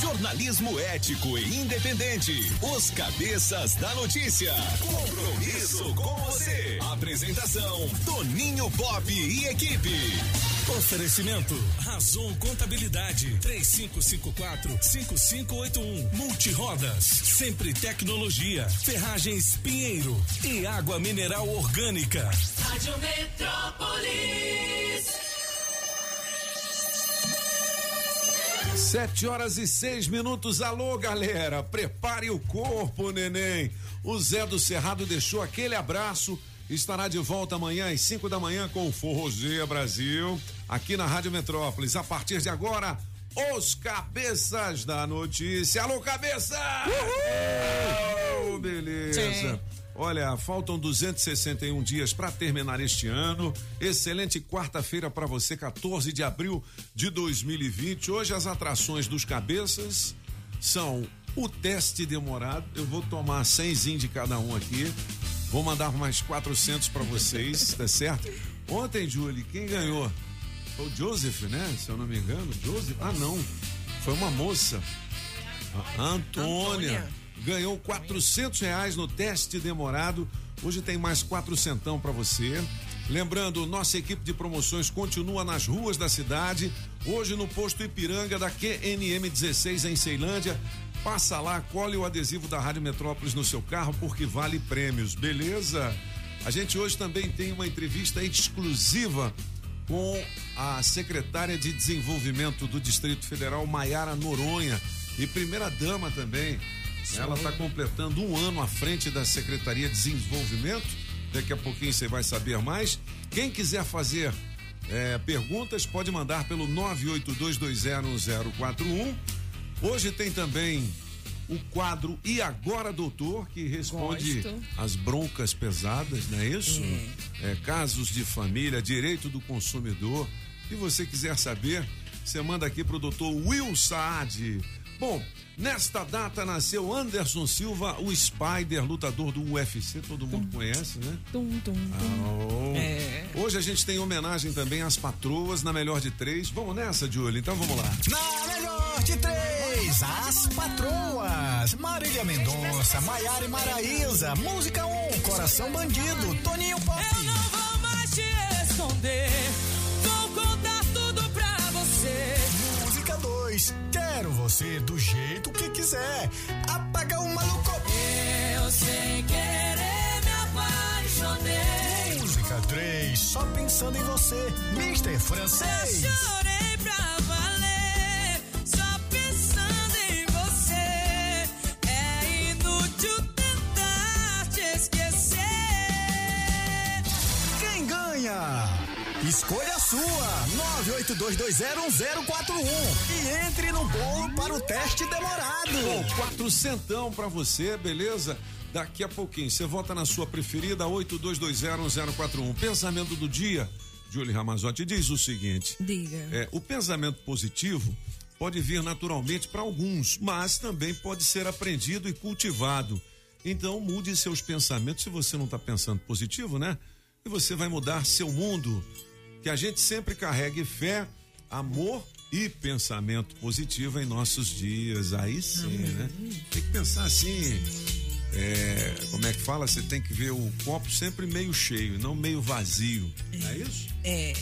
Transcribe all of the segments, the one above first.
Jornalismo ético e independente. Os Cabeças da Notícia. Compromisso com você. Apresentação: Toninho Pop e equipe. Oferecimento Razon Contabilidade 3554-5581 Multirodas Sempre Tecnologia Ferragens Pinheiro e Água Mineral Orgânica Rádio Metrópolis Sete horas e seis minutos. Alô, galera, prepare o corpo, neném. O Zé do Cerrado deixou aquele abraço. Estará de volta amanhã às 5 da manhã com o Forrogeia Brasil, aqui na Rádio Metrópolis. A partir de agora, os cabeças da notícia. Alô, cabeça! Uhul! Oh, beleza. Sim. Olha, faltam 261 dias para terminar este ano. Excelente quarta-feira para você, 14 de abril de 2020. Hoje as atrações dos cabeças são o teste demorado. Eu vou tomar 100 de cada um aqui. Vou mandar mais 400 para vocês, tá certo? Ontem, Julie, quem ganhou? Foi o Joseph, né? Se eu não me engano, Joseph. Ah, não. Foi uma moça. A Antônia. Antônia ganhou 400 reais no teste demorado. Hoje tem mais quatrocentão para você. Lembrando, nossa equipe de promoções continua nas ruas da cidade. Hoje no posto Ipiranga da QNM 16 em Ceilândia. Passa lá, colhe o adesivo da Rádio Metrópolis no seu carro porque vale prêmios, beleza? A gente hoje também tem uma entrevista exclusiva com a secretária de Desenvolvimento do Distrito Federal, Maiara Noronha, e primeira dama também, ela está completando um ano à frente da Secretaria de Desenvolvimento. Daqui a pouquinho você vai saber mais. Quem quiser fazer é, perguntas, pode mandar pelo 982201041. Hoje tem também o quadro E Agora Doutor, que responde Gosto. as broncas pesadas, não é isso? É. É, casos de família, direito do consumidor. Se você quiser saber, você manda aqui pro doutor Will Saad. Bom, Nesta data nasceu Anderson Silva, o Spider, lutador do UFC, todo mundo tum, conhece, né? Tum, tum, oh. é. Hoje a gente tem homenagem também às patroas na melhor de três. Vamos nessa, Júlio? Então vamos lá. Na melhor de três, as patroas. Marília Mendonça, Maiara e Maraísa. Música 1, um, Coração Bandido, Toninho Pop. Eu não vou mais te esconder. 2, Quero você do jeito que quiser. Apaga o maluco. Eu sem querer me apaixonei. Música 3, só pensando em você. Mister Francês. Eu chorei pra valer. Escolha a sua! 982201041 e entre no bolo para o teste demorado. Bom, quatrocentão para você, beleza? Daqui a pouquinho, você vota na sua preferida, 82201041. Pensamento do dia, Julie Ramazotti, diz o seguinte: Diga. É, o pensamento positivo pode vir naturalmente para alguns, mas também pode ser aprendido e cultivado. Então, mude seus pensamentos se você não está pensando positivo, né? E você vai mudar seu mundo que a gente sempre carregue fé, amor e pensamento positivo em nossos dias. Aí sim, né? Tem que pensar assim. É, como é que fala? Você tem que ver o copo sempre meio cheio, não meio vazio. É. Não é isso? É.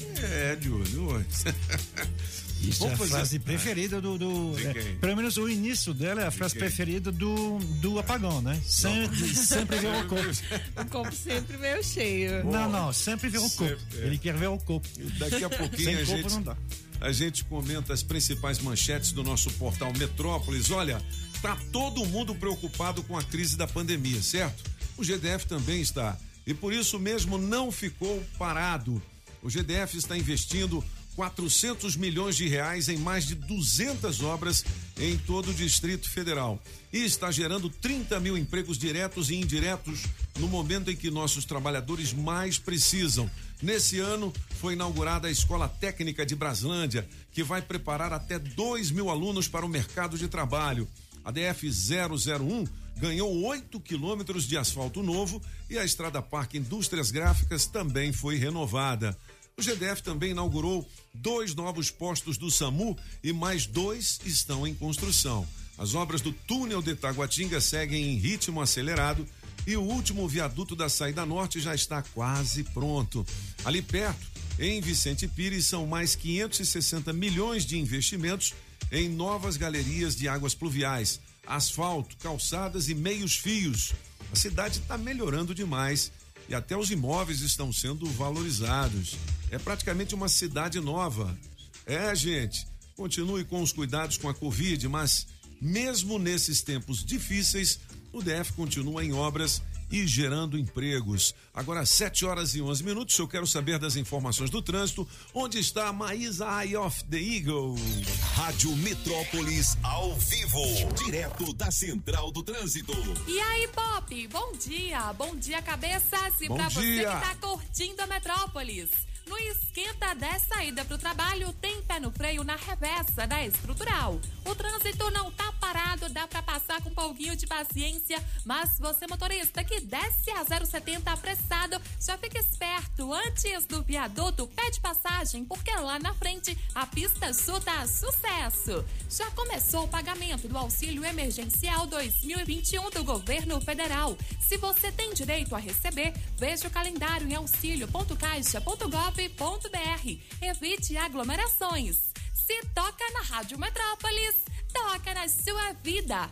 É, de olho. Isso Vamos é a fazer... frase preferida do. do é, pelo menos o início dela é a frase preferida do, do apagão, né? Sempre, sempre ver o copo. O copo sempre meio cheio. Não, não, sempre ver o copo. É. Ele quer ver o copo. Daqui a pouquinho Sem a copo gente, não dá. A gente comenta as principais manchetes do nosso portal Metrópolis. Olha, tá todo mundo preocupado com a crise da pandemia, certo? O GDF também está. E por isso mesmo não ficou parado. O GDF está investindo 400 milhões de reais em mais de 200 obras em todo o Distrito Federal. E está gerando 30 mil empregos diretos e indiretos no momento em que nossos trabalhadores mais precisam. Nesse ano, foi inaugurada a Escola Técnica de Braslândia, que vai preparar até 2 mil alunos para o mercado de trabalho. A DF 001 ganhou 8 quilômetros de asfalto novo e a Estrada Parque Indústrias Gráficas também foi renovada. O GDF também inaugurou dois novos postos do SAMU e mais dois estão em construção. As obras do túnel de Taguatinga seguem em ritmo acelerado e o último viaduto da saída norte já está quase pronto. Ali perto, em Vicente Pires, são mais 560 milhões de investimentos em novas galerias de águas pluviais, asfalto, calçadas e meios fios. A cidade está melhorando demais e até os imóveis estão sendo valorizados. É praticamente uma cidade nova. É, gente, continue com os cuidados com a Covid, mas mesmo nesses tempos difíceis, o DF continua em obras e gerando empregos. Agora, 7 horas e 11 minutos. Eu quero saber das informações do trânsito. Onde está a Maísa Eye of the Eagle? Rádio Metrópolis ao vivo, direto da Central do Trânsito. E aí, Pop? Bom dia, bom dia, cabeças. E Bom pra você que dia. tá curtindo a Metrópolis. No esquenta da saída pro trabalho, tem pé no freio na reversa da estrutural. O trânsito não tá parado, dá pra passar com um pouquinho de paciência, mas você motorista que desce a 070 apressado, já fica esperto. Antes do viaduto, pede passagem, porque lá na frente a pista tá sucesso. Já começou o pagamento do auxílio emergencial 2021 do governo federal. Se você tem direito a receber, veja o calendário em auxilio.caixa.gov.br. Evite aglomerações. Se toca na Rádio Metrópolis, toca na sua vida.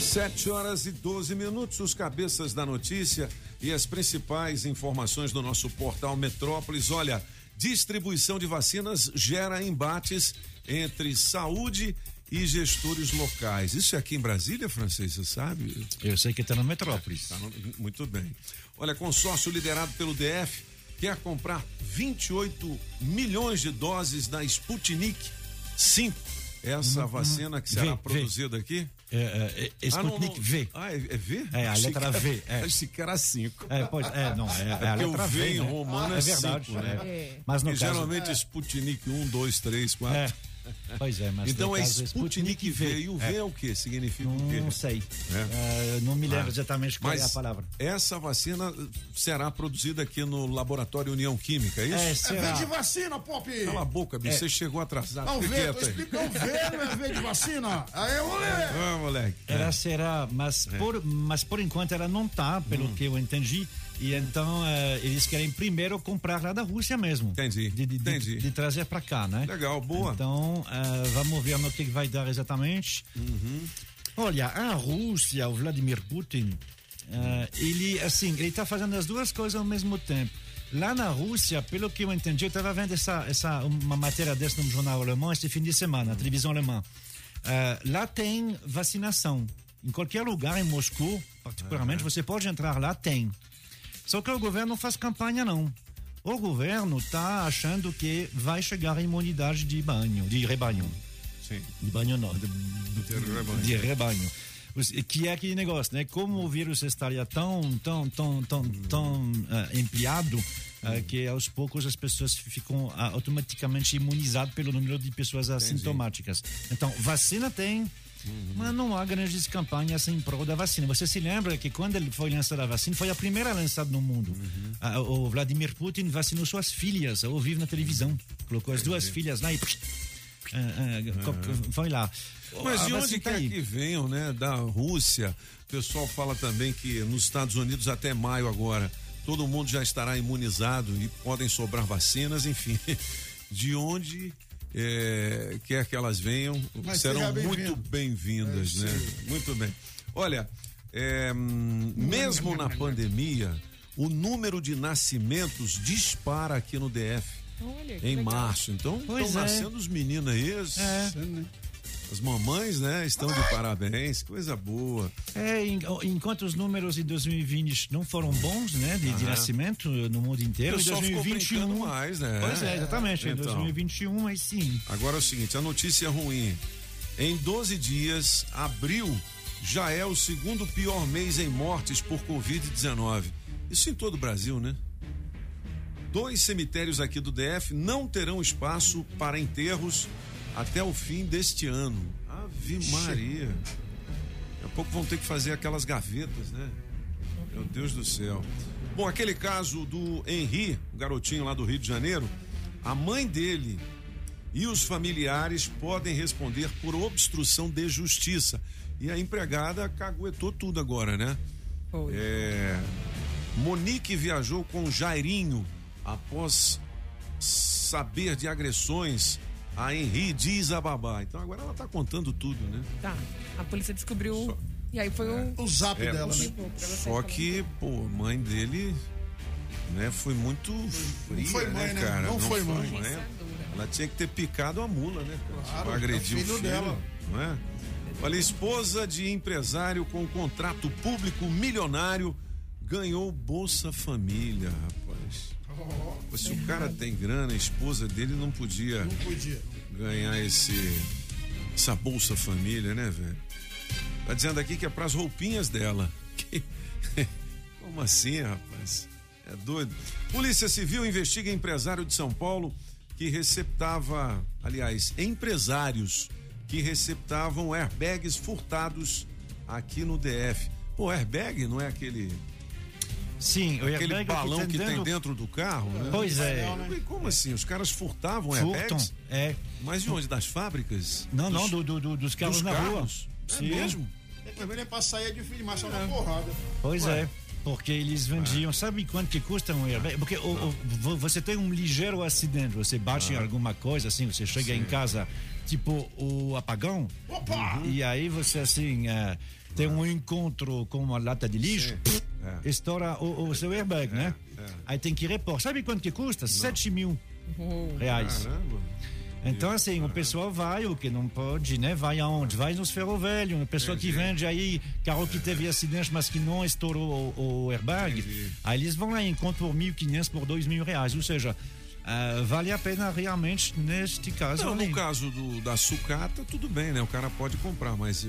Sete horas e 12 minutos, os cabeças da notícia e as principais informações do nosso portal Metrópolis. Olha, distribuição de vacinas gera embates entre saúde e gestores locais. Isso é aqui em Brasília, francês, você sabe? Eu sei que está no Metrópolis. Tá no- muito bem. Olha, consórcio liderado pelo DF quer comprar 28 milhões de doses da Sputnik 5. Essa vacina que será vê. produzida aqui? É, é, é, Ah, não, Sputnik não. V. Ah, é, é V? É, a letra V, é. Achei que era 5. É, pois, é, não, é, é a o letra V V, em né? romano é é verdade, cinco, né? né? Mas no E caso, geralmente Sputnik 1, 2, 3, 4. É, pois é, mas Então é caso Sputnik V. E o V é, o que? Significa o quê? Não sei, É. É, não me lembro Ah. exatamente qual é a Mas palavra. essa vacina será produzida aqui no Laboratório União Química, é isso? É, É será? V de vacina, Pop! Cala a boca, bicho, É. você chegou atrasado. Não, V, tô explicando V, não é V de vacina. Aí, moleque! Ah, moleque. Ela será, mas, É. por, mas por enquanto ela não tá, pelo Hum. que eu entendi. E então eh, eles querem primeiro comprar lá da Rússia mesmo. Entendi, De, de, de- entendi. de trazer para cá, né? Legal, boa. Então eh, vamos ver no que vai dar exatamente. Uhum. Olha, a Rússia, o Vladimir Putin, eh, ele assim, ele está fazendo as duas coisas ao mesmo tempo. Lá na Rússia, pelo que eu entendi, eu estava vendo essa, essa, uma matéria dessa no jornal alemão este fim de semana, na televisão alemã. Eh, lá tem vacinação. Em qualquer lugar, em Moscou, particularmente, você pode entrar lá, tem. Só que o governo não faz campanha, não. O governo está achando que vai chegar a imunidade de banho, de rebanho. Sim. De banho não, de, De rebanho. de rebanho. Que é aquele negócio, né? Como o vírus estaria tão, tão, tão, tão, tão ah, ampliado ah, que aos poucos as pessoas ficam ah, automaticamente imunizadas pelo número de pessoas assintomáticas. Então, vacina tem, mas não há grandes campanhas em prol da vacina. Você se lembra que quando ele foi lançada a vacina, foi a primeira lançada no mundo. Ah, o Vladimir Putin vacinou suas filhas ao vivo na televisão. Colocou as duas filhas lá e. ah, ah, co- Foi lá. Mas A de vacina onde quer que venham, né? Da Rússia. O pessoal fala também que nos Estados Unidos até maio agora todo mundo já estará imunizado e podem sobrar vacinas, enfim. De onde é, quer que elas venham, Mas serão bem-vindo. muito bem-vindas, É, né? sim. Muito bem. Olha, é, mesmo na pandemia, o número de nascimentos dispara aqui no DF Olha, em legal. março. Então, estão é. nascendo os meninos aí, as, as mamães, né? Estão de parabéns, coisa boa. É, en- enquanto os números de 2020 não foram bons, né, de, de nascimento no mundo inteiro, em pessoal ficou 2021. brincando mais, né? Pois é, exatamente. Em Então. 2021, aí sim. Agora é o seguinte, a notícia ruim. Em 12 dias, abril já é o segundo pior mês em mortes por Covid-19. Isso em todo o Brasil, né? Dois cemitérios aqui do DF não terão espaço para enterros até o fim deste ano. Ave Maria. Daqui a pouco vão ter que fazer aquelas gavetas, né? Meu Deus do céu. Bom, aquele caso do Henri, o garotinho lá do Rio de Janeiro, a mãe dele e os familiares podem responder por obstrução de justiça. E a empregada caguetou tudo agora, né? É, Monique viajou com Jairinho após saber de agressões a Henri, diz a babá. Então agora ela tá contando tudo, né? Tá. A polícia descobriu. E aí foi um. O zap É, dela, né? Tipo, Só que, pô, a mãe dele, né, foi muito fria, foi mãe, né, né? cara? Não foi mãe. Isso é dura. Ela tinha que ter picado a mula, né? Claro, Pra agredir é o filho filho, dela. não é? Olha, esposa de empresário com contrato público milionário ganhou Bolsa Família, rapaz. Pô, Se o cara tem grana, a esposa dele não podia Não podia. ganhar esse essa Bolsa Família, né, velho? Tá dizendo aqui que é pras roupinhas dela. Que- Como assim, rapaz? É doido. Polícia Civil investiga empresário de São Paulo que receptava, aliás, empresários que receptavam airbags furtados aqui no DF. Pô, airbag não é aquele Sim, o aquele airbag balão que tem dentro- do carro, né? Pois é. E Como assim? Os caras furtavam Furtam. airbags? É. Mas de onde? Das fábricas? Não, não, Dos- do, do- do- dos carros dos na carros? rua. É Sim. mesmo? É também é pra sair é difícil, mas só na porrada. Pois Ué. é. Porque eles vendiam, sabe quanto que custa um airbag? Porque o- o- vo- você tem um ligeiro acidente, você bate em alguma coisa, assim, você chega em casa, tipo o apagão, Opa! e aí você, assim, eh, tem um encontro com uma lata de lixo, pff, É. estoura o, o seu airbag, né? Aí tem que repor. Sabe quanto que custa? 7 mil reais. Caramba. Então, assim, o pessoal vai, o que não pode, né? Vai aonde? Vai nos ferrovelhos. A pessoa que vende aí carro que teve acidente, mas que não estourou o, o airbag. Entendi. Aí eles vão lá e encontram por 1.500, por 2 mil reais. Ou seja, ah, vale a pena realmente neste caso. Não, no caso do, da sucata, tudo bem, né? O cara pode comprar, mas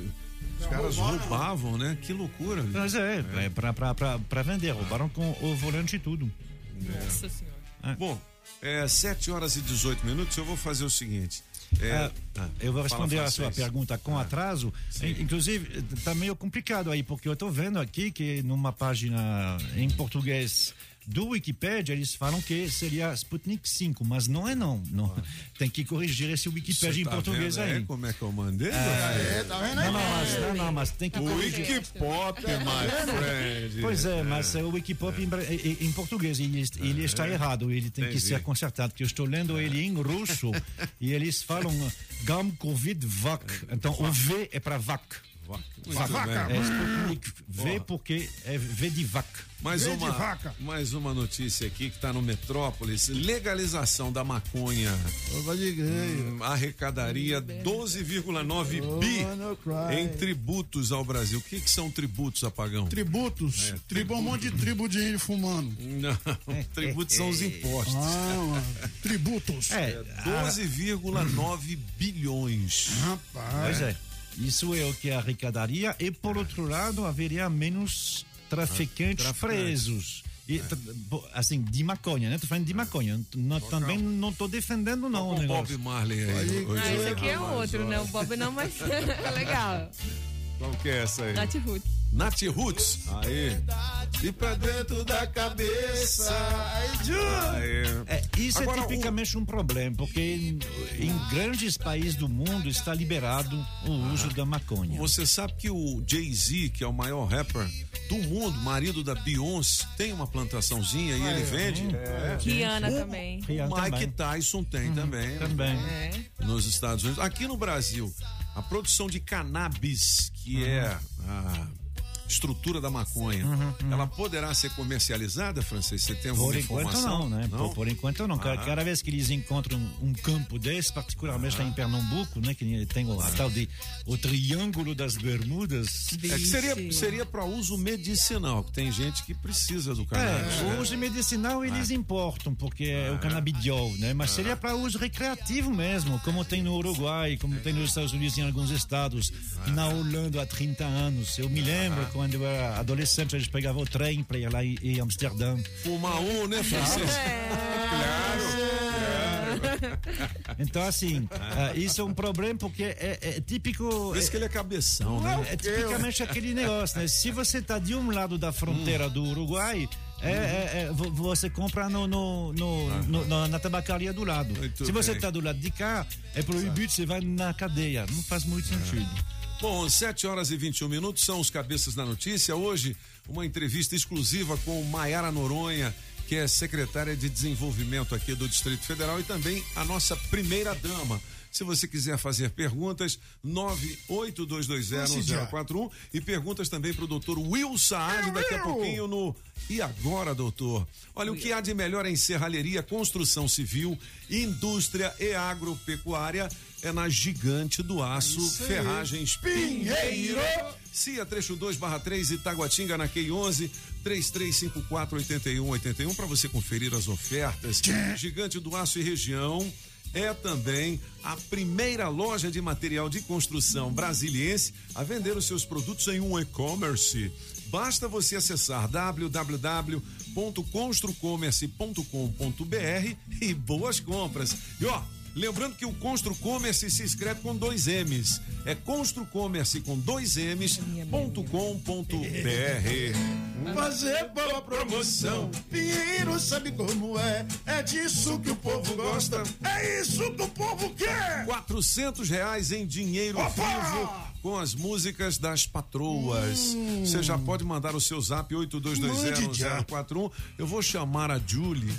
os caras roubavam, né? Que loucura. viu? Mas é, é pra, pra, pra, pra vender. Roubaram com o volante e tudo. Nossa senhora. Bom, é 7 horas e 18 minutos. Eu vou fazer o seguinte. É, Ah, ah, eu vou responder a sua pergunta com atraso. In- Inclusive, está meio complicado aí, porque eu estou vendo aqui que numa página em português do Wikipedia, eles falam que seria Sputnik 5, mas não é não. não. Tem que corrigir esse Wikipedia Você em tá português vendo aí. como é que eu mandei? É, tá vendo aí? Não, não, mas, não, não, mas tem que O corrigir. Wikipop, my friend. Pois é, mas é o Wikipop em, bre- em- português, ele, ele está errado, ele tem que Entendi. ser consertado, porque eu estou lendo ele em russo e eles falam Gam Covid Vac. Então o V é para vac. Vaca. bem. É Sputnik V porque é V de vac. Mais uma, vaca. mais uma notícia aqui que está no Metrópolis: legalização da maconha. Hum, arrecadaria 12,9 bi em tributos ao Brasil. O que, que são tributos, apagão? Tributos. tribo, um monte de tribo de índio fumando. Não, tributos são os impostos. Ah. Tributos. É, 12,9 bilhões. Rapaz. pois é. Isso é o que arrecadaria e por outro lado haveria menos traficantes traficantes. presos. E, tra- bo- assim, de maconha, né? Tô falando de maconha. Não- também não estou defendendo não o o Bob. Marley aí. Ah, esse aqui é outro, né? O Bob não, mas é legal. Qual que é essa aí? Nath Ruth. Nath Roots. Aí. E pra dentro da cabeça. Aí. É, isso Agora, é tipicamente um problema, porque em, em grandes países do mundo está liberado o uso da maconha. Você sabe que o Jay-Z, que é o maior rapper do mundo, marido da Beyoncé, tem uma plantaçãozinha e ele vende? É. Rihanna também. O Rihanna Mike também. Tyson tem também. Também. É. nos Estados Unidos. Aqui no Brasil, a produção de cannabis, que é a estrutura da maconha, ela poderá ser comercializada, Francês? Você tem alguma Por enquanto informação? não, né? Por, por enquanto não. Cada, cada vez que eles encontram um campo desse, particularmente lá em Pernambuco, né? Que tem o a tal de o Triângulo das Bermudas. É que seria, seria para uso medicinal, que tem gente que precisa do cannabis. É, né? o uso medicinal eles importam, porque é o canabidiol, né? Mas seria para uso recreativo mesmo, como tem no Uruguai, como tem nos Estados Unidos em alguns estados, na Holanda há 30 anos. Eu me lembro quando eu era adolescente, a gente pegava o trem para ir lá em, em Amsterdã. Fumar um, né, Francês? É. Claro. claro. Então, assim, ah, isso é um problema porque é, é típico. Por isso que ele é cabeção, né? É tipicamente aquele negócio, né? Se você tá de um lado da fronteira do Uruguai, é, é, é, vo- você compra no, no, no- no- na, na tabacaria do lado. Se você bem. tá do lado de cá, é proibido, você vai na cadeia. Não faz muito sentido. Bom, 7 horas e 21 minutos são os cabeças da notícia. Hoje, uma entrevista exclusiva com Maiara Noronha, que é secretária de desenvolvimento aqui do Distrito Federal e também a nossa primeira dama. Se você quiser fazer perguntas, 982201041 e perguntas também para o doutor Will Saad daqui a pouquinho no E Agora, doutor? Olha, o que há de melhor em serralheria, construção civil, indústria e agropecuária é na Gigante do Aço, Ferragens Pinheiro. CIA trecho 2 barra 3 Itaguatinga na QI 11 3354 8181 para você conferir as ofertas. Gigante do Aço e região é também a primeira loja de material de construção brasiliense a vender os seus produtos em um e-commerce. Basta você acessar www.construcommerce.com.br e boas compras. E ó, lembrando que o Construcommerce se escreve com dois M's. É construcommerce com dois M's ponto com ponto BR. Fazer boa promoção. Pinheiro sabe como é. É disso que o povo gosta. É isso que o povo quer. 400 reais em dinheiro Opa! vivo com as músicas das patroas. Você já pode mandar o seu zap 82201041. Eu vou chamar a Julie,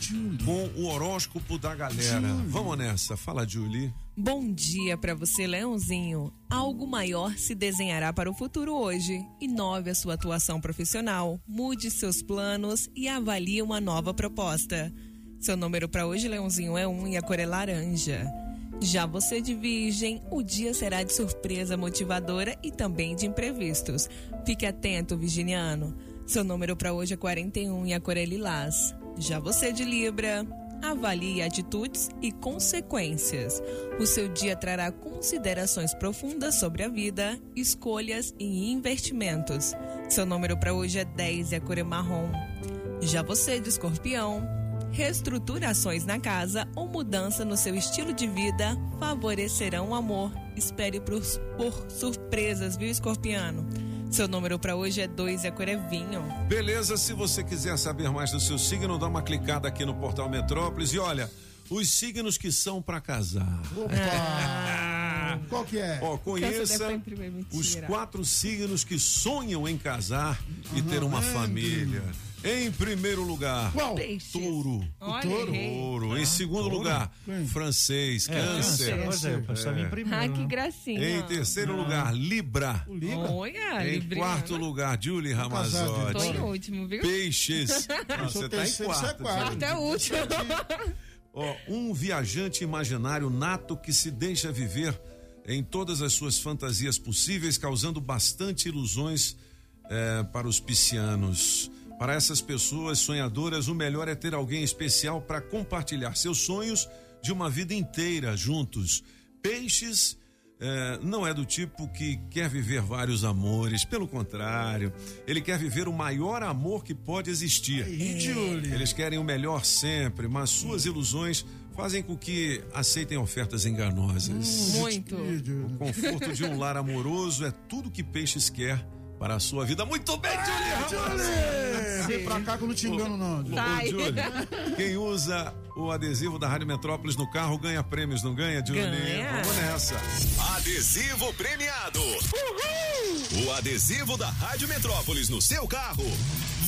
com o horóscopo da galera. Vamos nessa. Fala, Julie. Bom dia para você, Leãozinho. Algo maior se desenhará para o futuro hoje. Inove a sua atuação profissional, mude seus planos e avalie uma nova proposta. Seu número para hoje, Leãozinho, é 1 e a cor é laranja. Já você de Virgem, o dia será de surpresa motivadora e também de imprevistos. Fique atento, Virginiano. Seu número para hoje é 41 e a cor é lilás. Já você de Libra, Avalie atitudes e consequências. O seu dia trará considerações profundas sobre a vida, escolhas e investimentos. Seu número para hoje é 10 e a cor é marrom. Já você de escorpião, reestruturações na casa ou mudança no seu estilo de vida favorecerão o amor. Espere por, por surpresas, viu, escorpiano? Seu número para hoje é 2 e a cor é vinho. Beleza, se você quiser saber mais do seu signo, dá uma clicada aqui no portal Metrópolis e olha, os signos que são para casar. Opa! Qual que é? Ó, conheça os quatro signos que sonham em casar e ter uma família. Em primeiro lugar, Qual? Touro. Olha, touro? Touro. Em segundo lugar, Quem? francês, É, câncer. Pois é, pensava em primeiro. Ah, que né? gracinha. Em terceiro lugar, Libra. O Libra? Olha, Em Libriana. quarto lugar, Julie Ramazotti. Tô em último, viu? Peixes. Não, você tá em é quarto. quarto. Até o último. Ó, um viajante imaginário nato que se deixa viver em todas as suas fantasias possíveis, causando bastante ilusões eh, para os piscianos. Para essas pessoas sonhadoras, o melhor é ter alguém especial para compartilhar seus sonhos de uma vida inteira juntos. Peixes eh, não é do tipo que quer viver vários amores, pelo contrário, ele quer viver o maior amor que pode existir. Julie. Eles querem o melhor sempre, mas suas ilusões fazem com que aceitem ofertas enganosas. Muito. Ih, Julie. O conforto de um lar amoroso é tudo que Peixes quer para a sua vida. Muito bem, Julie! Julie! Vem pra cá que eu não te engano, não. Ô, Julie, quem usa o adesivo da Rádio Metrópolis no carro ganha prêmios, não ganha, Julie? Ganha. Vamos nessa. Adesivo premiado. O adesivo da Rádio Metrópolis no seu carro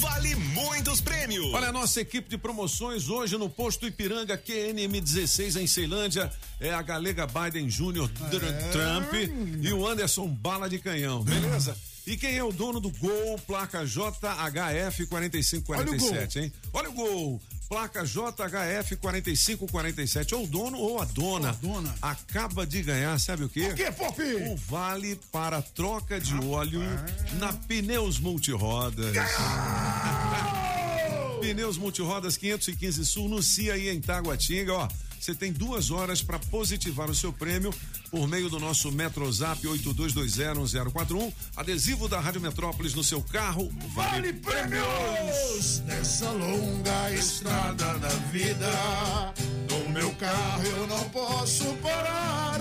vale muitos prêmios. Olha a nossa equipe de promoções hoje no posto Ipiranga QNM16 em Ceilândia é a Galega Biden Jr. Dr- Trump e o Anderson Bala de Canhão, beleza? E quem é o dono do gol, placa JHF 4547, hein? Olha o gol, placa JHF 4547, ou o dono ou a dona. A dona. Acaba de ganhar, sabe o quê? O que, Pop? O vale para troca de óleo na Pneus Multirodas. Pneus Multirodas 515 Sul no CIA e em Taguatinga, ó. Você tem duas horas para positivar o seu prêmio por meio do nosso Metrozap 82201041. Adesivo da Rádio Metrópolis no seu carro. Vale, Vale prêmios nessa longa estrada da vida. No meu carro eu não posso parar.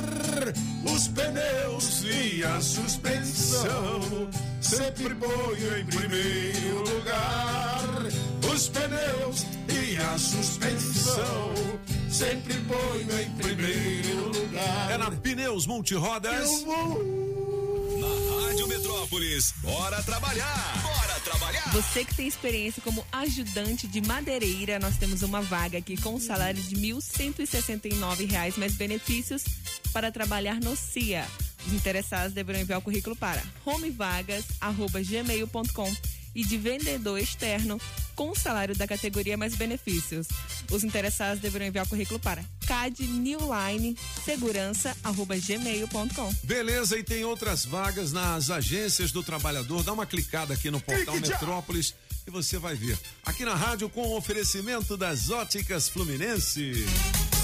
Os pneus e a suspensão sempre ponho em primeiro lugar. Os pneus e a suspensão sempre ponho em primeiro lugar. É na Pneus Multirodas. Eu vou. Na Rádio Metrópolis, bora trabalhar! Bora trabalhar! Você que tem experiência como ajudante de madeireira, nós temos uma vaga aqui com um salário de 1.169 reais mais benefícios para trabalhar no CIA. Os interessados deverão enviar o currículo para homevagas@gmail.com e de vendedor externo com o salário da categoria mais benefícios. Os interessados deverão enviar o currículo para cadnewlinesegurança@gmail.com. Beleza, e tem outras vagas nas agências do trabalhador. Dá uma clicada aqui no portal. Metrópolis e você vai ver. Aqui na rádio com o oferecimento das óticas Fluminense.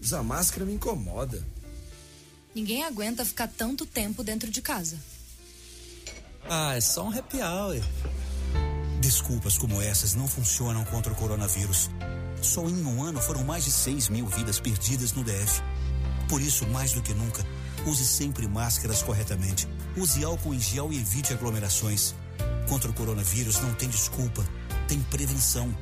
Usar máscara me incomoda. Ninguém aguenta ficar tanto tempo dentro de casa. Ah, é só um happy hour. Desculpas como essas não funcionam contra o coronavírus. Só em um ano foram mais de 6 mil vidas perdidas no DF. Por isso, mais do que nunca, use sempre máscaras corretamente. Use álcool em gel e evite aglomerações. Contra o coronavírus não tem desculpa, tem prevenção.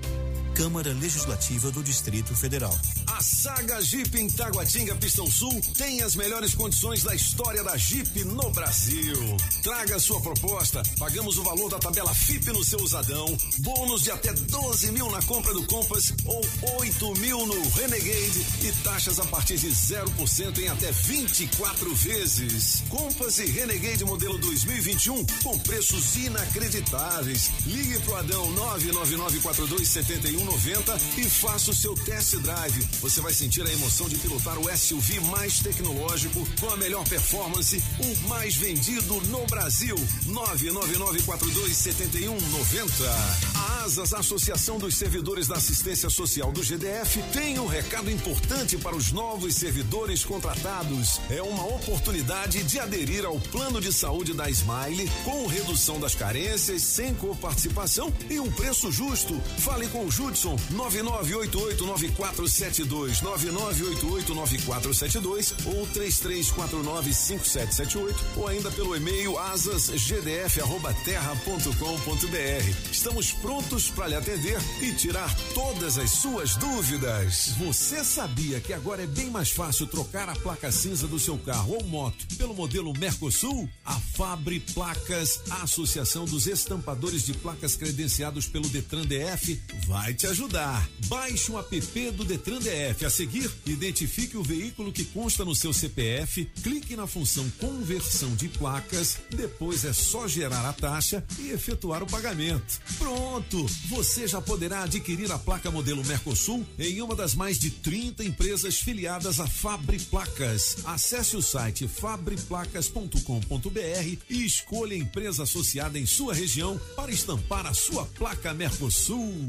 Câmara Legislativa do Distrito Federal. A saga Jeep em Taguatinga Pistão Sul tem as melhores condições da história da Jeep no Brasil. Traga sua proposta, pagamos o valor da tabela FIP no seu usadão, bônus de até 12 mil na compra do Compass ou 8 mil no Renegade e taxas a partir de 0% em até 24 vezes. Compass e Renegade modelo 2021 com preços inacreditáveis. Ligue pro Adão 999427190 e faça o seu test drive. Você vai sentir a emoção de pilotar o SUV mais tecnológico com a melhor performance, o mais vendido no Brasil. 999427190. A Asas, Associação dos Servidores da Assistência Social do GDF, tem um recado importante para os novos servidores contratados. É uma oportunidade de aderir ao plano de saúde da Smile com redução das carências, sem coparticipação e um preço justo. Fale com o Judson 99889472, 99889472 ou 33495778 ou ainda pelo e-mail asasgdf@terra.com.br. Estamos prontos para lhe atender e tirar todas as suas dúvidas. Você sabia que agora é bem mais fácil trocar a placa cinza do seu carro ou moto pelo modelo Mercosul? A Fabre Placas, a Associação dos Estampadores de Placas credenciados pelo Detran DF, vai te ajudar. Baixe um app do Detran DF. A seguir, identifique o veículo que consta no seu CPF, clique na função conversão de placas, depois é só gerar a taxa e efetuar o pagamento. Pronto! Você já poderá adquirir a placa modelo Mercosul em uma das mais de 30 empresas filiadas a Fabre Placas. Acesse o site fabreplacas.com.br e escolha a empresa associada em sua região para estampar a sua placa Mercosul.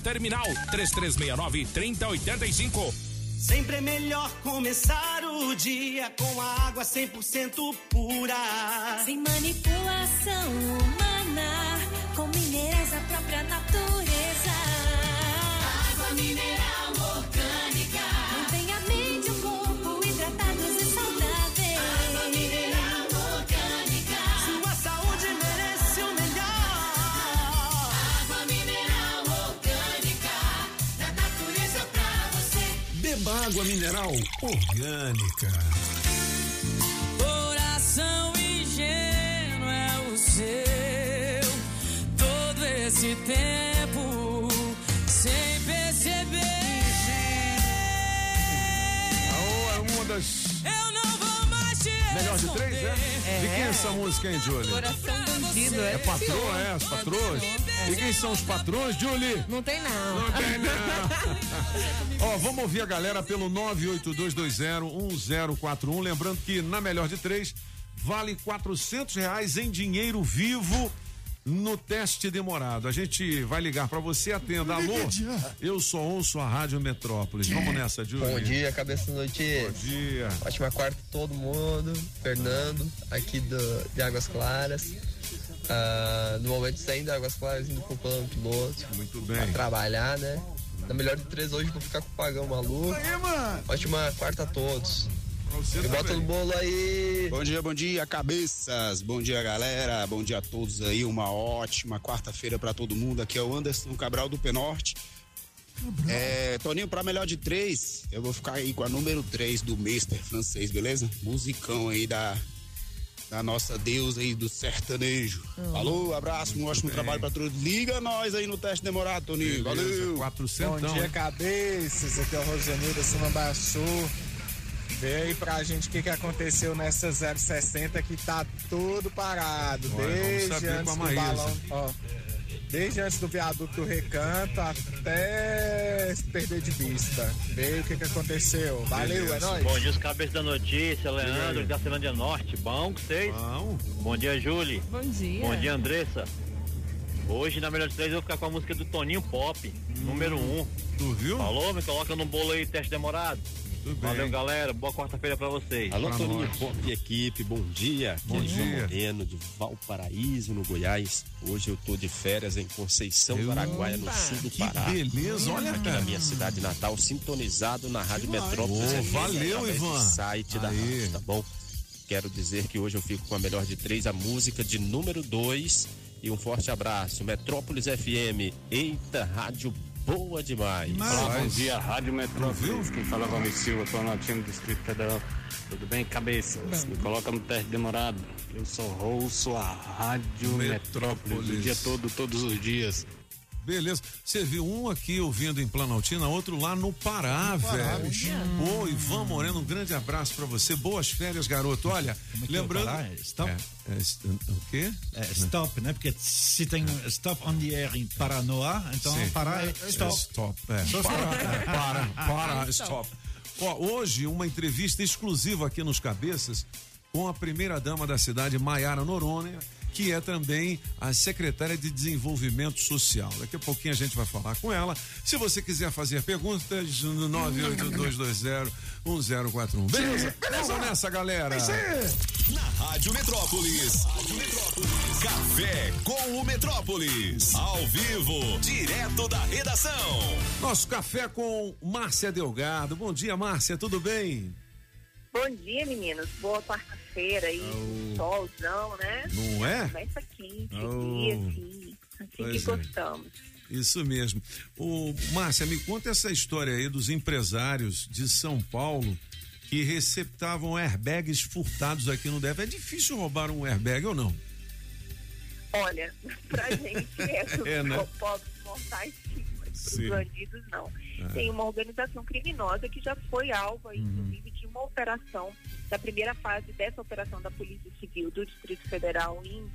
terminal 3369 3085. Sempre é melhor começar o dia com a água 100% pura. Sem manipulação humana, com minerais da própria Água mineral orgânica. Coração ingênuo é o seu. Todo esse tempo sem perceber. Aô, é uma das. Melhor de três, é? É. De quem é essa música, hein, Julie? Coração bandido, é. É patroa, é? As patroas? E quem são os patrões, Julie? Não tem não. Não tem não. Ó, vamos ouvir a galera pelo 982201041. Lembrando que na melhor de três vale 400 reais em dinheiro vivo no teste demorado. A gente vai ligar pra você, atenda. Alô, eu só ouço a Rádio Metrópolis. Vamos nessa, Julie. Bom dia, cabeça notícia. Bom dia. Ótima quarta a todo mundo. Fernando, aqui do, de Águas Claras. Ah, no momento saindo de Águas Claras, indo pro plano piloto. Muito bem. Pra trabalhar, né? Na melhor de três hoje, vou ficar com o pagão maluco. Ótima quarta a todos. E bota no bolo aí. Bom dia, bom dia, cabeças. Bom dia, galera. Bom dia a todos aí. Uma ótima quarta-feira pra todo mundo. Aqui é o Anderson Cabral do Penorte. É, Toninho, pra melhor de três, eu vou ficar aí com a número 3 do Mister francês, beleza? Musicão aí da, da nossa deusa aí do sertanejo. Falou, abraço, um ótimo trabalho pra todos. Liga nós aí no teste demorado, Toninho. Valeu. 400. Bom dia, cabeças. Aqui é o da Samambaçu. Vê aí pra gente o que, que aconteceu nessa 060 que tá tudo parado. Olha, desde antes do balão. Ó, desde antes do viaduto do recanto até se perder de vista. Vê o que, que aconteceu. Valeu, é nóis. Bom dia, os cabeças da notícia, Leandro, da Celândia Norte. Bom com vocês? Bom. Bom dia, Julie. Bom dia. Bom dia, Andressa. Hoje, na melhor de três, eu vou ficar com a música do Toninho Pop, número um. Tu viu? Falou? Me coloca no bolo aí, teste demorado. Tudo Valeu, bem. galera. Boa quarta-feira pra vocês. Alô, Toninho Pop e equipe, bom dia. Aqui Bom é João dia. Moreno, de Valparaíso, no Goiás. Hoje eu tô de férias em Conceição do Araguaia, no sul do que Pará. beleza, olha, Aqui cara. na minha cidade natal, sintonizado na Rádio Metrópolis. FM, valeu, Ivan. site da Aí. rádio, tá bom? Quero dizer que hoje eu fico com a melhor de três, a música de número dois. E um forte abraço. Metrópolis FM. Eita, rádio boa demais. Olá, bom dia, Rádio Metrópolis. Quem fala é Valmir Silva, tô anotinho do Distrito Federal. Tudo bem, cabeças? Me coloca no teste demorado. Eu sou ouço a Rádio Metrópolis. o dia todo, todos os dias. Beleza. Você viu um aqui ouvindo em Planaltina, outro lá no Pará, Pará, velho. Pô, Ivan Moreno, um grande abraço pra você. Boas férias, garoto. Olha, Como é que é lembrando. Pará? É stop? É, é, st- o quê? É stop, né? Porque se tem stop on the air em Paranoá, então Sim. parar é stop. Stop. É. Para, stop. é, para, para, stop. Ó, hoje, uma entrevista exclusiva aqui nos Cabeças com a primeira-dama da cidade, Maiara Noronha, que é também a secretária de Desenvolvimento Social. Daqui a pouquinho a gente vai falar com ela. Se você quiser fazer perguntas, no 982201041. Beleza? Vamos nessa, galera. Na Rádio Metrópolis. Café com o Metrópolis. Ao vivo, direto da redação. Nosso café com Márcia Delgado. Bom dia, Márcia, tudo bem? Bom dia, meninos. Boa quarta-feira aí. Solzão, né? Não é? Começa quente, Oh. dia, assim. Assim Pois que é. gostamos. Isso mesmo. O Márcia, me conta essa história aí dos empresários de São Paulo que receptavam airbags furtados aqui no DF. É difícil roubar um airbag ou não? Olha, pra gente é, É, né? pobres mortais sim, mas Sim. bandidos não. É. Tem uma organização criminosa que já foi alvo, aí, inclusive, de uma operação, da primeira fase dessa operação da Polícia Civil do Distrito Federal em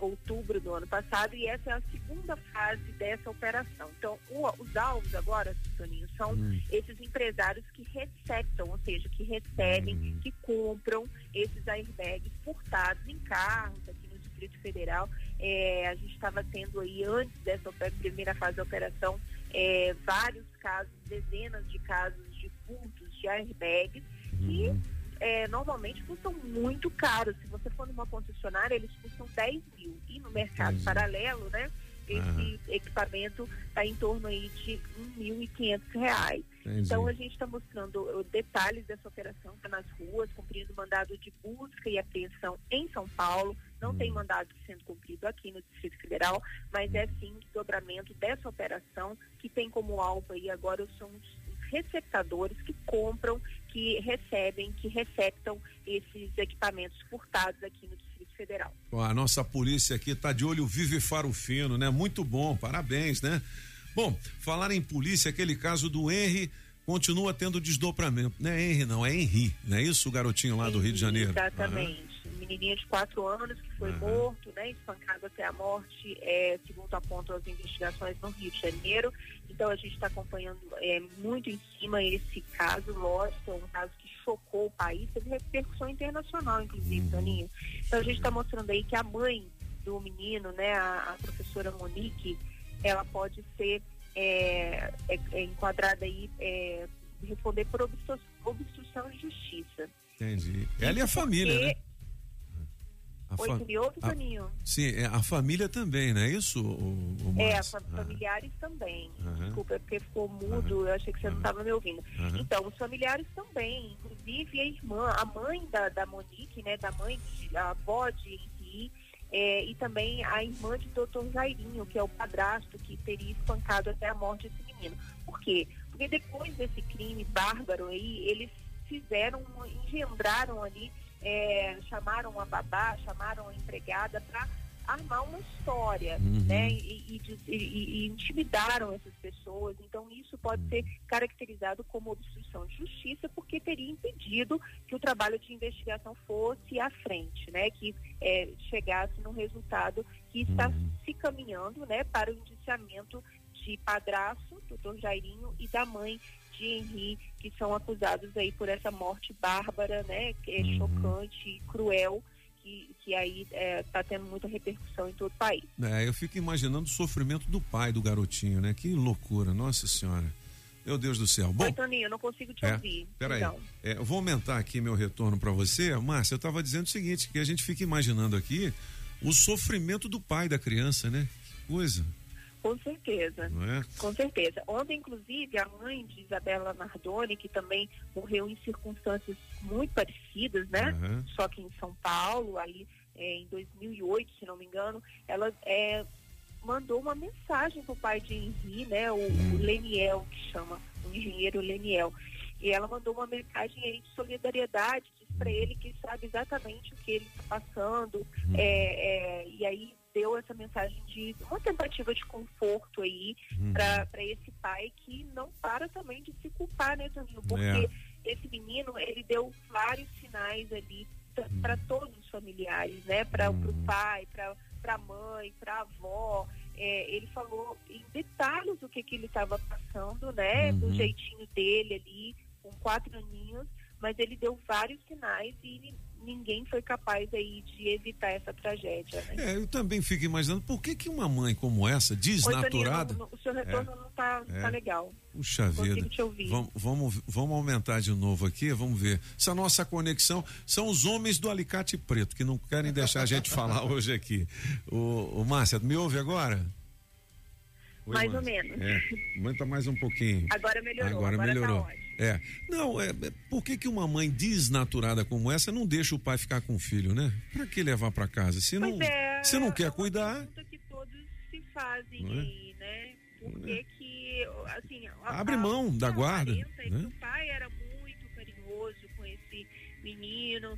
outubro do ano passado, e essa é a segunda fase dessa operação. Então, o- os alvos agora, Toninho, são esses empresários que receptam, ou seja, que recebem, que compram esses airbags furtados em carros aqui no Distrito Federal. É, a gente estava tendo aí, antes dessa primeira fase da operação, é, vários casos, dezenas de casos de furtos de airbags que é, normalmente custam muito caro. Se você for numa concessionária, eles custam 10 mil. E no mercado Entendi. paralelo, né? Esse Aham. equipamento está em torno aí de 1.500 reais. Entendi. Então a gente está mostrando uh, detalhes dessa operação, está nas ruas, cumprindo mandado de busca e apreensão em São Paulo. Não tem mandado sendo cumprido aqui no Distrito Federal, mas é sim desdobramento dessa operação que tem como alvo aí agora são os receptadores que compram, que recebem, que receptam esses equipamentos furtados aqui no Distrito Federal. A nossa polícia aqui tá de olho vivo e faro fino, né? Muito bom, parabéns, né? Bom, falar em polícia, aquele caso do Henry continua tendo desdobramento. Não é Henry, não, é Henry, não é isso, o garotinho lá do Rio de Janeiro? Exatamente. Menininho de quatro anos que foi Aham. morto, né, espancado até a morte, é, segundo apontam as investigações no Rio de Janeiro. Então a gente está acompanhando é, muito em cima esse caso, lógico, é um caso que chocou o país, teve repercussão internacional, inclusive, Uhum. Toninho. Então a gente está mostrando aí que a mãe do menino, né, a, a professora Monique, ela pode ser é, é, é enquadrada aí, é, responder por obstru- obstrução de justiça. Entendi. Ela e a família, né? A Oi, fa- você me ouve, a- Toninho? Sim, é, a família também, não é isso, o, o É, familiares também. Aham. Desculpa, é porque ficou mudo, eu achei que você não estava me ouvindo. Aham. Então, os familiares também, inclusive a irmã, a mãe da, da Monique, né, da mãe, de, a avó de Henri, é, e também a irmã de Dr. Jairinho, que é o padrasto que teria espancado até a morte desse menino. Por quê? Porque depois desse crime bárbaro aí, eles fizeram, engendraram ali, é, chamaram a babá, chamaram a empregada para armar uma história, Uhum. né? E, e e- e- intimidaram essas pessoas. Então isso pode ser caracterizado como obstrução de justiça, porque teria impedido que o trabalho de investigação fosse à frente, né? Que é, chegasse no resultado que está se caminhando, né? Para o indiciamento de padrasto, doutor Jairinho, e da mãe de Henri, que são acusados aí por essa morte bárbara, né? Que é chocante e cruel, que, que aí está tendo muita repercussão em todo o país. É, eu fico imaginando o sofrimento do pai do garotinho, né? Que loucura, nossa senhora. Meu Deus do céu. Bom, Oi, Toninho, eu não consigo te É, ouvir. Peraí, Então, é, eu vou aumentar aqui meu retorno para você. Márcia, eu estava dizendo o seguinte, que a gente fica imaginando aqui o sofrimento do pai da criança, né? Que coisa, com certeza. é? Com certeza. Ontem, inclusive, a mãe de Isabela Nardoni, que também morreu em circunstâncias muito parecidas, né? Aham. Só que em São Paulo, ali é, em 2008, se não me engano, ela é, mandou uma mensagem pro pai de Henri, né? O, o Leniel, que chama, o engenheiro Leniel. E ela mandou uma mensagem aí de solidariedade, diz para ele que sabe exatamente o que ele está passando, é, é, e aí deu essa mensagem de uma tentativa de conforto aí Uhum. para esse pai que não para também de se culpar, né, Toninho? Porque É. esse menino, ele deu vários sinais ali para todos os familiares, né? Para o pai, para a mãe, para a avó. É, ele falou em detalhes o que, que ele estava passando, né? Do Uhum. jeitinho dele ali, com quatro aninhos, mas ele deu vários sinais e ninguém foi capaz aí de evitar essa tragédia, né? É, eu também fico imaginando por que que uma mãe como essa, Oi, desnaturada, não- o seu retorno É. não tá, não É. tá legal. Puxa vida. Vamos, vamos, vamos aumentar de novo aqui, vamos ver. Essa nossa conexão são os homens do alicate preto que não querem deixar a gente falar hoje aqui. O, o Márcia, me ouve agora? Oi, Mais ou Márcia. menos. É, aumenta mais um pouquinho. Agora melhorou, Agora, agora tá melhorou. ótimo. É. Não, é, é, por que que uma mãe desnaturada como essa não deixa o pai ficar com o filho, né? Pra que levar pra casa? Se não, Pois é, se não quer cuidar, pergunta que todos se fazem Não é? aí, né? Por que que, assim... a- abre a- mão da guarda, é né? o pai era muito carinhoso com esse menino,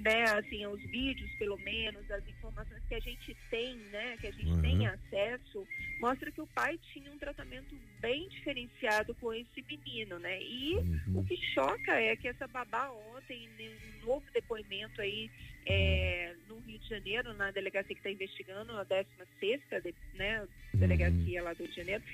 né? Assim, os vídeos, pelo menos, as informações que a gente tem, né? Que a gente Uhum. tem acesso, mostra que o pai tinha um tratamento bem diferenciado com esse menino, né? E Uhum. o que choca é que essa babá ontem, num novo depoimento aí é, no Rio de Janeiro, na delegacia que está investigando, a 16ª, de, né, delegacia lá do Rio de Janeiro,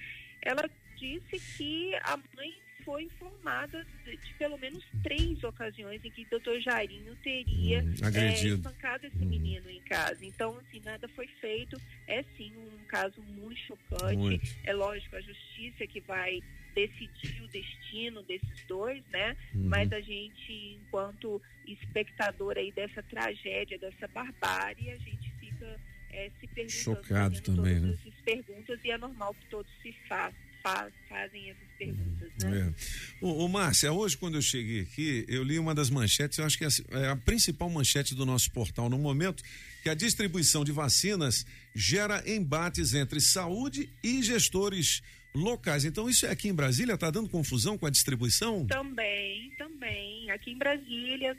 ela disse que a mãe foi informada de, de pelo menos três ocasiões em que o doutor Jairinho teria Hum, é, espancado esse menino em casa. Então, assim, nada foi feito. É sim um caso muito chocante. Muito. É lógico, a justiça que vai decidir o destino desses dois, né? Uhum. Mas a gente, enquanto espectador aí dessa tragédia, dessa barbárie, a gente fica é, se perguntando, Chocado também, todas né? essas perguntas e é normal que todos se fa fa fazem essas perguntas, né? É. Ô, ô Márcia, hoje quando eu cheguei aqui, eu li uma das manchetes, eu acho que é a- é principal manchete do nosso portal no momento, que a distribuição de vacinas gera embates entre saúde e gestores locais. Então, isso é aqui em Brasília? Está dando confusão com a distribuição? Também, também. Aqui em Brasília,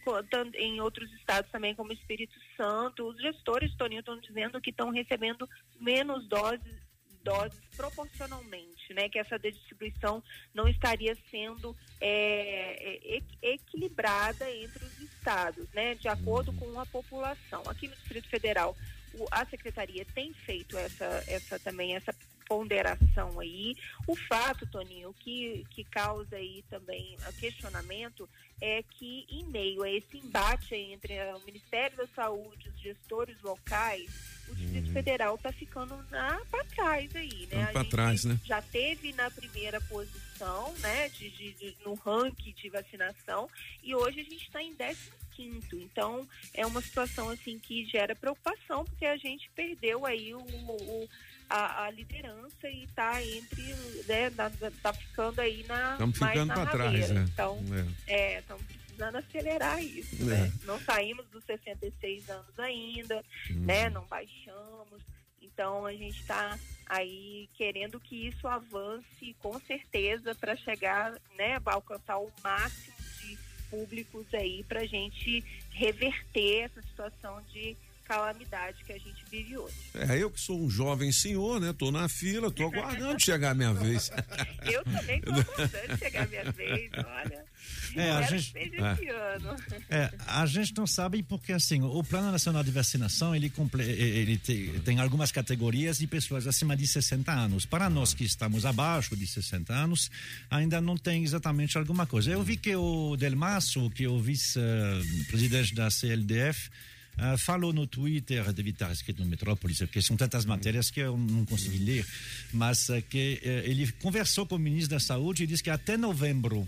em outros estados também, como Espírito Santo, os gestores, Toninho, estão dizendo que estão recebendo menos doses doses proporcionalmente, né? Que essa distribuição não estaria sendo é, é, equi- equilibrada entre os estados, né? De acordo com a população. Aqui no Distrito Federal, a secretaria tem feito essa, essa também essa ponderação aí. O fato, Toninho, que, que causa aí também questionamento é que em meio a esse embate entre o Ministério da Saúde, os gestores locais, o Distrito Federal está ficando para trás aí, né? A pra gente trás, né? Já teve na primeira posição, né, de, de- de- no ranking de vacinação e hoje a gente está em 15 Então é uma situação assim que gera preocupação porque a gente perdeu aí o, o- a, a liderança e está entre, né, na- tá ficando aí na Estamos mais ficando na para trás, né? Então É. é, estamos precisando acelerar isso, É. né? Não saímos dos 66 anos ainda, Uhum. né? Não baixamos. Então a gente está aí querendo que isso avance com certeza para chegar, né, alcançar o máximo de públicos aí para a gente reverter essa situação de calamidade que a gente vive hoje. É, eu que sou um jovem senhor, né? Tô na fila, tô aguardando chegar a minha vez. Eu também estou aguardando chegar a minha vez, olha. É, a gente- que seja esse ano. É, a gente não sabe porque assim o Plano Nacional de Vacinação ele, comple- ele te- tem algumas categorias de pessoas acima de 60 anos. Para nós que estamos abaixo de 60 anos, ainda não tem exatamente alguma coisa. Eu vi que o Delmasso, que é o vice-presidente da CLDF, ah, falou no Twitter, deve estar escrito no Metrópolis, porque são tantas matérias que eu não consegui ler, mas ah, que eh, ele conversou com o ministro da Saúde e disse que até novembro,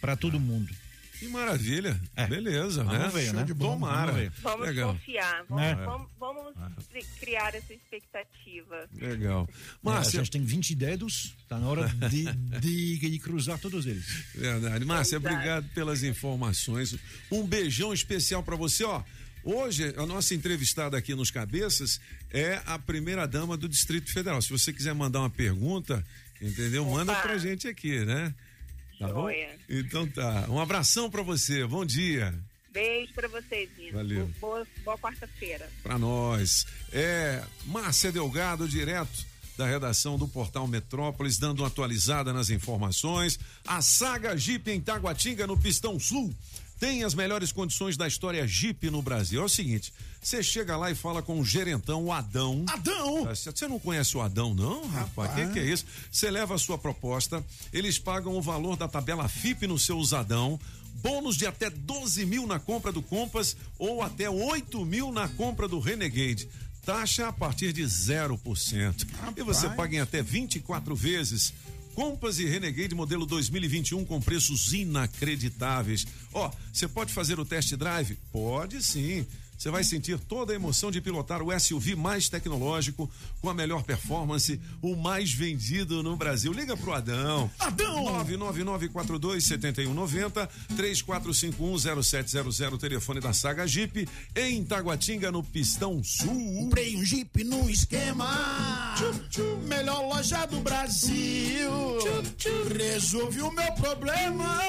para todo mundo. Que maravilha. Beleza, Vamos né? ver, Show né? de Vamos Tomara. ver. Vamos Legal. confiar, vamos, É. vamos, vamos cri- criar essa expectativa. Legal. Márcia. a gente tem 20 dedos, está na hora de, de, de cruzar todos eles. Verdade. Márcia, obrigado pelas informações. Um beijão especial para você, ó. Hoje, a nossa entrevistada aqui nos Cabeças é a primeira dama do Distrito Federal. Se você quiser mandar uma pergunta, entendeu? Manda Opa. pra gente aqui, né? Tá bom? Então tá. Um abração pra você. Bom dia. Beijo pra vocês, meninos. Valeu. Boa, boa quarta-feira. Pra nós. É Márcia Delgado, direto da redação do Portal Metrópolis, dando uma atualizada nas informações. A saga Jeep em Taguatinga, no Pistão Sul, tem as melhores condições da história Jeep no Brasil. É o seguinte: você chega lá e fala com o gerentão, o Adão. Adão! Você não conhece o Adão, não, rapaz? O que, que é isso? Você leva a sua proposta, eles pagam o valor da tabela FIP no seu usadão. Bônus de até 12 mil na compra do Compass ou até 8 mil na compra do Renegade. Taxa a partir de 0%. E você Rapaz. paga em até 24 vezes. Compass e Renegade modelo 2021 com preços inacreditáveis. Ó, você pode fazer o test drive? Pode sim. Você vai sentir toda a emoção de pilotar o SUV mais tecnológico, com a melhor performance, o mais vendido no Brasil. Liga pro Adão. Adão! 999427190 34510700, telefone da Saga Jeep, em Taguatinga, no Pistão Sul. Comprei um Jeep num esquema. Melhor loja do Brasil. Resolvi o meu problema.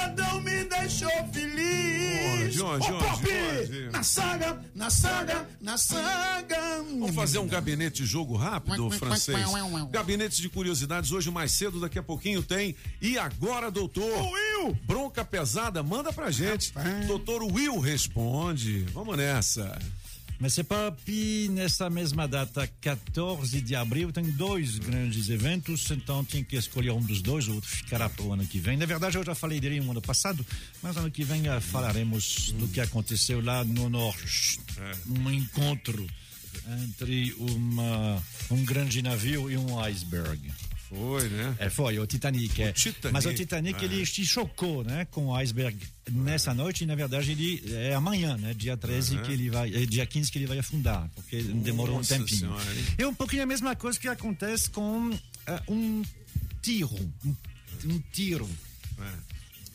Adão me deixou feliz. Jorge, Pop, Jorge. Na saga, na saga, na saga. Vamos fazer um gabinete de jogo rápido, francês? Gabinete de curiosidades, hoje mais cedo, daqui a pouquinho tem. E agora, doutor? Will! Bronca pesada, manda pra gente. Doutor Will responde. Vamos nessa. Mas é papi, nessa mesma data, 14 de abril, tem dois grandes eventos, então tem que escolher um dos dois, o outro ficará para o ano que vem. Na verdade, eu já falei dele no ano passado, mas ano que vem eh, falaremos do que aconteceu lá no Norte. Um encontro entre uma, um grande navio e um iceberg. Foi, né? É, foi, o Titanic. é. Titanic. Mas o Titanic, Ah. ele se chocou, né, com o iceberg nessa noite, e na verdade ele é amanhã, né, dia 13 Aham. que ele vai, é, dia 15 que ele vai afundar, porque demorou um Nossa tempinho. Senhora? É um pouquinho a mesma coisa que acontece com eh, um tiro, um, um tiro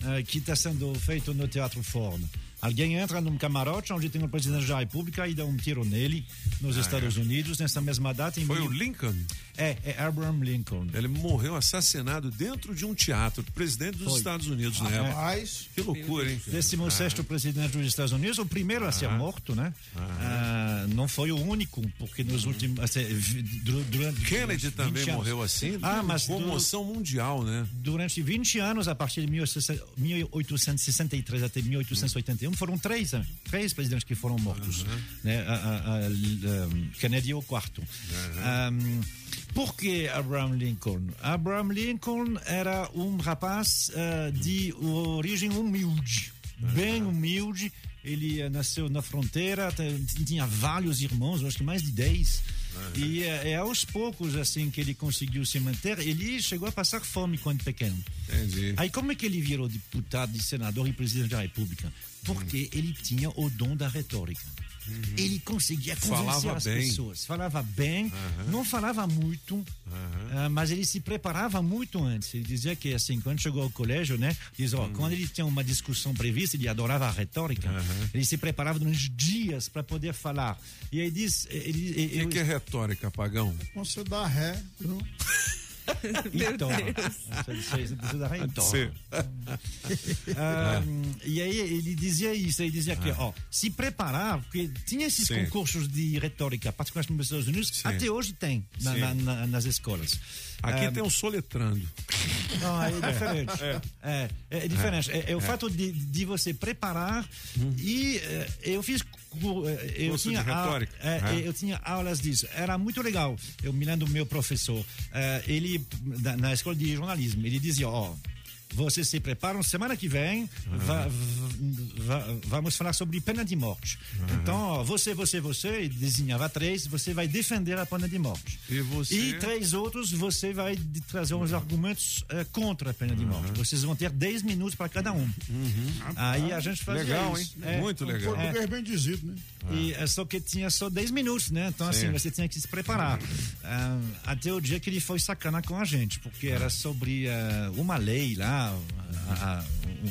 É. eh, que está sendo feito no Teatro Ford. Alguém entra num camarote onde tem o presidente da República e dá um tiro nele nos Ah, Estados é. Unidos nessa mesma data. Em Foi mil- o Lincoln? É, é Abraham Lincoln. Ele morreu assassinado dentro de um teatro, presidente dos Foi. Estados Unidos na época. Rapaz. Que loucura, hein? 16 Ah. presidente dos Estados Unidos, o primeiro a ser Ah. morto, né? Ah, não foi o único, porque nos últimos. assim, durante Kennedy 20 também anos. morreu assim. Ah, mas comoção mundial, né? durante 20 anos, a partir de 1863 até 1881, foram três, né? três presidentes que foram mortos. Né? A- a- a- um, Kennedy é o quarto. Um, por que Abraham Lincoln? Abraham Lincoln era um rapaz uh, de origem humilde, bem humilde. Ele eh, nasceu na fronteira, tinha vários irmãos, acho que mais de 10. E é, é aos poucos assim que ele conseguiu se manter. Ele chegou a passar fome quando pequeno. Entendi. Aí como é que ele virou deputado, senador e presidente da República? Porque ele tinha o dom da retórica. Ele conseguia convencer Falava as bem. pessoas. Falava bem, não falava muito, ah, mas ele se preparava muito antes. Ele dizia que assim, quando chegou ao colégio, né, diz, ó, quando ele tinha uma discussão prevista, ele adorava a retórica. Ele se preparava durante dias para poder falar. E aí diz, ele, O que, que é retórica, pagão? Você dá ré. Viu? Então, então. Ah, E aí ele dizia isso, ele dizia que, Ah. ó, se preparar, porque tinha esses Sim. concursos de retórica, particularmente nos Estados Unidos, até hoje tem na- Sim. na- na- nas escolas. Aqui Ah, tem um soletrando. Não, é diferente. É. É, é, diferente. É, é o É. fato de, de você preparar e eh, eu fiz eu Curso de tinha a- é, eu tinha aulas disso. Era muito legal. Eu me lembro do meu professor, eh, ele na escola de jornalismo, ele dizia, ó, vocês se preparam, semana que vem va- va- vamos falar sobre pena de morte. Então, ó, você, você, você, desenhava três, você vai defender a pena de morte. E você? E três outros, você vai trazer uns argumentos eh, contra a pena de morte. Vocês vão ter 10 minutos para cada um. Aí a gente fazia Legal, isso. hein? Muito legal. É, Português bem dizido, né? e é só que tinha só 10 minutos, né? Então, assim, Sim. você tinha que se preparar. Ah, até o dia que ele foi sacana com a gente, porque era sobre ah, uma lei lá, ah, ah,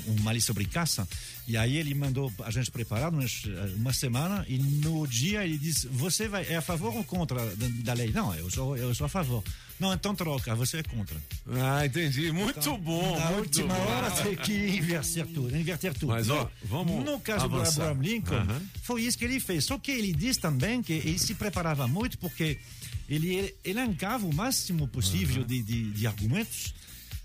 um- uma sobre caça. E aí ele mandou a gente preparar umas, ah, uma semana e no dia ele disse: Você vai, é a favor ou contra da, lei? Não, eu sou, eu sou a favor. Não, então troca, você é contra. Ah, entendi. Muito bom. Na muito última bom. hora tem que inverter tudo, inverter tudo. Mas, ó, vamos No caso avançar. do Abraham Lincoln, Aham. foi isso que ele fez. Só que ele diz também que ele se preparava muito porque ele elencava o máximo possível de, de, de argumentos,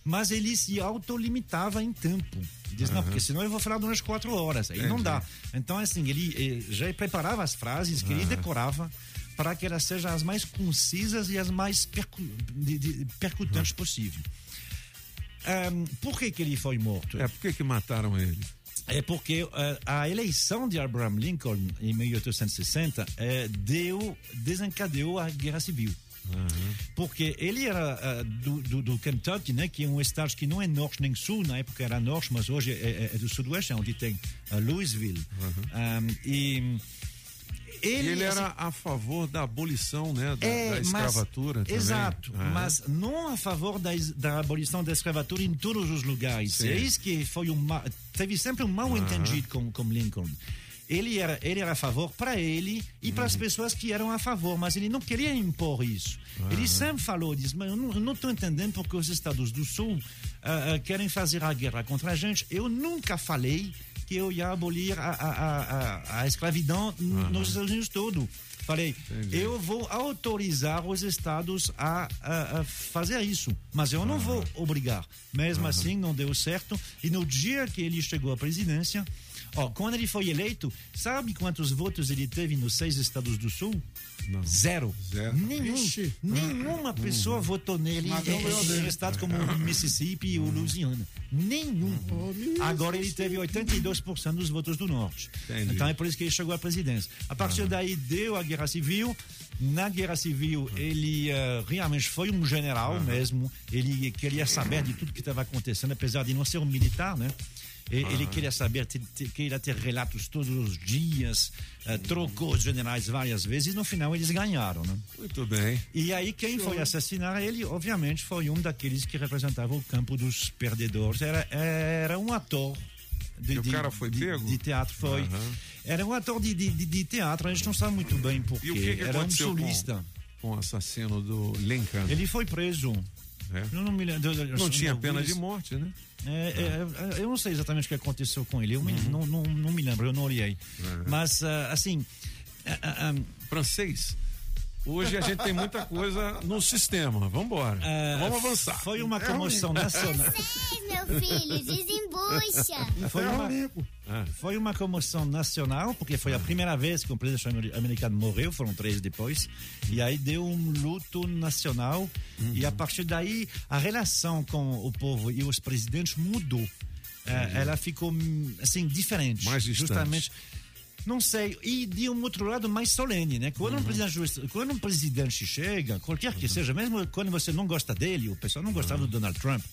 mas ele se autolimitava em tempo. Diz, não, Aham. porque senão eu vou falar durante quatro horas. Aí não Entendi. dá. Então, assim, ele eh, já preparava as frases que ele Aham. decorava para que elas sejam as mais concisas e as mais percu de- de- percutantes possível. Ahn, por que, que ele foi morto? É, por que que mataram ele? É porque eh, a eleição de Abraham Lincoln em 1860 eh, deu, desencadeou a guerra civil. Porque ele era eh, do, do, do Kentucky, né, que é um estado que não é norte nem sul, na época era norte, mas hoje é, é- é do sudoeste, onde tem eh, Louisville. Um, e Ele, ele, ele assim, era a favor da abolição, né, da, é, da mas- escravatura também. Exato, Ah. mas não a favor da, da abolição da escravatura em todos os lugares. Sim. É isso que foi um teve sempre um mal entendido com, com Lincoln. Ele era, ele era a favor para ele e para as Uhum. pessoas que eram a favor, mas ele não queria impor isso. Ele sempre falou disso, mas eu não estou entendendo porque os Estados do Sul ah, ah, querem fazer a guerra contra a gente. Eu nunca falei que eu ia abolir a, a, a, a, escravidão n- nos Estados Unidos todo. Falei, eu vou autorizar os estados a, a- a fazer isso, mas eu não vou obrigar. Mesmo assim, não deu certo. E no dia que ele chegou à presidência, ó, quando ele foi eleito, sabe quantos votos ele teve nos seis estados do Sul? Zero. Nenhum. Ixi. Nenhuma pessoa votou nele Mas não em, em estados como o Mississippi ou Louisiana. Nenhum. Agora ele teve 82% dos votos do Norte. Entendi. Então é por isso que ele chegou à presidência. A partir daí deu a Guerra Civil. Na Guerra Civil ele eh, realmente foi um general mesmo. Ele queria saber de tudo que estava acontecendo, apesar de não ser um militar, né? Ele queria saber, te- te- queria ter relatos todos os dias, eh, trocou os generais várias vezes e no final eles ganharam, né? Muito bem. E aí quem foi assassinar ele, obviamente, foi um daqueles que representava o campo dos perdedores. Era, era um ator de, E o de- cara foi de- pego? de teatro, foi. Aham. Era um ator de, de, de- teatro, a gente não sabe muito bem porquê. E o que, que Era um aconteceu com, solista. com o assassino do Lincoln? Ele foi preso. Eu não me lembro. Não tinha pena de morte, né? É, é, é, eu não sei exatamente o que aconteceu com ele. Eu Uhum. não, não, não me lembro, eu não olhei. Mas, ah, assim. ah, ah, ah, Francês. Hoje a gente tem muita coisa no sistema. Vamos embora. ah, Vamos avançar. Foi uma É comoção ruim. nacional. meu filho, desembucha. Foi uma, Ah. foi uma comoção nacional, porque foi a primeira vez que um presidente amer- americano morreu, foram três depois, e aí deu um luto nacional, e Uhum. a partir daí a relação com o povo e os presidentes mudou. Ela ficou, hum, assim, diferente. Mais distante. Justamente. Não sei, e de um outro lado mais solene, né? Quando, um, presidente, quando um presidente chega, qualquer que seja, mesmo quando você não gosta dele, o pessoal não gostava do Donald Trump,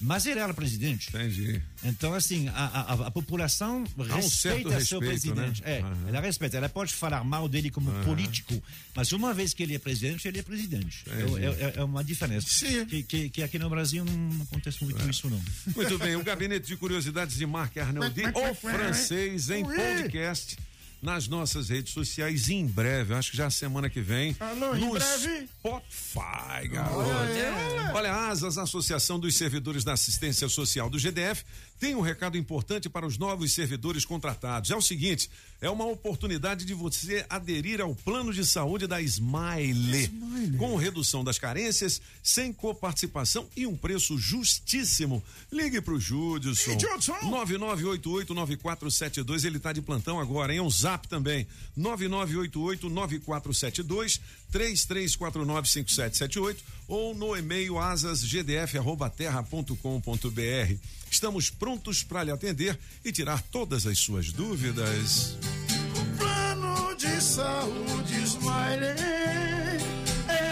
mas ele era presidente. Entendi. Então, assim, a, a, a população Há um certo respeita seu respeito, presidente. né? É, Aham. ela respeita. Ela pode falar mal dele como Aham. político, mas uma vez que ele é presidente, ele é presidente. Entendi. É, é- é uma diferença. Que, que, que aqui no Brasil não acontece muito isso, não. Muito bem, o Gabinete de Curiosidades de Marc Arnoldi, o francês, em podcast, nas nossas redes sociais, em breve, acho que já semana que vem, Alô, em no breve? Spotify, garoto. Olha. Olha, ASAS, Associação dos Servidores da Assistência Social do GDF, tem um recado importante para os novos servidores contratados. É o seguinte, é uma oportunidade de você aderir ao plano de saúde da Smile, com redução das carências, sem coparticipação e um preço justíssimo. Ligue pro Judson. Ei, Judson! 99889472, ele tá de plantão agora, hein? É um zap também. 99889472 33495778 ou no e-mail asasgdf@terra.com.br. Estamos prontos para lhe atender e tirar todas as suas dúvidas. Plano de saúde Smiley é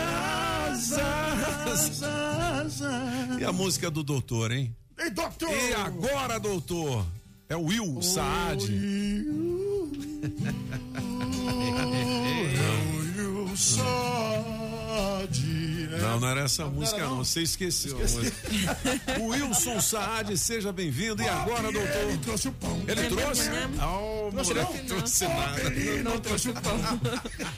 asas, asas. E a música do doutor, hein? Ei, doutor! E agora, doutor? É o Will Saad. Eu só de... Não, não era essa música, não. Você esqueceu. a música. O Wilson Saad, seja bem-vindo. E agora, doutor? Ele trouxe o pão. Ele trouxe? Oh, Trouxe moleque, não? trouxe nada. Ele não trouxe o pão.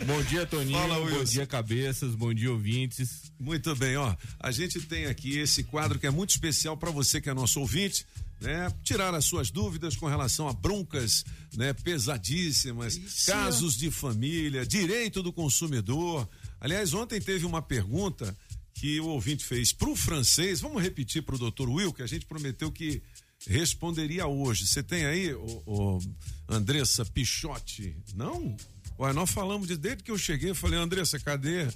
Bom dia, Toninho. Fala, bom Wilson. dia, cabeças. Bom dia, ouvintes. Muito bem, ó. A gente tem aqui esse quadro que é muito especial para você que é nosso ouvinte, né? Tirar as suas dúvidas com relação a broncas, né? Pesadíssimas, casos de família, direito do consumidor. Aliás, ontem teve uma pergunta que o ouvinte fez para o francês. Vamos repetir para o doutor Will, que a gente prometeu que responderia hoje. Você tem aí, o, o Andressa Pichotti? Não? Ué, nós falamos de desde que eu cheguei, eu falei, Andressa, cadê?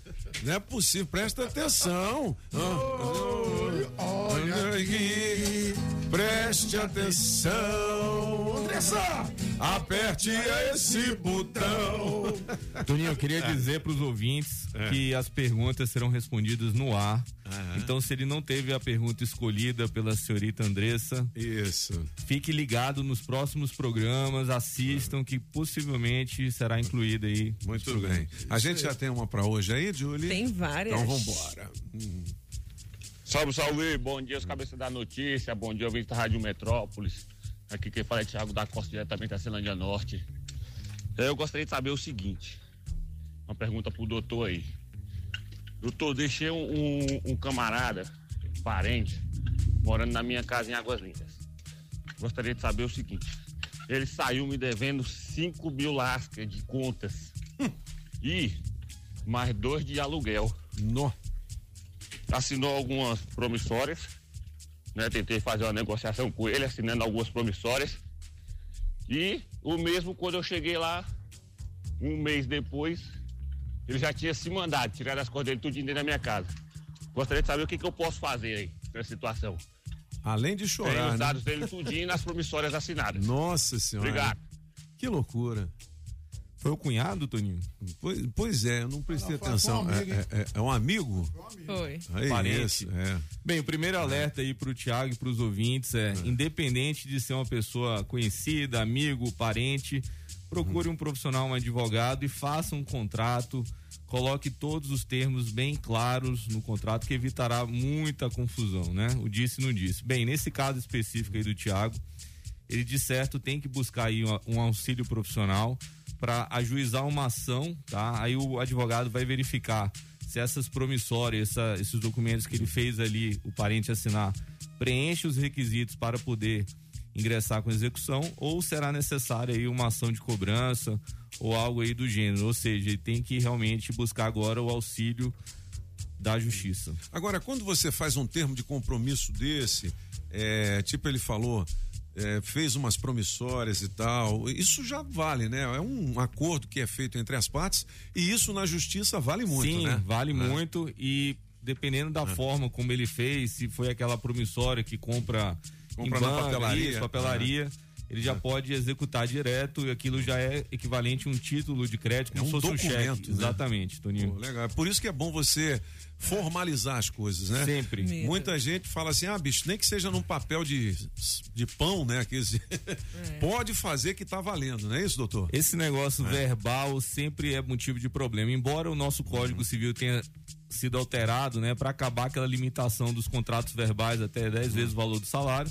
Não é possível, presta atenção. Ah, olha aqui, preste atenção. Andressa, aperte esse botão. Toninho, eu queria dizer para os ouvintes É. que as perguntas serão respondidas no ar. Então, se ele não teve a pergunta escolhida pela senhorita Andressa, isso. Fique ligado nos próximos programas, assistam que possivelmente será incluída aí. Muito bem. A gente já tem uma para hoje aí, Julie? Tem várias. Então vambora. Salve, salve, bom dia, os cabeças da notícia, bom dia, ouvinte da Rádio Metrópolis. Aqui quem fala é Thiago da Costa, diretamente da Celândia Norte. Eu gostaria de saber o seguinte, uma pergunta pro doutor aí. Doutor, deixei um, um- um camarada, parente, morando na minha casa em Águas Lindas. Gostaria de saber o seguinte, ele saiu me devendo 5 mil lascas de contas e mais dois de aluguel. No. Assinou algumas promissórias, né? Tentei fazer uma negociação com ele, assinando algumas promissórias. E o mesmo quando eu cheguei lá, um mês depois, ele já tinha se mandado, tirar as coisas dele tudo dentro da minha casa. Gostaria de saber o que, que eu posso fazer aí nessa situação. Além de Tem chorar, os né? dados dele tudinho nas promissórias assinadas. Nossa senhora. Obrigado. Que loucura. Foi o cunhado, Toninho? Pois, pois é, eu não prestei Não, foi atenção. um amigo, é, é- é um amigo? Foi. Aí, Parente. isso, é. Bem, o primeiro alerta aí pro Thiago e pros ouvintes é, independente de ser uma pessoa conhecida, amigo, parente, procure um profissional, um advogado e faça um contrato, coloque todos os termos bem claros no contrato que evitará muita confusão, né? O disse e não disse. Bem, nesse caso específico aí do Thiago, ele de certo tem que buscar aí um auxílio profissional para ajuizar uma ação, tá? Aí o advogado vai verificar se essas promissórias, essa, esses documentos que ele fez ali, o parente assinar, preenche os requisitos para poder ingressar com execução ou será necessária aí uma ação de cobrança ou algo aí do gênero, ou seja, ele tem que realmente buscar agora o auxílio da justiça. Agora, quando você faz um termo de compromisso desse, é, tipo ele falou, é, fez umas promissórias e tal, isso já vale, né? É um acordo que é feito entre as partes e isso na justiça vale muito, Sim, né? vale É. muito e dependendo da forma como ele fez, se foi aquela promissória que compra, Compra em na banca, papelaria. isso, papelaria, ele já pode executar direto e aquilo já é equivalente a um título de crédito, como É um se fosse um documento, cheque. né? Exatamente, Toninho. Pô, legal. É por isso que é bom você formalizar as coisas, né? Sempre. Mesmo. Muita gente fala assim: ah, bicho, nem que seja num papel de, de pão, né? Aqueles... Pode fazer que tá valendo, não é isso, doutor? Esse negócio É. verbal sempre é motivo de problema. Embora o nosso Código Civil tenha sido alterado, né, para acabar aquela limitação dos contratos verbais até 10 vezes o valor do salário,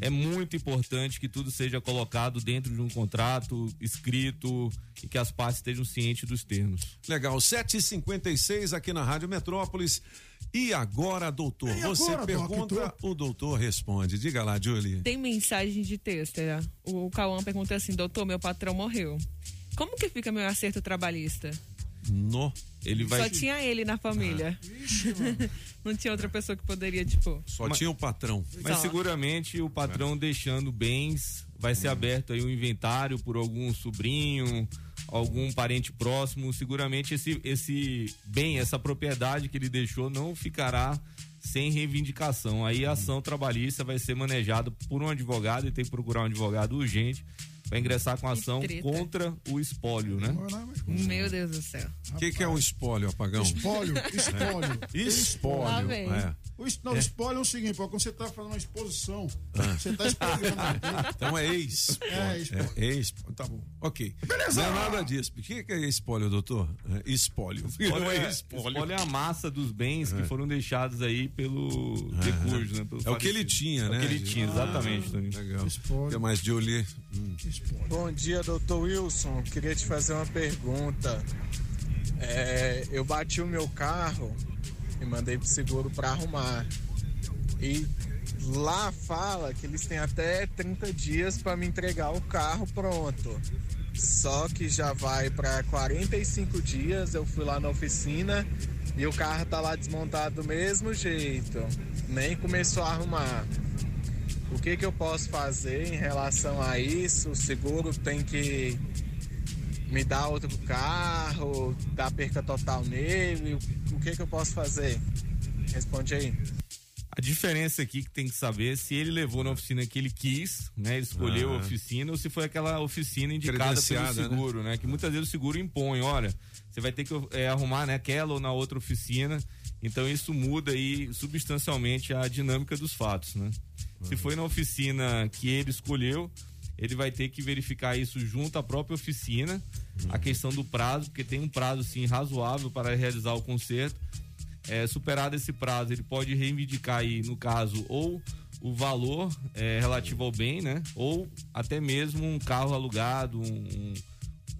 é muito importante que tudo seja colocado dentro de um contrato escrito e que as partes estejam cientes dos termos. Legal, 7h56 aqui na Rádio Metrópolis. E agora, doutor? E você agora, Doc, pergunta, o doutor responde. Diga lá, Julie. Tem mensagem de texto. né? O Cauã pergunta assim: doutor, meu patrão morreu. Como que fica meu acerto trabalhista? No. Ele Só tinha ele na família. Não tinha outra pessoa que poderia, tipo. Só tinha o patrão. Mas Só. seguramente o patrão deixando bens, vai ser aberto aí um inventário por algum sobrinho, algum parente próximo. Seguramente esse, esse bem, essa propriedade que ele deixou não ficará sem reivindicação. Aí a ação trabalhista vai ser manejada por um advogado e tem que procurar um advogado urgente para ingressar com a ação contra o espólio, né? Meu Deus do céu. O que, que é um espólio, apagão? Espólio, espólio. Espólio. Lá vem. É. O, es- não, É. espólio é o seguinte, pô, quando você tá fazendo uma exposição, Ah. você tá espolhando aqui. Então é ex. É, espólio. É, ex. Tá bom. Ok. Beleza. Não é nada disso. O que, que é espólio, doutor? É, espólio. Espólio é, é espólio é a massa dos bens que foram deixados aí pelo recurso, né? pelo É o que ele tinha, É né? o que ele tinha, exatamente, Ah. Legal. O que mais, Julie? Hum. Bom dia, doutor Wilson. Queria te fazer uma pergunta. É, eu bati o meu carro e mandei pro seguro para arrumar. E lá fala que eles têm até 30 dias para me entregar o carro pronto. Só que já vai para 45 dias. Eu fui lá na oficina e o carro tá lá desmontado do mesmo jeito. Nem começou a arrumar. O que, que eu posso fazer em relação a isso? O seguro tem que me dar outro carro, dar perca total nele? O que, que eu posso fazer? Responde aí. A diferença aqui que tem que saber é se ele levou na oficina que ele quis, né? Escolheu Ah. a oficina ou se foi aquela oficina indicada pelo né? seguro, né? Que muitas vezes o seguro impõe, olha, você vai ter que é, arrumar naquela ou na outra oficina. Então isso muda aí substancialmente a dinâmica dos fatos, né? Se foi na oficina que ele escolheu, ele vai ter que verificar isso junto à própria oficina, a questão do prazo, porque tem um prazo sim razoável para realizar o conserto. É, superado esse prazo, ele pode reivindicar aí, no caso, ou o valor é, relativo ao bem, né? Ou até mesmo um carro alugado, um,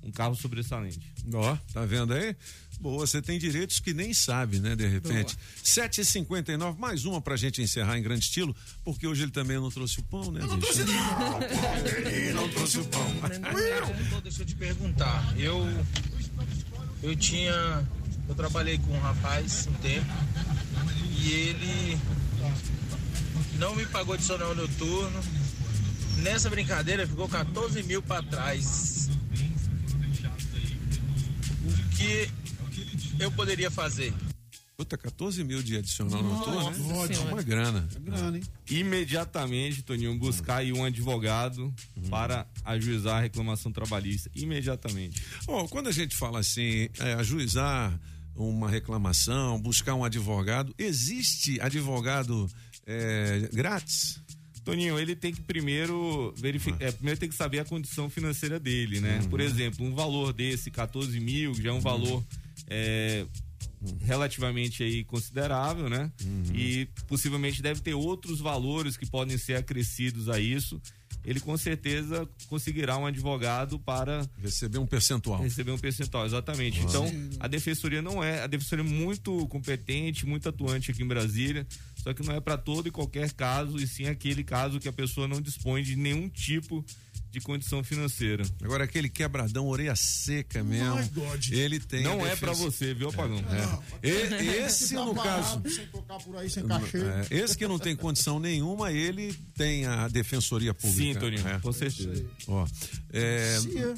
um carro sobressalente. Ó, tá vendo aí? Boa, você tem direitos que nem sabe, né, de repente. 7h59, mais uma pra gente encerrar em grande estilo, porque hoje ele também não trouxe o pão, né, bicho? Ele não trouxe o pão. Deixa eu te perguntar. Eu eu tinha eu trabalhei com um rapaz um tempo e ele não me pagou adicional noturno. Nessa brincadeira ficou 14 mil para trás. O que eu poderia fazer? Puta, 14 mil de adicional Nossa noturno, né? É Senhora. uma grana. Imediatamente, Toninho, buscar aí um advogado para ajuizar a reclamação trabalhista. Imediatamente. Ó, quando a gente fala assim, é, ajuizar uma reclamação, buscar um advogado, existe advogado é, grátis? Toninho, ele tem que primeiro verificar, é, primeiro tem que saber a condição financeira dele, né? Por exemplo, um valor desse, 14 mil, já é um valor é, relativamente aí considerável, né? E possivelmente deve ter outros valores que podem ser acrescidos a isso. Ele com certeza conseguirá um advogado para receber um percentual. Receber um percentual, exatamente. Ah. Então, a defensoria não é, a defensoria é muito competente, muito atuante aqui em Brasília, só que não é para todo e qualquer caso, e sim aquele caso que a pessoa não dispõe de nenhum tipo de condição financeira. Agora aquele quebradão, orelha seca mesmo. My God. Ele tem. Não é pra você, viu, Apagão? É. E- esse, no caso. Sem tocar por aí, sem cachê. É, esse que não tem condição nenhuma, ele tem a defensoria pública. Sim, Toninho, É. com certeza. Ó, é, é.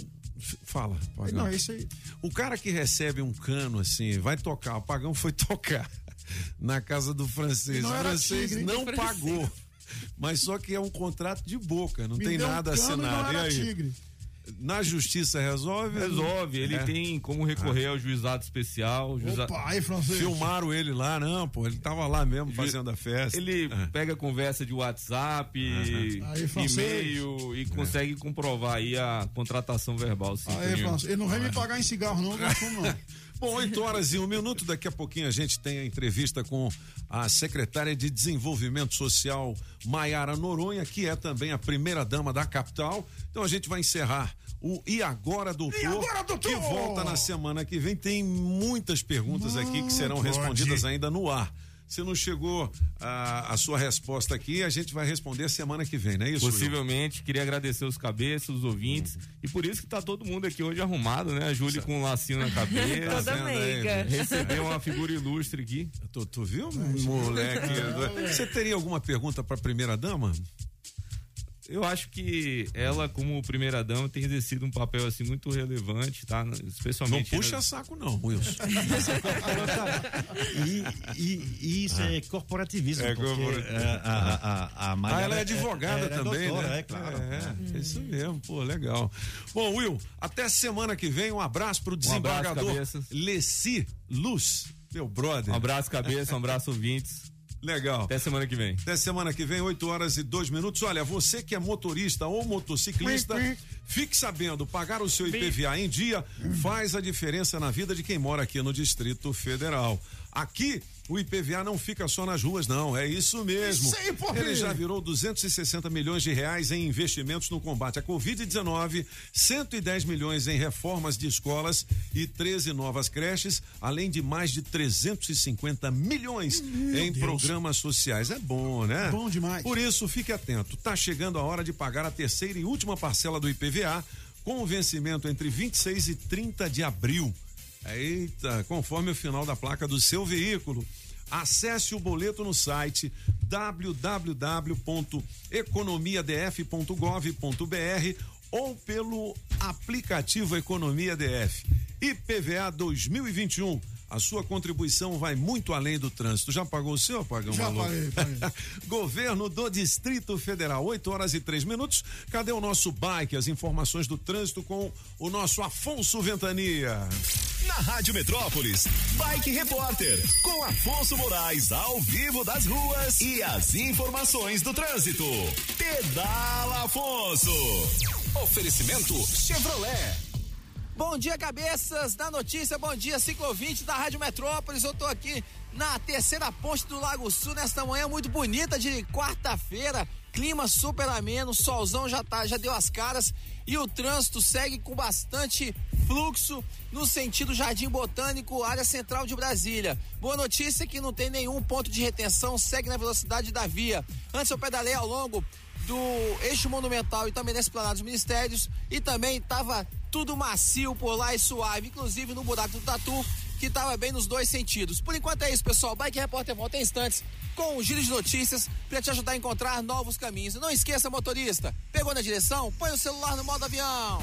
Fala, Pagão. Não, é isso aí. O cara que recebe um cano assim, vai tocar, o Pagão foi tocar na casa do francês. O francês tigre, não pagou. Mas só que é um contrato de boca, não Me tem um nada assinado. E aí? tigre. Na justiça resolve? Resolve, ele É. tem como recorrer ao juizado especial. Juiza... Opa, aí, francês. Filmaram ele lá, não, pô, ele tava lá mesmo fazendo a festa. Ele pega conversa de WhatsApp, francês. e-mail e consegue comprovar aí a contratação verbal. Sim, Aí, francês. Ele não vem me pagar em cigarro, não, não não. Bom, 8 horas e um minuto. Daqui a pouquinho a gente tem a entrevista com a secretária de Desenvolvimento Social, Maiara Noronha, que é também a primeira dama da capital. Então a gente vai encerrar o E Agora, Doutor? E Agora, Doutor? Que volta na semana que vem. Tem muitas perguntas aqui que serão pode. respondidas ainda no ar. Se não chegou a, a sua resposta aqui, a gente vai responder semana que vem, não é isso? Will? Possivelmente, queria agradecer os cabeças, os ouvintes. E por isso que tá todo mundo aqui hoje arrumado, né? A Júlia com um lacinho na cabeça. Toda Vendo aí? meiga. Recebeu uma figura ilustre aqui. Tu, tu viu, moleque? Você teria alguma pergunta para a primeira dama? Eu acho que ela, como primeira dama, tem exercido um papel assim muito relevante, tá? Não Especialmente. puxa nas- saco, não, Wilson. E, e- e isso é corporativismo. É corporativismo. eh, a, a, a, a Maria Ah, ela é advogada ela é também, doutora, né? É, claro. É, é isso mesmo, pô, legal. Bom, Will, até semana que vem, um abraço pro abraço, desembargador cabeças. Leci Luz, meu brother. Um abraço, cabeça, um abraço, ouvintes. Legal. Até semana que vem. Até semana que vem, 8 horas e 2 minutos. Olha, você que é motorista ou motociclista, fique sabendo, pagar o seu IPVA em dia faz a diferença na vida de quem mora aqui no Distrito Federal. Aqui, o IPVA não fica só nas ruas, não. É isso mesmo. Isso aí, porra. Ele já virou 260 milhões de reais em investimentos no combate à Covid-19, 110 milhões em reformas de escolas e 13 novas creches, além de mais de 350 milhões Meu em Deus. programas sociais. É bom, né? Bom demais. Por isso, fique atento. Tá chegando a hora de pagar a terceira e última parcela do IPVA, com o vencimento entre 26 e 30 de abril. Eita, conforme o final da placa do seu veículo. Acesse o boleto no site www.economiadf.gov.br ou pelo aplicativo Economia DF. IPVA 2021. A sua contribuição vai muito além do trânsito. Já pagou o seu, Pagão Já Maluco? paguei, paguei. Governo do Distrito Federal, 8 horas e 3 minutos. Cadê o nosso bike? As informações do trânsito com o nosso Afonso Ventania. Na Rádio Metrópolis, Bike Repórter, com Afonso Moraes ao vivo das ruas e as informações do trânsito. Pedala Afonso. Oferecimento Chevrolet. Bom dia, cabeças da notícia. Bom dia, ciclovinte da Rádio Metrópolis. Eu tô aqui na terceira ponte do Lago Sul nesta manhã muito bonita de quarta-feira. Clima super ameno, solzão já tá, já deu as caras e o trânsito segue com bastante fluxo no sentido Jardim Botânico, área central de Brasília. Boa notícia que não tem nenhum ponto de retenção, segue na velocidade da via. Antes eu pedalei ao longo do eixo monumental e também da esplanada dos ministérios e também tava tudo macio por lá e suave, inclusive no buraco do Tatu, que tava bem nos dois sentidos. Por enquanto é isso, pessoal. Bike Repórter volta em instantes com um giro de notícias para te ajudar a encontrar novos caminhos. Não esqueça, motorista, pegou na direção? Põe o celular no modo avião.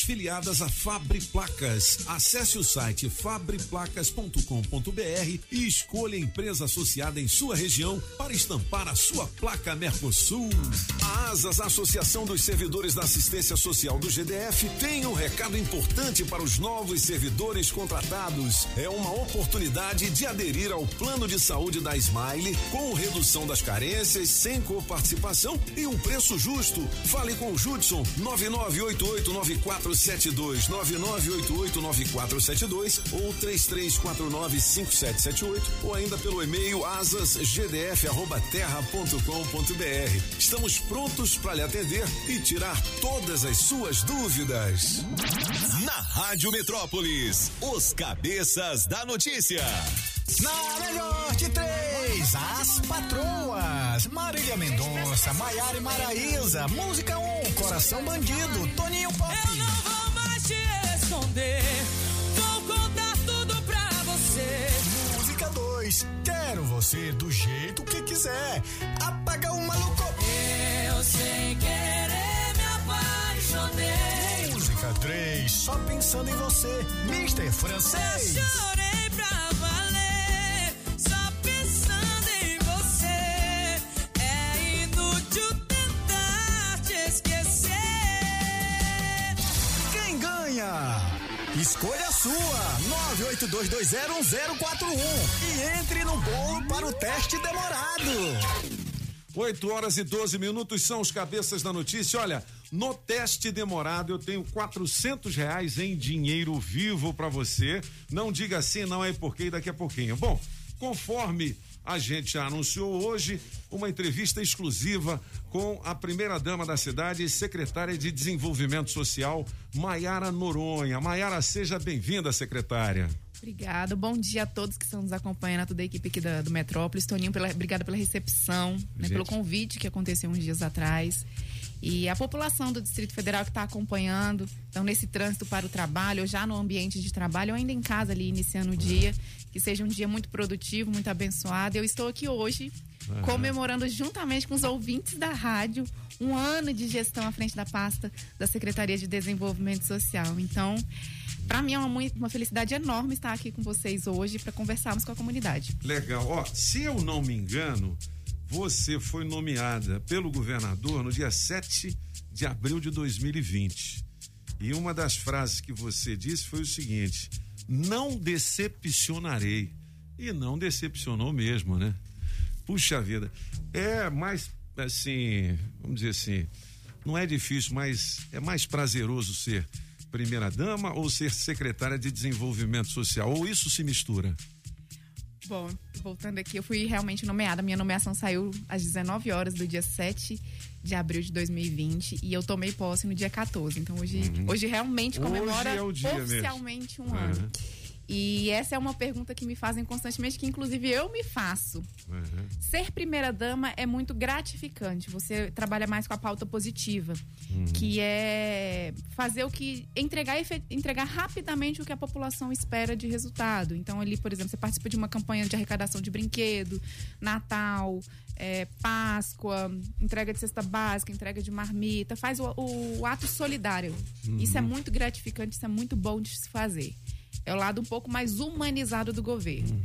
filiadas a Fabri Placas. Acesse o site fabriplacas.com.br e escolha a empresa associada em sua região para estampar a sua placa Mercosul. A ASAS, Associação dos Servidores da Assistência Social do GDF, tem um recado importante para os novos servidores contratados. É uma oportunidade de aderir ao plano de saúde da Smile com redução das carências, sem coparticipação e um preço justo. Fale com o Judson 99889472, 99889472 ou 33495778 ou ainda pelo e-mail asasgdf@terra.com.br. Estamos prontos para lhe atender e tirar todas as suas dúvidas. Na Rádio Metrópolis, os cabeças da notícia. Na melhor de três, as patroas. Marília Mendonça, Maiara e Maraísa. Música 1, um, Coração Bandido, Toninho Pop. Eu não vou mais te esconder. Vou contar tudo pra você. Música 2, Quero você do jeito que quiser. Apaga o maluco. Eu sem querer me apaixonei. Música 3, Só pensando em você. Mister Francês. Eu chorei Escolha sua, 982201041 e entre no bolo para o teste demorado. 8 horas e 12 minutos são os cabeças da notícia. Olha, no teste demorado eu tenho 400 reais em dinheiro vivo para você. Não diga assim, não é porque daqui a pouquinho. Bom, conforme a gente já anunciou hoje uma entrevista exclusiva com a primeira dama da cidade e secretária de Desenvolvimento Social, Maiara Noronha. Maiara, seja bem-vinda, secretária. Obrigada. Bom dia a todos que estão nos acompanhando, a toda a equipe aqui da, do Metrópolis. Toninho, pela, obrigada pela recepção, né, pelo convite que aconteceu uns dias atrás. E a população do Distrito Federal que está acompanhando, então nesse trânsito para o trabalho, ou já no ambiente de trabalho, ou ainda em casa ali, iniciando o dia, que seja um dia muito produtivo, muito abençoado. Eu estou aqui hoje Uhum. comemorando juntamente com os ouvintes da rádio um ano de gestão à frente da pasta da Secretaria de Desenvolvimento Social. Então, para mim é uma, uma felicidade enorme estar aqui com vocês hoje para conversarmos com a comunidade. Legal. Ó, se eu não me engano, você foi nomeada pelo governador no dia 7 de abril de 2020. E uma das frases que você disse foi o seguinte: não decepcionarei. E não decepcionou mesmo, né? Puxa vida. É mais, assim, vamos dizer assim, não é difícil, mas é mais prazeroso ser primeira-dama ou ser secretária de desenvolvimento social? Ou isso se mistura? Bom, voltando aqui, eu fui realmente nomeada. Minha nomeação saiu às 19 horas do dia 7 de abril de 2020 e eu tomei posse no dia 14. Então hoje, hoje realmente Hoje comemora é o dia mesmo. oficialmente um Uhum. ano. E essa é uma pergunta que me fazem constantemente, que inclusive eu me faço. Ser primeira-dama é muito gratificante. Você trabalha mais com a pauta positiva, que é fazer o que. entregar, entregar rapidamente o que a população espera de resultado. Então, ali, por exemplo, você participa de uma campanha de arrecadação de brinquedo, Natal, é, Páscoa, entrega de cesta básica, entrega de marmita, faz o, o ato solidário. Uhum. Isso é muito gratificante, isso é muito bom de se fazer. É o lado um pouco mais humanizado do governo.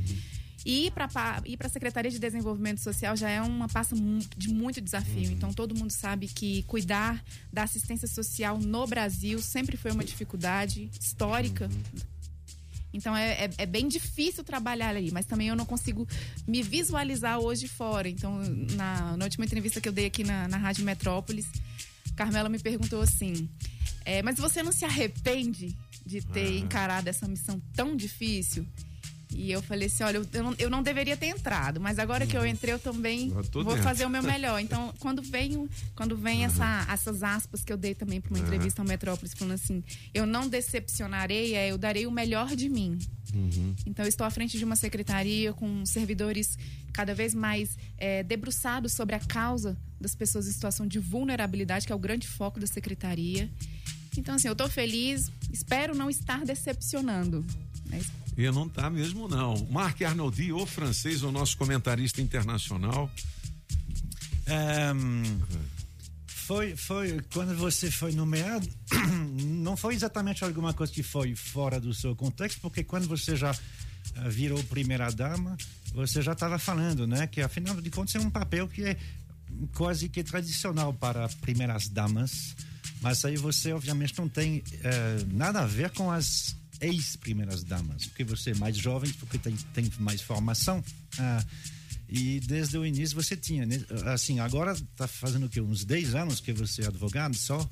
E ir para a Secretaria de Desenvolvimento Social já é uma pasta mu- de muito desafio. Então, todo mundo sabe que cuidar da assistência social no Brasil sempre foi uma dificuldade histórica. Então, é, é, é bem difícil trabalhar ali, mas também eu não consigo me visualizar hoje fora. Então, na, na última entrevista que eu dei aqui na, na Rádio Metrópolis, Carmela me perguntou assim: é, Mas você não se arrepende de ter Ah. encarado essa missão tão difícil? E eu falei assim, olha, eu, eu não, eu não deveria ter entrado, mas agora que eu entrei, eu também Eu vou fazer o meu melhor. Então, quando vem, quando vem essa, essas aspas que eu dei também para uma Uhum. entrevista ao Metrópolis, falando assim, eu não decepcionarei, é, eu darei o melhor de mim. Então, eu estou à frente de uma secretaria com servidores cada vez mais é, debruçados sobre a causa das pessoas em situação de vulnerabilidade, que é o grande foco da secretaria. Então, assim, eu estou feliz, espero não estar decepcionando. Mas E não tá mesmo, não. Marc Arnoldi, o francês, o nosso comentarista internacional. Ehm, foi, foi quando você foi nomeado, não foi exatamente alguma coisa que foi fora do seu contexto, porque quando você já ah, virou primeira dama, você já estava falando, né, que afinal de contas é um papel que é quase que tradicional para primeiras damas, mas aí você obviamente não tem eh, nada a ver com as ex-primeiras damas, porque você é mais jovem, porque tem, tem mais formação. ah, e desde o início você tinha, né? assim, agora tá fazendo o quê? Uns 10 anos que você é advogado só?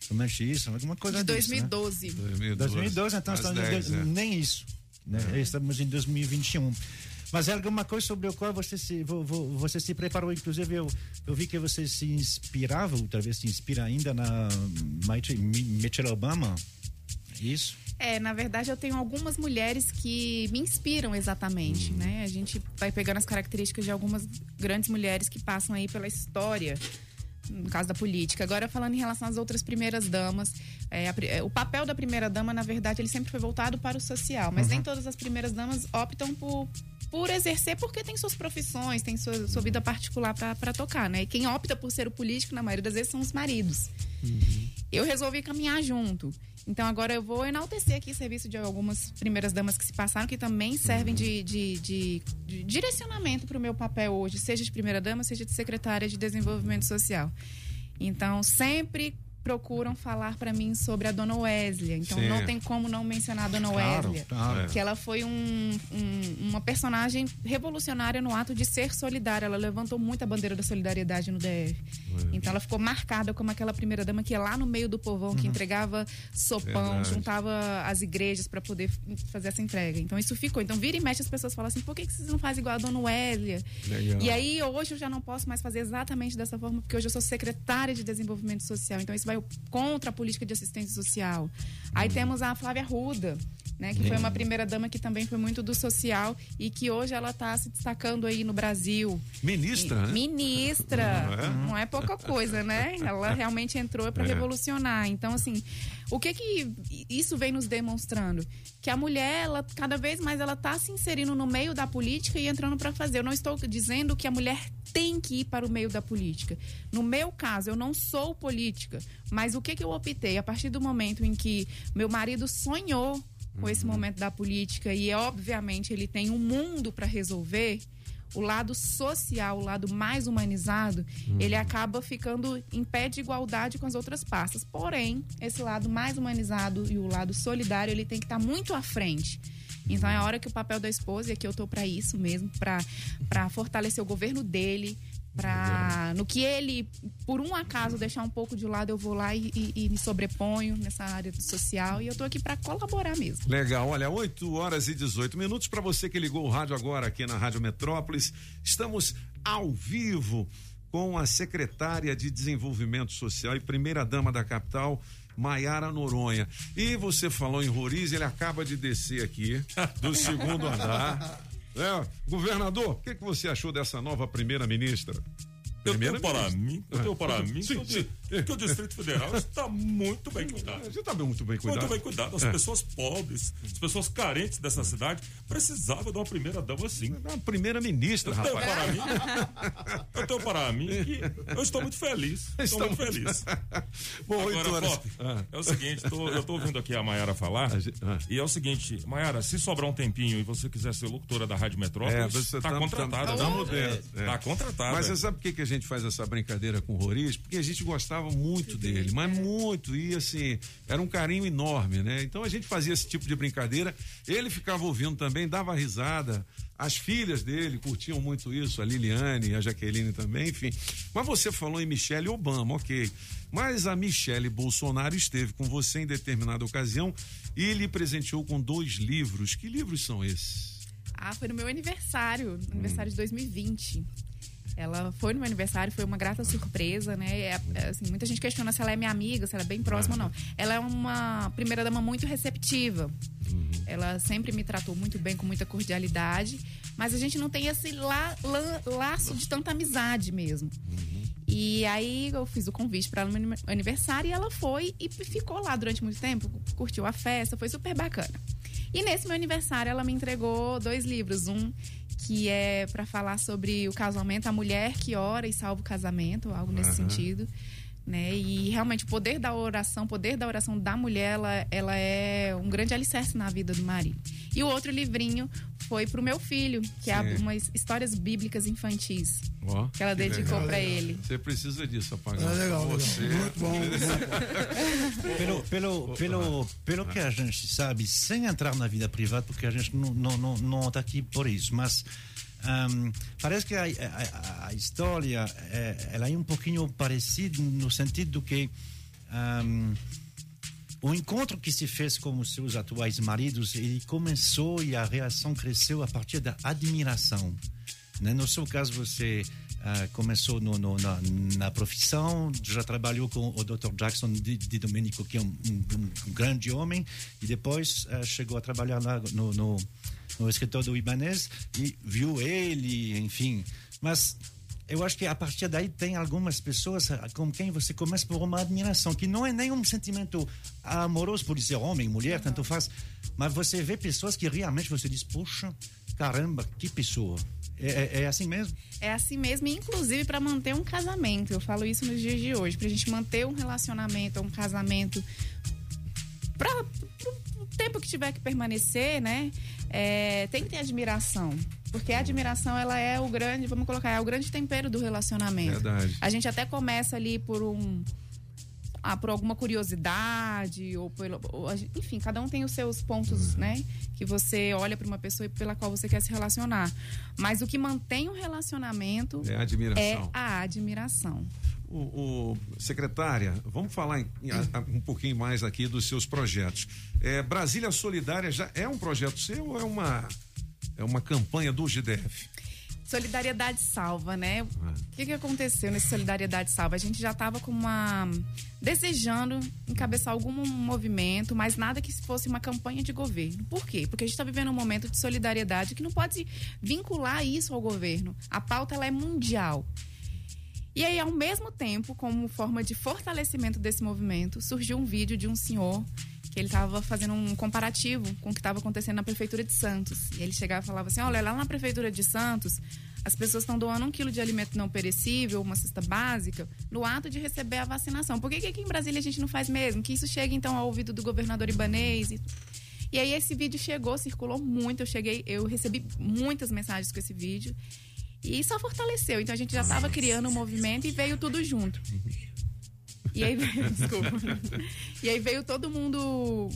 Somente isso, alguma coisa de disso, né? 2012. 2012, então Às estamos em 10, dois- é. nem isso. Né? Estamos em 2021. Mas é alguma coisa sobre o qual você se, vo- vo- você se preparou. Inclusive, eu, eu vi que você se inspirava, ou talvez se inspira ainda na Michelle Obama. Isso? É, na verdade, eu tenho algumas mulheres que me inspiram exatamente, né? A gente vai pegando as características de algumas grandes mulheres que passam aí pela história, no caso da política. Agora, falando em relação às outras primeiras damas, é, a é, o papel da primeira dama, na verdade, ele sempre foi voltado para o social, mas Uhum. nem todas as primeiras damas optam por por exercer porque tem suas profissões, tem sua, sua vida particular para tocar, né? E quem opta por ser o político, na maioria das vezes, são os maridos. Eu resolvi caminhar junto. Então agora eu vou enaltecer aqui o serviço de algumas primeiras damas que se passaram, que também servem de, de, de- de direcionamento para o meu papel hoje, seja de primeira dama, seja de secretária de desenvolvimento social. Então sempre procuram falar para mim sobre a dona Wesley. Então Sim. não tem como não mencionar a dona Claro, Wesley. claro. Que ela foi um- um- uma personagem revolucionária no ato de ser solidária. Ela levantou muito a bandeira da solidariedade no DF. Então ela ficou marcada como aquela primeira dama que ia lá no meio do povão, que entregava sopão, Verdade. juntava as igrejas para poder fazer essa entrega. Então isso ficou. Então vira e mexe as pessoas falam assim: por que, que vocês não fazem igual a dona Wesley? Legal. E aí hoje eu já não posso mais fazer exatamente dessa forma, porque hoje eu sou secretária de desenvolvimento social. Então isso vai contra a política de assistência social. Aí temos a Flávia Ruda. Né, que foi uma primeira dama que também foi muito do social e que hoje ela está se destacando aí no Brasil. Ministra, né? Ministra. Não é? Não é pouca coisa, né? Ela realmente entrou para É. revolucionar. Então, assim, o que que isso vem nos demonstrando? Que a mulher, ela, cada vez mais, ela tá se inserindo no meio da política e entrando para fazer. Eu não estou dizendo que a mulher tem que ir para o meio da política. No meu caso, eu não sou política, mas o que que eu optei? A partir do momento em que meu marido sonhou com esse momento da política e, obviamente, ele tem um mundo para resolver, o lado social, o lado mais humanizado, ele acaba ficando em pé de igualdade com as outras pastas. Porém, esse lado mais humanizado e o lado solidário, ele tem que estar muito à frente. Então é a hora que o papel da esposa, e aqui eu tô para isso mesmo, para fortalecer o governo dele, para no que ele, por um acaso, deixar um pouco de lado, eu vou lá e, e- e me sobreponho nessa área do social e eu tô aqui para colaborar mesmo. Legal, olha, 8 horas e 18 minutos para você que ligou o rádio agora aqui na Rádio Metrópolis. Estamos ao vivo com a secretária de Desenvolvimento Social e primeira dama da capital, Maiara Noronha. E você falou em Roriz, ele acaba de descer aqui do segundo andar. É, governador, o que, que você achou dessa nova primeira ministra? Eu tenho para mim, eu tenho para Ah, mim sim, que, o, que o Distrito Federal está muito bem cuidado. Você está muito bem cuidado. Muito bem cuidado. As É. pessoas pobres, as pessoas carentes dessa cidade precisavam de uma primeira dama assim. Uma primeira ministra, eu tenho rapaz. para mim, eu tenho para mim que eu estou muito feliz. Estou muito feliz. Bom, Agora, horas. Pop, Ah. é o seguinte, tô- eu estou ouvindo aqui a Mayara falar, e é o seguinte, Mayara, se sobrar um tempinho e você quiser ser locutora da Rádio Metrópolis, É, você está tá- contratada. tá- Está tá é. contratada. Mas você sabe por que, que a gente faz essa brincadeira com o Roriz? Porque a gente gostava muito dele, mas muito. E assim, era um carinho enorme, né? Então a gente fazia esse tipo de brincadeira. Ele ficava ouvindo também, dava risada. As filhas dele curtiam muito isso, a Liliane, a Jaqueline também, enfim. Mas você falou em Michelle Obama, ok. Mas a Michelle Bolsonaro esteve com você em determinada ocasião e lhe presenteou com dois livros. Que livros são esses? Ah, foi no meu aniversário, aniversário de 2020. Ela foi no meu aniversário, foi uma grata surpresa, né? É, é, assim, muita gente questiona se ela é minha amiga, se ela é bem próxima ou não. Ela é uma primeira dama muito receptiva. Ela sempre me tratou muito bem, com muita cordialidade. Mas a gente não tem esse la- la- laço de tanta amizade mesmo. E aí eu fiz o convite para ela no meu aniversário e ela foi e ficou lá durante muito tempo, curtiu a festa, foi super bacana. E nesse meu aniversário ela me entregou dois livros, um que é para falar sobre o casamento, a mulher que ora e salva o casamento, algo nesse Aham. sentido. Né? E realmente o poder da oração, o poder da oração da mulher, ela, ela é um grande alicerce na vida do marido. E o outro livrinho foi pro meu filho, que é Sim. umas histórias bíblicas infantis. Ó, que ela que dedicou legal. para ele. Você precisa disso, Apagão. É legal, legal. Você... Muito bom, Pelo, pelo, pelo, pelo que a gente sabe, sem entrar na vida privada, porque a gente não não não, não está aqui por isso, mas ahm, parece que a, a, a história é, ela é um pouquinho parecida no sentido que ahm, o encontro que se fez com os seus atuais maridos, ele começou e a reação cresceu a partir da admiração. Né? No seu caso, você ah, começou no- no- na, na profissão, já trabalhou com o Dr. Jackson de, de Domenico, que é um, um- um grande homem, e depois ah, chegou a trabalhar lá no, no, no escritório do Ibanez e viu ele, enfim. Mas eu acho que a partir daí tem algumas pessoas ah, com quem você começa por uma admiração, que não é nenhum sentimento amoroso por ser homem, mulher, tanto faz, mas você vê pessoas que realmente você diz, puxa, caramba, que pessoa. É, é- é assim mesmo? É assim mesmo, inclusive para manter um casamento. Eu falo isso nos dias de hoje, pra gente manter um relacionamento, um casamento para o tempo que tiver que permanecer, né? é, tem que ter admiração. Porque a admiração, ela é o grande, vamos colocar, é o grande tempero do relacionamento. Verdade. A gente até começa ali por um. Ah, por alguma curiosidade, ou pelo. ou enfim, cada um tem os seus pontos, né? Que você olha para uma pessoa e pela qual você quer se relacionar. Mas o que mantém o relacionamento É a admiração. é a admiração. O, o- secretária, vamos falar em- em- a- um pouquinho mais aqui dos seus projetos. É, Brasília Solidária já é um projeto seu ou é uma, é uma campanha do GDF? Solidariedade salva, né? O que, que aconteceu nesse Solidariedade salva? A gente já estava com uma. desejando encabeçar algum movimento, mas nada que fosse uma campanha de governo. Por quê? Porque a gente está vivendo um momento de solidariedade que não pode vincular isso ao governo. A pauta ela é mundial. E aí, ao mesmo tempo, como forma de fortalecimento desse movimento, surgiu um vídeo de um senhor que ele estava fazendo um comparativo com o que estava acontecendo na prefeitura de Santos. E ele chegava e falava assim: olha, lá na prefeitura de Santos, as pessoas estão doando um quilo de alimento não perecível, uma cesta básica, no ato de receber a vacinação. Por que, que aqui em Brasília a gente não faz mesmo? Que isso chegue então ao ouvido do governador Ibanês. E, e aí esse vídeo chegou, circulou muito. Eu cheguei, eu recebi muitas mensagens com esse vídeo. E só fortaleceu. Então a gente já estava criando um movimento e veio tudo junto. E aí, desculpa. E aí veio todo mundo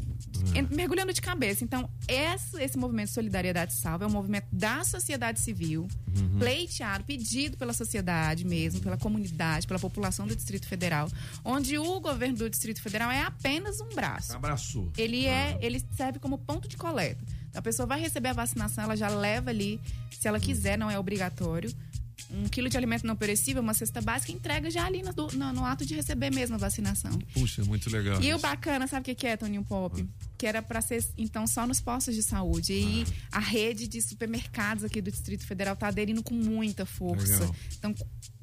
en- mergulhando de cabeça. Então, esse, esse movimento Solidariedade Salva é um movimento da sociedade civil, Uhum. pleiteado, pedido pela sociedade mesmo, pela comunidade, pela população do Distrito Federal, onde o governo do Distrito Federal é apenas um braço. Abraçou. Ele é, ele serve como ponto de coleta. A pessoa vai receber a vacinação, ela já leva ali, se ela quiser, não é obrigatório. Um quilo de alimento não perecível, uma cesta básica, entrega já ali no, no- no ato de receber mesmo a vacinação. Puxa, muito legal. E o isso. bacana, sabe o que que é, Toninho Pop? Que era para ser, então, só nos postos de saúde. E a rede de supermercados aqui do Distrito Federal tá aderindo com muita força. Legal. Então,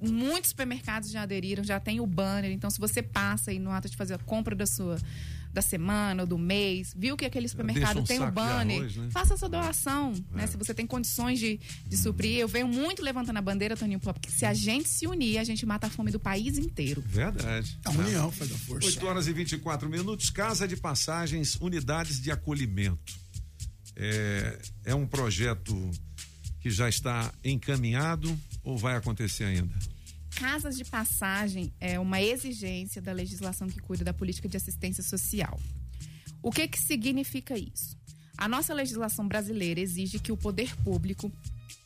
muitos supermercados já aderiram, já tem o banner. Então, se você passa aí no ato de fazer a compra da sua da semana ou do mês, viu que aquele supermercado um tem o de banner, arroz, né? faça essa doação, né? É. Se você tem condições de, de suprir. Eu venho muito levantando a bandeira, Toninho Pop, que se a gente se unir, a gente mata a fome do país inteiro. Verdade. A união faz a força. 8 horas e 24 minutos, Casa de Passagens, unidades de acolhimento. É, é um projeto que já está encaminhado ou vai acontecer ainda? Casas de passagem é uma exigência da legislação que cuida da política de assistência social. O que, que significa isso? A nossa legislação brasileira exige que o poder público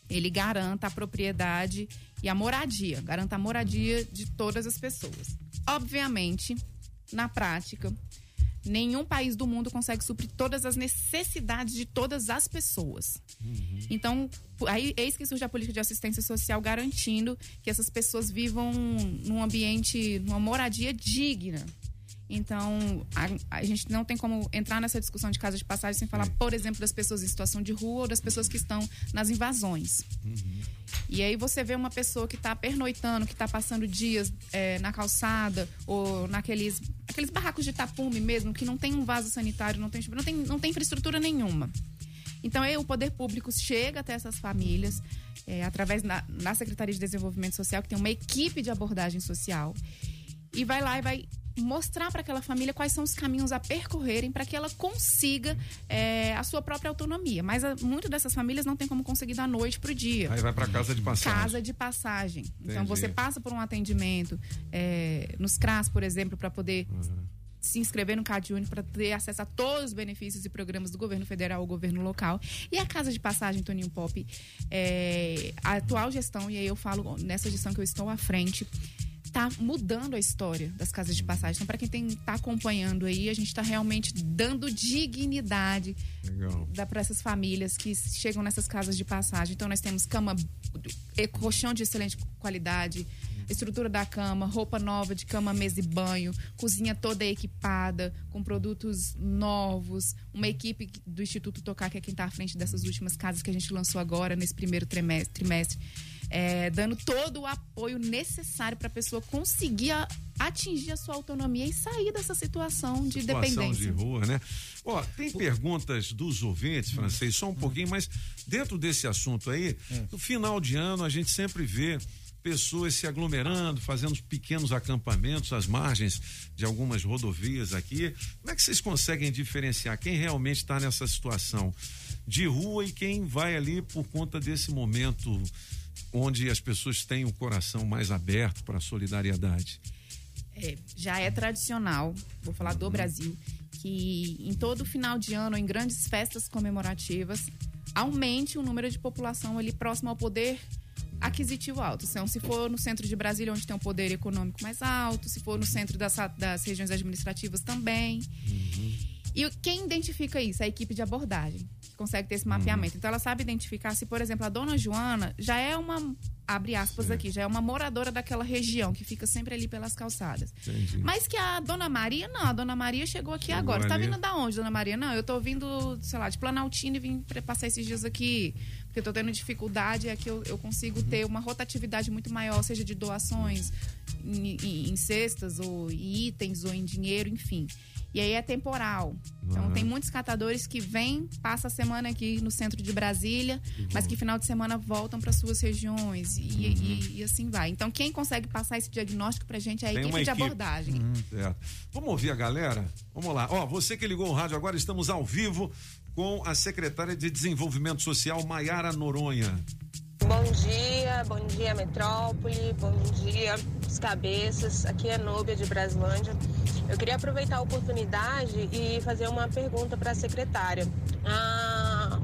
ele garanta a propriedade e a moradia, garanta a moradia de todas as pessoas. Obviamente, na prática, Nenhum país do mundo consegue suprir todas as necessidades de todas as pessoas. Então, aí eis que surge a política de assistência social garantindo que essas pessoas vivam num ambiente, numa moradia digna. Então, a, a gente não tem como entrar nessa discussão de casa de passagem sem falar, por exemplo, das pessoas em situação de rua ou das pessoas que estão nas invasões. E aí você vê uma pessoa que está pernoitando, que está passando dias é, na calçada ou naqueles aqueles barracos de tapume mesmo, que não tem um vaso sanitário, não tem, não tem, não tem infraestrutura nenhuma. Então, aí o poder público chega até essas famílias, é, através da na Secretaria de Desenvolvimento Social, que tem uma equipe de abordagem social, e vai lá e vai mostrar para aquela família quais são os caminhos a percorrerem para que ela consiga é, a sua própria autonomia. Mas a, muito dessas famílias não tem como conseguir da noite para o dia. Aí vai para casa de passagem. Casa de passagem. Então Entendi. você passa por um atendimento é, nos CRAS, por exemplo, para poder se inscrever no CadÚnico para ter acesso a todos os benefícios e programas do governo federal ou governo local. E a casa de passagem, Toninho Pop, é, a atual gestão, e aí eu falo nessa gestão que eu estou à frente, está mudando a história das casas de passagem. Então, para quem está acompanhando aí, a gente está realmente dando dignidade para essas famílias que chegam nessas casas de passagem. Então, nós temos cama, colchão de excelente qualidade, estrutura da cama, roupa nova de cama, mesa e banho, cozinha toda equipada, com produtos novos, uma equipe do Instituto Tocar, que é quem está à frente dessas últimas casas que a gente lançou agora, nesse primeiro trimestre. É, dando todo o apoio necessário para a pessoa conseguir a- atingir a sua autonomia e sair dessa situação de situação dependência. de rua, né? Ó, tem perguntas dos ouvintes, francês, só um pouquinho, mas dentro desse assunto aí, no final de ano a gente sempre vê pessoas se aglomerando, fazendo pequenos acampamentos às margens de algumas rodovias aqui. Como é que vocês conseguem diferenciar quem realmente está nessa situação de rua e quem vai ali por conta desse momento onde as pessoas têm o coração mais aberto para a solidariedade? É, já é tradicional, vou falar do Brasil, que em todo final de ano, em grandes festas comemorativas, aumente o número de população ali próximo ao poder aquisitivo alto. Então, se for no centro de Brasília, onde tem um poder econômico mais alto, se for no centro das, das regiões administrativas também. E quem identifica isso? A equipe de abordagem, que consegue ter esse mapeamento. Então, ela sabe identificar se, por exemplo, a dona Joana já é uma, abre aspas aqui, já é uma moradora daquela região, que fica sempre ali pelas calçadas. Entendi. Mas que a dona Maria, não, a dona Maria chegou aqui agora. Você tá vindo da onde, dona Maria? Não, eu tô vindo, sei lá, de Planaltina e vim passar esses dias aqui. Porque eu tô tendo dificuldade, é que eu, eu consigo Uhum. ter uma rotatividade muito maior, seja de doações em, em- em cestas, ou em itens, ou em dinheiro, enfim. E aí é temporal. Então tem muitos catadores que vêm, passam a semana aqui no centro de Brasília, mas que final de semana voltam para suas regiões e, Uhum. e- e assim vai. Então quem consegue passar esse diagnóstico pra gente é a Tem equipe de equipe. abordagem. Certo. Vamos ouvir a galera? Vamos lá. Ó, você que ligou o rádio agora, estamos ao vivo com a secretária de Desenvolvimento Social, Maiara Noronha. Bom dia, bom dia Metrópole, bom dia os cabeças. Aqui é Núbia de Braslândia. Eu queria aproveitar a oportunidade e fazer uma pergunta para a secretária. Ah,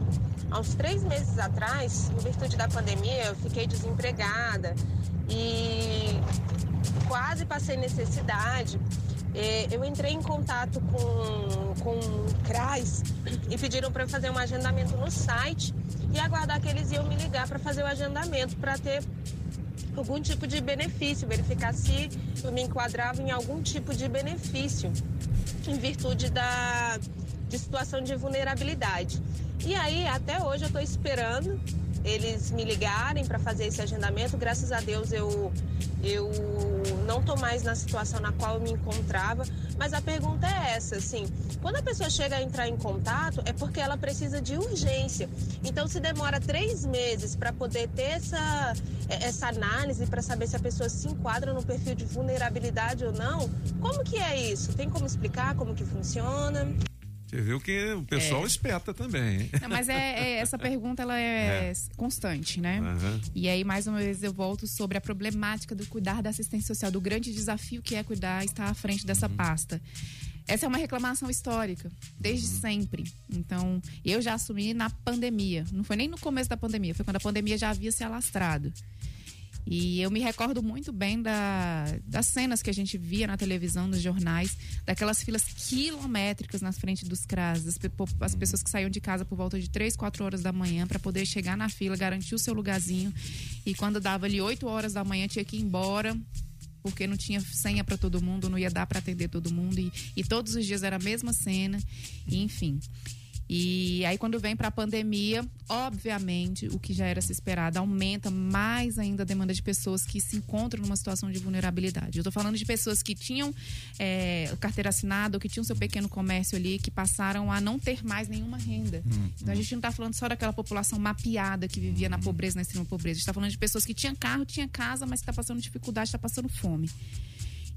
há uns três meses atrás, em virtude da pandemia, eu fiquei desempregada e quase passei necessidade. Eh, Eu entrei em contato com, com o CRAS e pediram para fazer um agendamento no site e aguardar que eles iam me ligar para fazer o agendamento para ter algum tipo de benefício, verificar se eu me enquadrava em algum tipo de benefício em virtude da de situação de vulnerabilidade. E aí, até hoje eu estou esperando eles me ligarem para fazer esse agendamento. Graças a Deus eu eu não estou mais na situação na qual eu me encontrava. Mas a pergunta é essa, assim, quando a pessoa chega a entrar em contato é porque ela precisa de urgência. Então, se demora três meses para poder ter essa essa análise para saber se a pessoa se enquadra no perfil de vulnerabilidade ou não, como que é isso? Tem como explicar como que funciona? Você viu que o pessoal É. espeta também? Não, mas é, é- essa pergunta ela é, É. constante, né? Aham. E aí, mais uma vez, eu volto sobre a problemática do cuidar da assistência social, do grande desafio que é cuidar, estar à frente dessa Uhum. pasta. Essa é uma reclamação histórica, desde Uhum. sempre. Então, eu já assumi na pandemia. Não foi nem no começo da pandemia, foi quando a pandemia já havia se alastrado. E eu me recordo muito bem da, das cenas que a gente via na televisão, nos jornais, daquelas filas quilométricas na frente dos CRAS, as, as pessoas que saíam de casa por volta de 3, 4 horas da manhã para poder chegar na fila, garantir o seu lugarzinho. E quando dava ali 8 horas da manhã, tinha que ir embora. Porque não tinha senha para todo mundo, não ia dar para atender todo mundo. E, e todos os dias era a mesma cena, e enfim. E aí, quando vem para a pandemia, obviamente, o que já era se esperado, aumenta mais ainda a demanda de pessoas que se encontram numa situação de vulnerabilidade. Eu estou falando de pessoas que tinham é, carteira assinada ou que tinham seu pequeno comércio ali, que passaram a não ter mais nenhuma renda. Então, a gente não está falando só daquela população mapeada que vivia na pobreza, na extrema pobreza. A gente está falando de pessoas que tinham carro, tinham casa, mas que está passando dificuldade, está passando fome.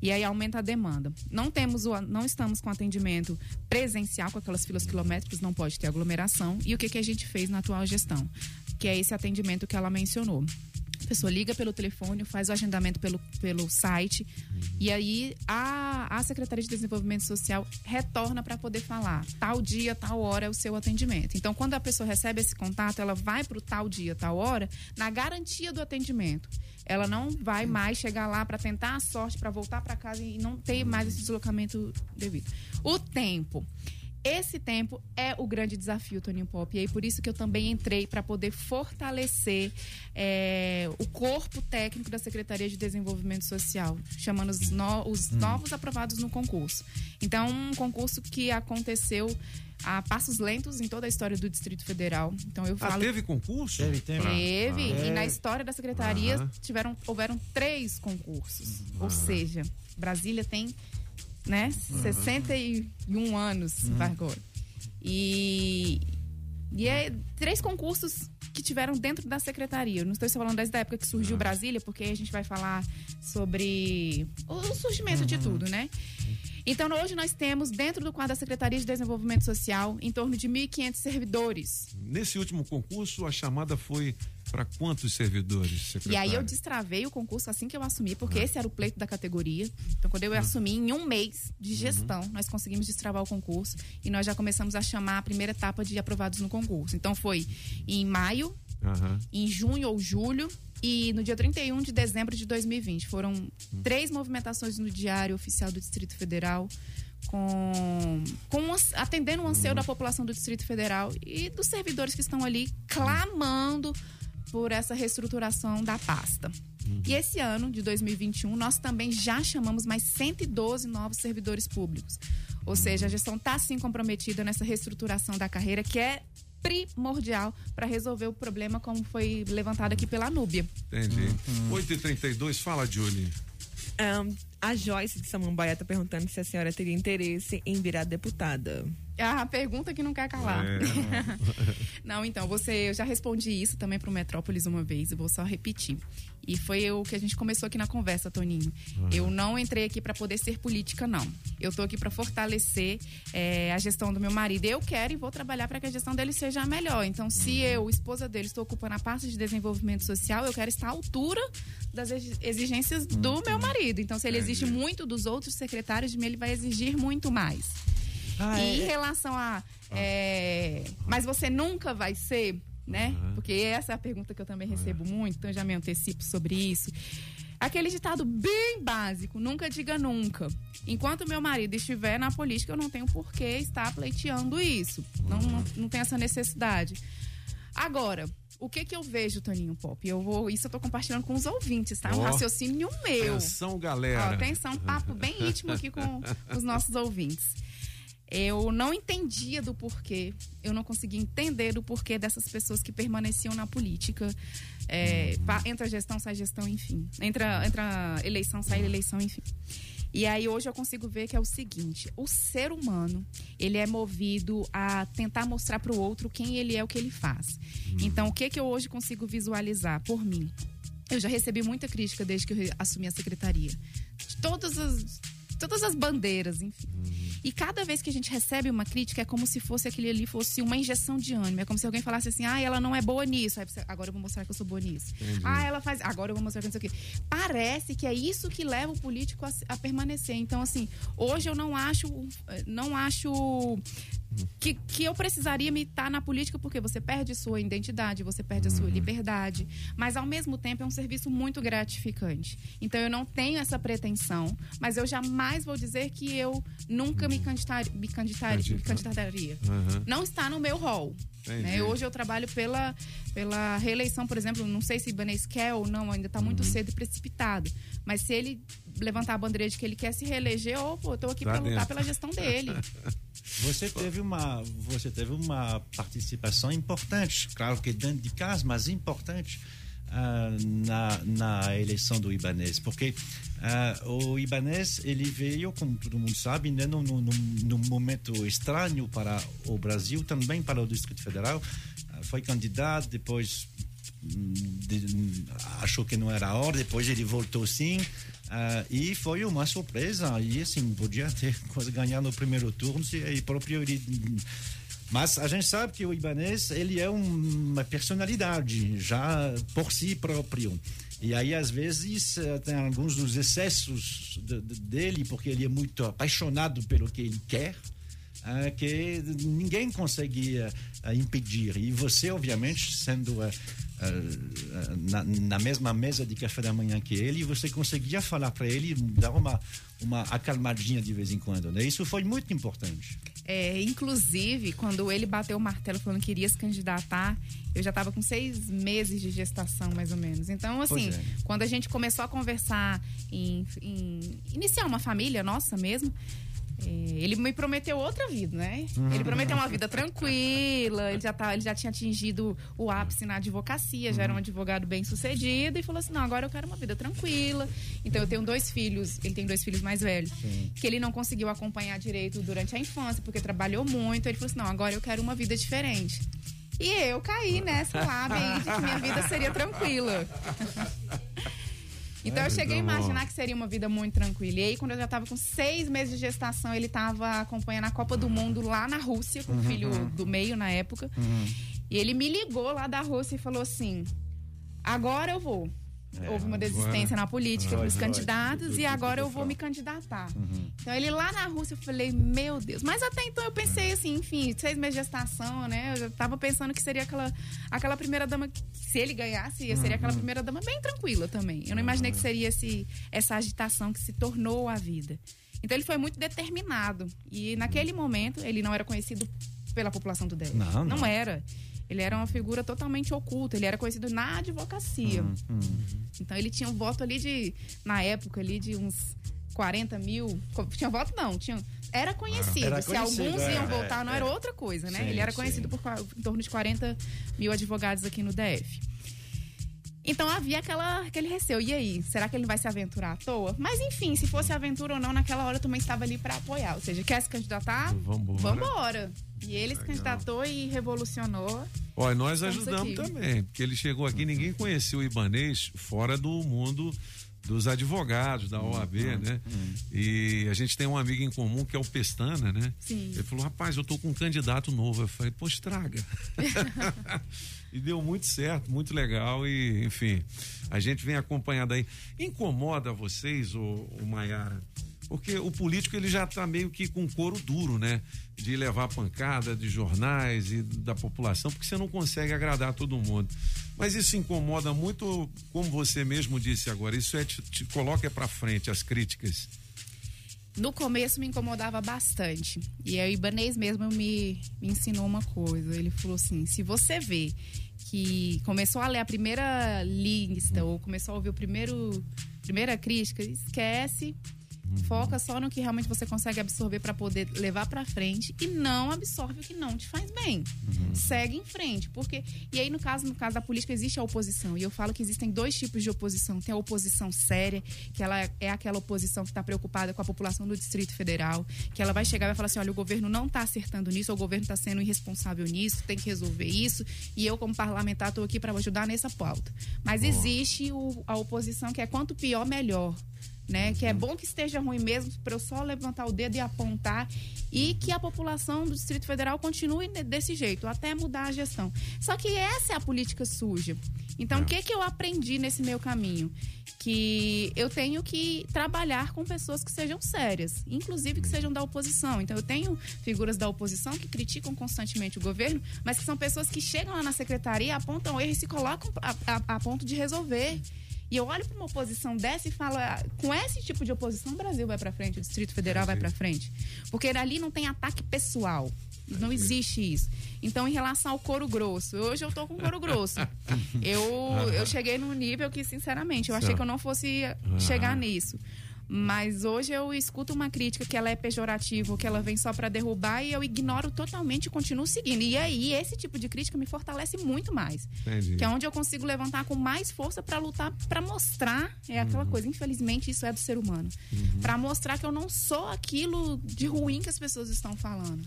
E aí aumenta a demanda. Não temos o, não estamos com atendimento presencial com aquelas filas quilométricas, não pode ter aglomeração. E o que, que a gente fez na atual gestão? Que é esse atendimento que ela mencionou. A pessoa liga pelo telefone, faz o agendamento pelo, pelo site e aí a, a Secretaria de Desenvolvimento Social retorna para poder falar tal dia, tal hora é o seu atendimento. Então, quando a pessoa recebe esse contato, ela vai para o tal dia, tal hora, na garantia do atendimento. Ela não vai mais chegar lá para tentar a sorte, para voltar para casa e não ter mais esse deslocamento devido. O tempo. Esse tempo é o grande desafio, Toninho Pop. E aí, por isso que eu também entrei para poder fortalecer é, o corpo técnico da Secretaria de Desenvolvimento Social, chamando os, no- os Hum. novos aprovados no concurso. Então, um concurso que aconteceu a passos lentos em toda a história do Distrito Federal. Então, eu Ah, falo. teve concurso? Teve, Teve, Ah. e na história da secretaria tiveram, houveram três concursos. Ou seja, Brasília tem né, Aham. 61 anos, Uhum. agora. E, e é três concursos que tiveram dentro da secretaria. Eu não estou só falando desde a época que surgiu Brasília, porque a gente vai falar sobre o surgimento de tudo, né? Então, hoje nós temos, dentro do quadro da Secretaria de Desenvolvimento Social, em torno de 1.500 servidores. Nesse último concurso, a chamada foi para quantos servidores, E secretário? aí eu destravei o concurso assim que eu assumi, porque esse era o pleito da categoria. Então, quando eu assumi, em um mês de gestão, nós conseguimos destravar o concurso e nós já começamos a chamar a primeira etapa de aprovados no concurso. Então, foi em maio, Aham. em junho ou julho e no dia 31 de dezembro de 2020. Foram Hum. três movimentações no Diário Oficial do Distrito Federal. Com, com atendendo o anseio Hum. da população do Distrito Federal e dos servidores que estão ali clamando por essa reestruturação da pasta. Uhum. E esse ano, de 2021, nós também já chamamos mais 112 novos servidores públicos. Ou seja, a gestão está sim comprometida nessa reestruturação da carreira, que é primordial para resolver o problema, como foi levantado aqui pela Núbia. Entendi. 8h32, fala, Julie. Ahn, a Joyce de Samambaia está perguntando se a senhora teria interesse em virar deputada. É a pergunta que não quer calar. É. não, então, você, eu já respondi isso também para o Metrópolis uma vez, eu vou só repetir. E foi o que a gente começou aqui na conversa, Toninho. Uhum. Eu não entrei aqui para poder ser política, não. Eu tô aqui para fortalecer eh, a gestão do meu marido. Eu quero e vou trabalhar para que a gestão dele seja a melhor. Então, se eu, esposa dele, estou ocupando a pasta de desenvolvimento social, eu quero estar à altura das exi- exigências do meu marido. Então, se ele exige muito dos outros secretários de mim, ele vai exigir muito mais. Ah, e é- em relação a. é, mas você nunca vai ser, né? Porque essa é a pergunta que eu também recebo muito, então eu já me antecipo sobre isso. Aquele ditado bem básico, nunca diga nunca. Enquanto meu marido estiver na política, eu não tenho por que estar pleiteando isso. Não, não, não tem essa necessidade. Agora, o que que eu vejo, Toninho Pop? Eu vou, isso eu tô compartilhando com os ouvintes, tá? Um Ó, raciocínio meu. Atenção, galera. Ó, atenção, papo bem íntimo aqui com os nossos ouvintes. Eu não entendia do porquê, eu não conseguia entender do porquê dessas pessoas que permaneciam na política. É, entra gestão, sai gestão, enfim. Entra, entra eleição, sai eleição, enfim. E aí hoje eu consigo ver que é o seguinte: o ser humano ele é movido a tentar mostrar para o outro quem ele é, o que ele faz. Então, o que que eu hoje consigo visualizar por mim? Eu já recebi muita crítica desde que eu assumi a secretaria. De todas as, todas as bandeiras, enfim. E cada vez que a gente recebe uma crítica, é como se fosse aquele ali fosse uma injeção de ânimo. É como se alguém falasse assim: ah, ela não é boa nisso. Aí você, agora eu vou mostrar que eu sou boa nisso. Entendi. Ah, ela faz. Agora eu vou mostrar que não sei o quê. Parece que é isso que leva o político a, a permanecer. Então, assim, hoje eu não acho. Não acho que, que eu precisaria me estar na política porque você perde sua identidade, você perde a sua liberdade, mas ao mesmo tempo é um serviço muito gratificante. Então eu não tenho essa pretensão, mas eu jamais vou dizer que eu nunca me, candidatar, me, candidatar, me candidataria. Uhum. Não está no meu rol. Né? Hoje eu trabalho pela, pela reeleição, por exemplo, não sei se Ibanez quer ou não, ainda está muito Uhum. cedo e precipitado. Mas se ele levantar a bandeira de que ele quer se reeleger, eu estou aqui Tá para lutar pela gestão dele. Você teve uma, você teve uma participação importante, claro que dentro de casa, mas importante ah, na, na eleição do Ibanez, porque ah, o Ibanez ele veio, como todo mundo sabe, né, num, num, num momento estranho para o Brasil, também para o Distrito Federal. Ah, foi candidato, depois hum, de- achou que não era a hora, depois ele voltou sim. Ah, e foi uma surpresa. E assim, podia ter quase ganhar no primeiro turno se aí próprio ele. Mas a gente sabe que o Ibanez ele é um- uma personalidade já por si próprio. E aí, às vezes, eh, tem alguns dos excessos de- de- dele, porque ele é muito apaixonado pelo que ele quer, ah, que ninguém consegue ah, ah, impedir. E você, obviamente, sendo ah, na, na mesma mesa de café da manhã que ele, você conseguia falar para ele, dar uma, uma acalmadinha de vez em quando. Né? Isso foi muito importante. É, inclusive, quando ele bateu o martelo falando que iria se candidatar, eu já estava com seis meses de gestação, mais ou menos. Então, assim, é. quando a gente começou a conversar em, em iniciar uma família nossa mesmo, ele me prometeu outra vida, né? Uhum. Ele prometeu uma vida tranquila, ele já, tá, ele já tinha atingido o ápice na advocacia, já era um advogado bem sucedido, e falou assim: não, agora eu quero uma vida tranquila. Então eu tenho dois filhos, ele tem dois filhos mais velhos, que ele não conseguiu acompanhar direito durante a infância, porque trabalhou muito. Ele falou assim: não, agora eu quero uma vida diferente. E eu caí nessa lábia aí de que minha vida seria tranquila. Então eu cheguei a imaginar que seria uma vida muito tranquila. E aí, quando eu já tava com seis meses de gestação, ele tava acompanhando a Copa do Mundo lá na Rússia, com o Uhum. filho do meio na época. E ele me ligou lá da Rússia e falou assim: agora eu vou. É, Houve uma agora- desistência na política dos candidatos e agora eu vou me candidatar. Uhum. Então ele lá na Rússia, eu falei, meu Deus. Mas até então eu pensei assim, enfim, seis meses de gestação, né? Eu já tava pensando que seria aquela, aquela primeira dama, que, se ele ganhasse, seria Uhum. aquela primeira dama bem tranquila também. Eu não imaginei que seria esse, essa agitação que se tornou a vida. Então ele foi muito determinado. E naquele momento, ele não era conhecido pela população do DF. Não, não. era. Ele era uma figura totalmente oculta. Ele era conhecido na advocacia. Uhum. Então ele tinha um voto ali de, na época ali, de uns 40 mil. Tinha voto não, tinha. Era conhecido. Era Se conhecido, alguns é, iam é, votar, não é. era outra coisa, né? Sim, ele era sim. conhecido por qua- em torno de 40 mil advogados aqui no DF. Então havia aquela, aquele receio. E aí, será que ele vai se aventurar à toa? Mas enfim, se fosse aventura ou não, naquela hora eu também estava ali para apoiar. Ou seja, quer se candidatar? Vambora. Vambora. E ele se candidatou e revolucionou. Olha, nós Estamos ajudamos aqui. também, porque ele chegou aqui, ninguém conhecia o Ibanês fora do mundo dos advogados da OAB, né? E a gente tem um amigo em comum que é o Pestana, né? Sim. Ele falou, rapaz, eu tô com um candidato novo. Eu falei, pô, estraga. e deu muito certo, muito legal e, enfim, a gente vem acompanhando aí. Incomoda vocês, o, o Maiara? Porque o político ele já está meio que com couro duro, né? De levar pancada de jornais e da população, porque você não consegue agradar todo mundo. Mas isso incomoda muito, como você mesmo disse agora, isso é te, te coloca para frente as críticas. No começo me incomodava bastante. E aí o Ibanês mesmo me, me ensinou uma coisa. Ele falou assim: se você vê que começou a ler a primeira lista ou começou a ouvir o primeiro primeira crítica, esquece. Foca só no que realmente você consegue absorver para poder levar para frente e não absorve o que não te faz bem. Segue em frente, porque e aí no caso no caso da política existe a oposição e eu falo que existem dois tipos de oposição. Tem a oposição séria, que ela é aquela oposição que está preocupada com a população do Distrito Federal, que ela vai chegar e vai falar assim, olha, o governo não está acertando nisso, o governo está sendo irresponsável nisso, tem que resolver isso e eu como parlamentar estou aqui para ajudar nessa pauta. Mas existe o- a oposição que é quanto pior melhor né? Que é bom que esteja ruim mesmo para eu só levantar o dedo e apontar e que a população do Distrito Federal continue de- desse jeito até mudar a gestão. Só que essa é a política suja. Então, o que que eu aprendi nesse meu caminho? Que eu tenho que trabalhar com pessoas que sejam sérias, inclusive que sejam da oposição. Então, eu tenho figuras da oposição que criticam constantemente o governo, mas que são pessoas que chegam lá na secretaria, apontam erro e se colocam a, a- a ponto de resolver. E eu olho para uma oposição dessa e falo, ah, com esse tipo de oposição, o Brasil vai para frente, o Distrito Federal vai para frente. Porque ali não tem ataque pessoal. Não existe isso. Então, em relação ao couro grosso, hoje eu tô com couro grosso. Eu, eu cheguei num nível que, sinceramente, eu achei que eu não fosse chegar nisso. Mas hoje eu escuto uma crítica que ela é pejorativa, que ela vem só para derrubar e eu ignoro totalmente e continuo seguindo. E aí, esse tipo de crítica me fortalece muito mais. Entendi. Que é onde eu consigo levantar com mais força para lutar, para mostrar, é aquela coisa, infelizmente isso é do ser humano, Pra mostrar que eu não sou aquilo de ruim que as pessoas estão falando.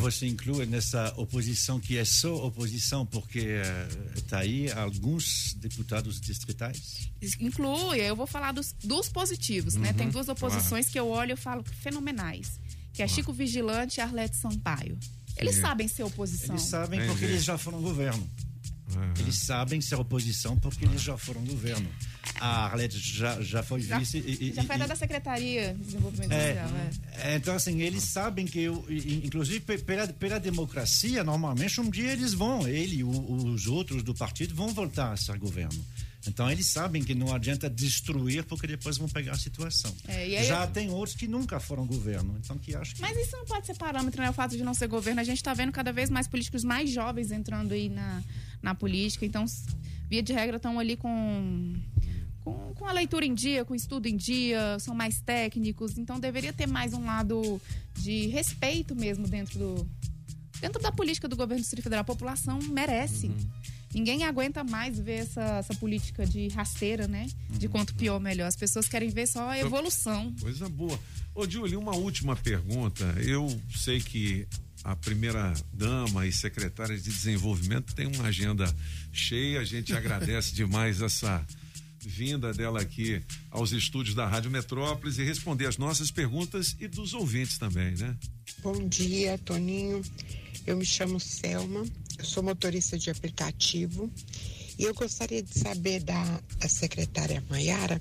Você inclui nessa oposição que é só oposição porque está aí alguns deputados distritais? Inclui, eu vou falar dos, dos positivos, né? Uhum, Tem duas oposições que eu olho e falo fenomenais, que é Chico Vigilante e Arlete Sampaio. Eles Sim. sabem ser oposição. Eles sabem porque eles já foram governo. Eles sabem ser oposição porque eles já foram governo. A Arlete já, já foi Já, vice. e- e- já foi e- da Secretaria de Desenvolvimento É, Social, é. é, então, assim, eles sabem que, eu, inclusive, pe- pela, pela democracia, normalmente, um dia eles vão, ele e os outros do partido vão voltar a ser governo. Então, eles sabem que não adianta destruir, porque depois vão pegar a situação. É, e aí Já eu- tem outros que nunca foram governo, então que acho que... Mas isso não pode ser parâmetro, né? O fato de não ser governo. A gente está vendo cada vez mais políticos mais jovens entrando aí na, na política. Então, via de regra, estão ali com, com, com a leitura em dia, com o estudo em dia, são mais técnicos. Então, deveria ter mais um lado de respeito mesmo dentro do. Dentro da política do governo do Distrito Federal, a população merece. Ninguém aguenta mais ver essa, essa política de rasteira, né? De quanto pior, melhor. As pessoas querem ver só a evolução. Coisa boa. Ô, Júlio, uma última pergunta. Eu sei que a primeira dama e secretária de desenvolvimento tem uma agenda cheia. A gente agradece demais essa vinda dela aqui aos estúdios da Rádio Metrópolis e responder as nossas perguntas e dos ouvintes também, né? Bom dia, Toninho. Eu me chamo Selma, eu sou motorista de aplicativo e eu gostaria de saber da, secretária Maiara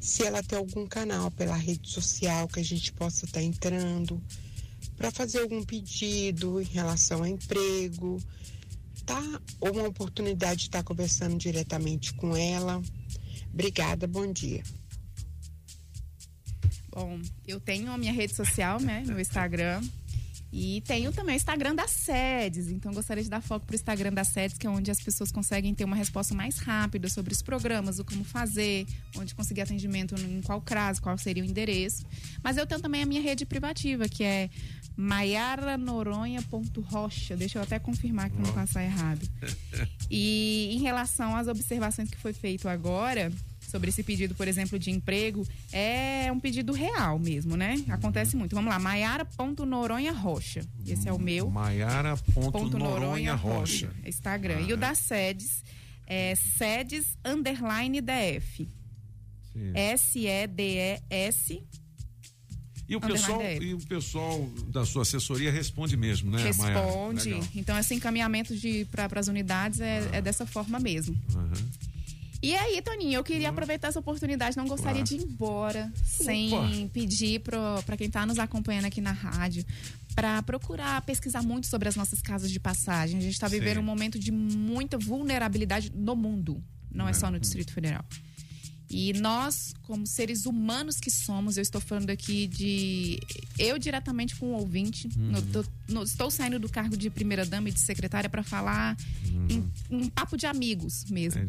se ela tem algum canal pela rede social que a gente possa estar entrando para fazer algum pedido em relação a emprego, tá? Ou uma oportunidade de estar conversando diretamente com ela. Obrigada, bom dia. Bom, eu tenho a minha rede social, né? Meu Instagram. E tenho também o Instagram das sedes. Então, gostaria de dar foco pro Instagram das sedes, que é onde as pessoas conseguem ter uma resposta mais rápida sobre os programas, o como fazer, onde conseguir atendimento em qual caso, qual seria o endereço. Mas eu tenho também a minha rede privativa, que é maiaranoronha.rocha. Deixa eu até confirmar que não passar errado. E em relação às observações que foi feito agora sobre esse pedido, por exemplo, de emprego, é um pedido real mesmo, né? Acontece muito. Vamos lá, maiara.noronha rocha. Esse é o meu. Maiara.noronha Noronha Rocha. Instagram. E o das sedes é sedes underline DF. S-E-D-E-S. E o, pessoal, e o pessoal da sua assessoria responde mesmo, né? Responde. Então, esse encaminhamento para as unidades é, é dessa forma mesmo. Aham. E aí, Toninho, eu queria aproveitar essa oportunidade, não gostaria Claro. de ir embora sem pedir para quem está nos acompanhando aqui na rádio para procurar pesquisar muito sobre as nossas casas de passagem. A gente está vivendo Sim. um momento de muita vulnerabilidade no mundo, não é só no Distrito Federal. E nós, como seres humanos que somos, eu estou falando aqui de. Eu diretamente com o ouvinte. no- tô- no- estou saindo do cargo de primeira-dama e de secretária para falar em um papo de amigos mesmo.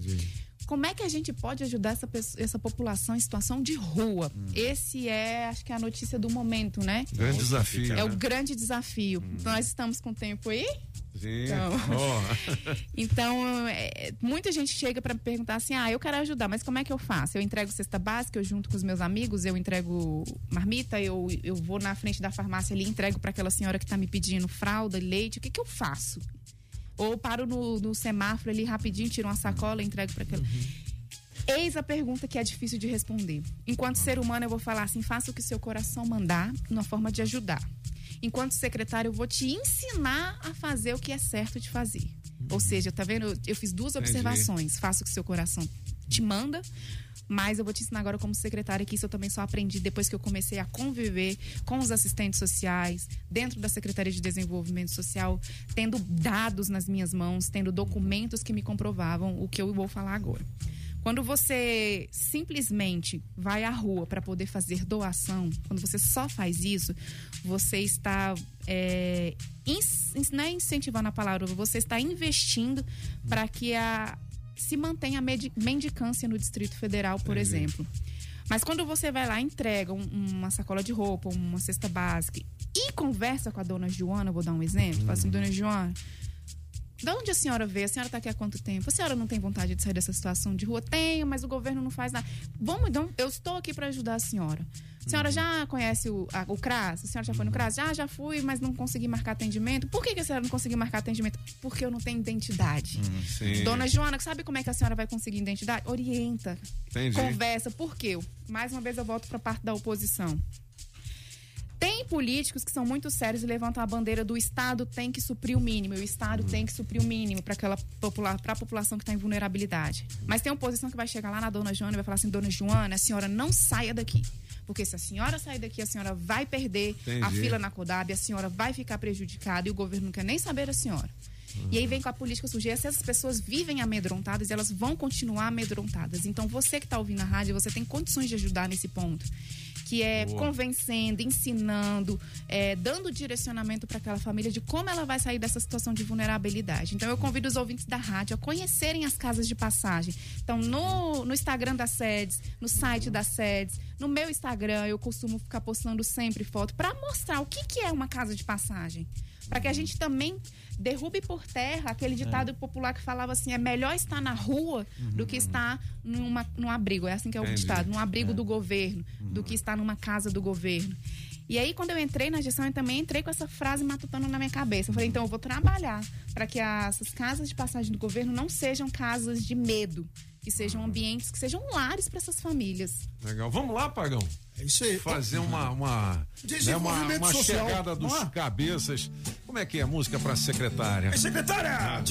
Como é que a gente pode ajudar essa, pesso- essa população em situação de rua? Esse é, acho que é a notícia do momento, né? Grande desafio, É né? o grande desafio. Nós estamos com tempo aí? Sim. Então. Ó. Então, é, muita gente chega para me perguntar assim: ah, eu quero ajudar, mas como é que eu faço? Eu entrego cesta básica, eu junto com os meus amigos, eu entrego marmita, eu, eu vou na frente da farmácia ali, entrego para aquela senhora que tá me pedindo fralda, leite, o que, que eu faço? Ou paro no, no semáforo ali rapidinho, tiro uma sacola e entrego para aquela. Eis a pergunta que é difícil de responder. Enquanto ser humano, eu vou falar assim: faça o que seu coração mandar, uma forma de ajudar. Enquanto secretário, eu vou te ensinar a fazer o que é certo de fazer. Ou seja, tá vendo? Eu fiz duas Entendi. observações. Faça o que seu coração te manda, mas eu vou te ensinar agora como secretária que isso eu também só aprendi depois que eu comecei a conviver com os assistentes sociais, dentro da Secretaria de Desenvolvimento Social, tendo dados nas minhas mãos, tendo documentos que me comprovavam o que eu vou falar agora. Quando você simplesmente vai à rua para poder fazer doação, quando você só faz isso, você está é, ins- não é incentivando a palavra, você está investindo para que a se mantenha a mendicância no Distrito Federal, por exemplo. Mas quando você vai lá, entrega um- uma sacola de roupa, uma cesta básica e conversa com a dona Joana, vou dar um exemplo, fala assim, dona Joana, de onde a senhora veio? A senhora está aqui há quanto tempo? A senhora não tem vontade de sair dessa situação de rua? Tenho, mas o governo não faz nada. Vamos, então, eu estou aqui para ajudar a senhora. A senhora já conhece o, a- o CRAS? A senhora já foi no CRAS? Já, já fui, mas não consegui marcar atendimento. Por que, que a senhora não conseguiu marcar atendimento? Porque eu não tenho identidade. Sim. Dona Joana, sabe como é que a senhora vai conseguir identidade? Orienta. Entendi. Conversa. Por quê? Mais uma vez eu volto para a parte da oposição. Tem políticos que são muito sérios e levantam a bandeira do Estado tem que suprir o mínimo, e o Estado tem que suprir o mínimo para aquela popula para a população que está em vulnerabilidade. Mas tem oposição que vai chegar lá na dona Joana e vai falar assim: Dona Joana, a senhora não saia daqui. Porque se a senhora sair daqui, a senhora vai perder a Entendi. fila na CODAB, a senhora vai ficar prejudicada e o governo não quer nem saber da senhora. E aí vem com a política sujeira. Se essas pessoas vivem amedrontadas, elas vão continuar amedrontadas. Então, você que está ouvindo a rádio, você tem condições de ajudar nesse ponto. Que é Boa. convencendo, ensinando, é, dando direcionamento para aquela família de como ela vai sair dessa situação de vulnerabilidade. Então, eu convido os ouvintes da rádio a conhecerem as casas de passagem. Então, no, no Instagram da SEDES, no site da SEDES, no meu Instagram, eu costumo ficar postando sempre foto para mostrar o que, que é uma casa de passagem. Para que a gente também derrube por terra aquele ditado popular que falava assim: é melhor estar na rua do que estar numa, num abrigo. É assim que é o Entendi. ditado: num abrigo É. do governo, do que estar numa casa do governo. E aí, quando eu entrei na gestão, eu também entrei com essa frase matutando na minha cabeça. Eu falei, então, eu vou trabalhar para que essas casas de passagem do governo não sejam casas de medo, que sejam ambientes, que sejam lares para essas famílias. Legal. Vamos lá, Pagão. É isso aí. Fazer uma, uma, né, uma, uma social. chegada dos lá. cabeças. Como é que é a música pra secretária? Ei, secretária!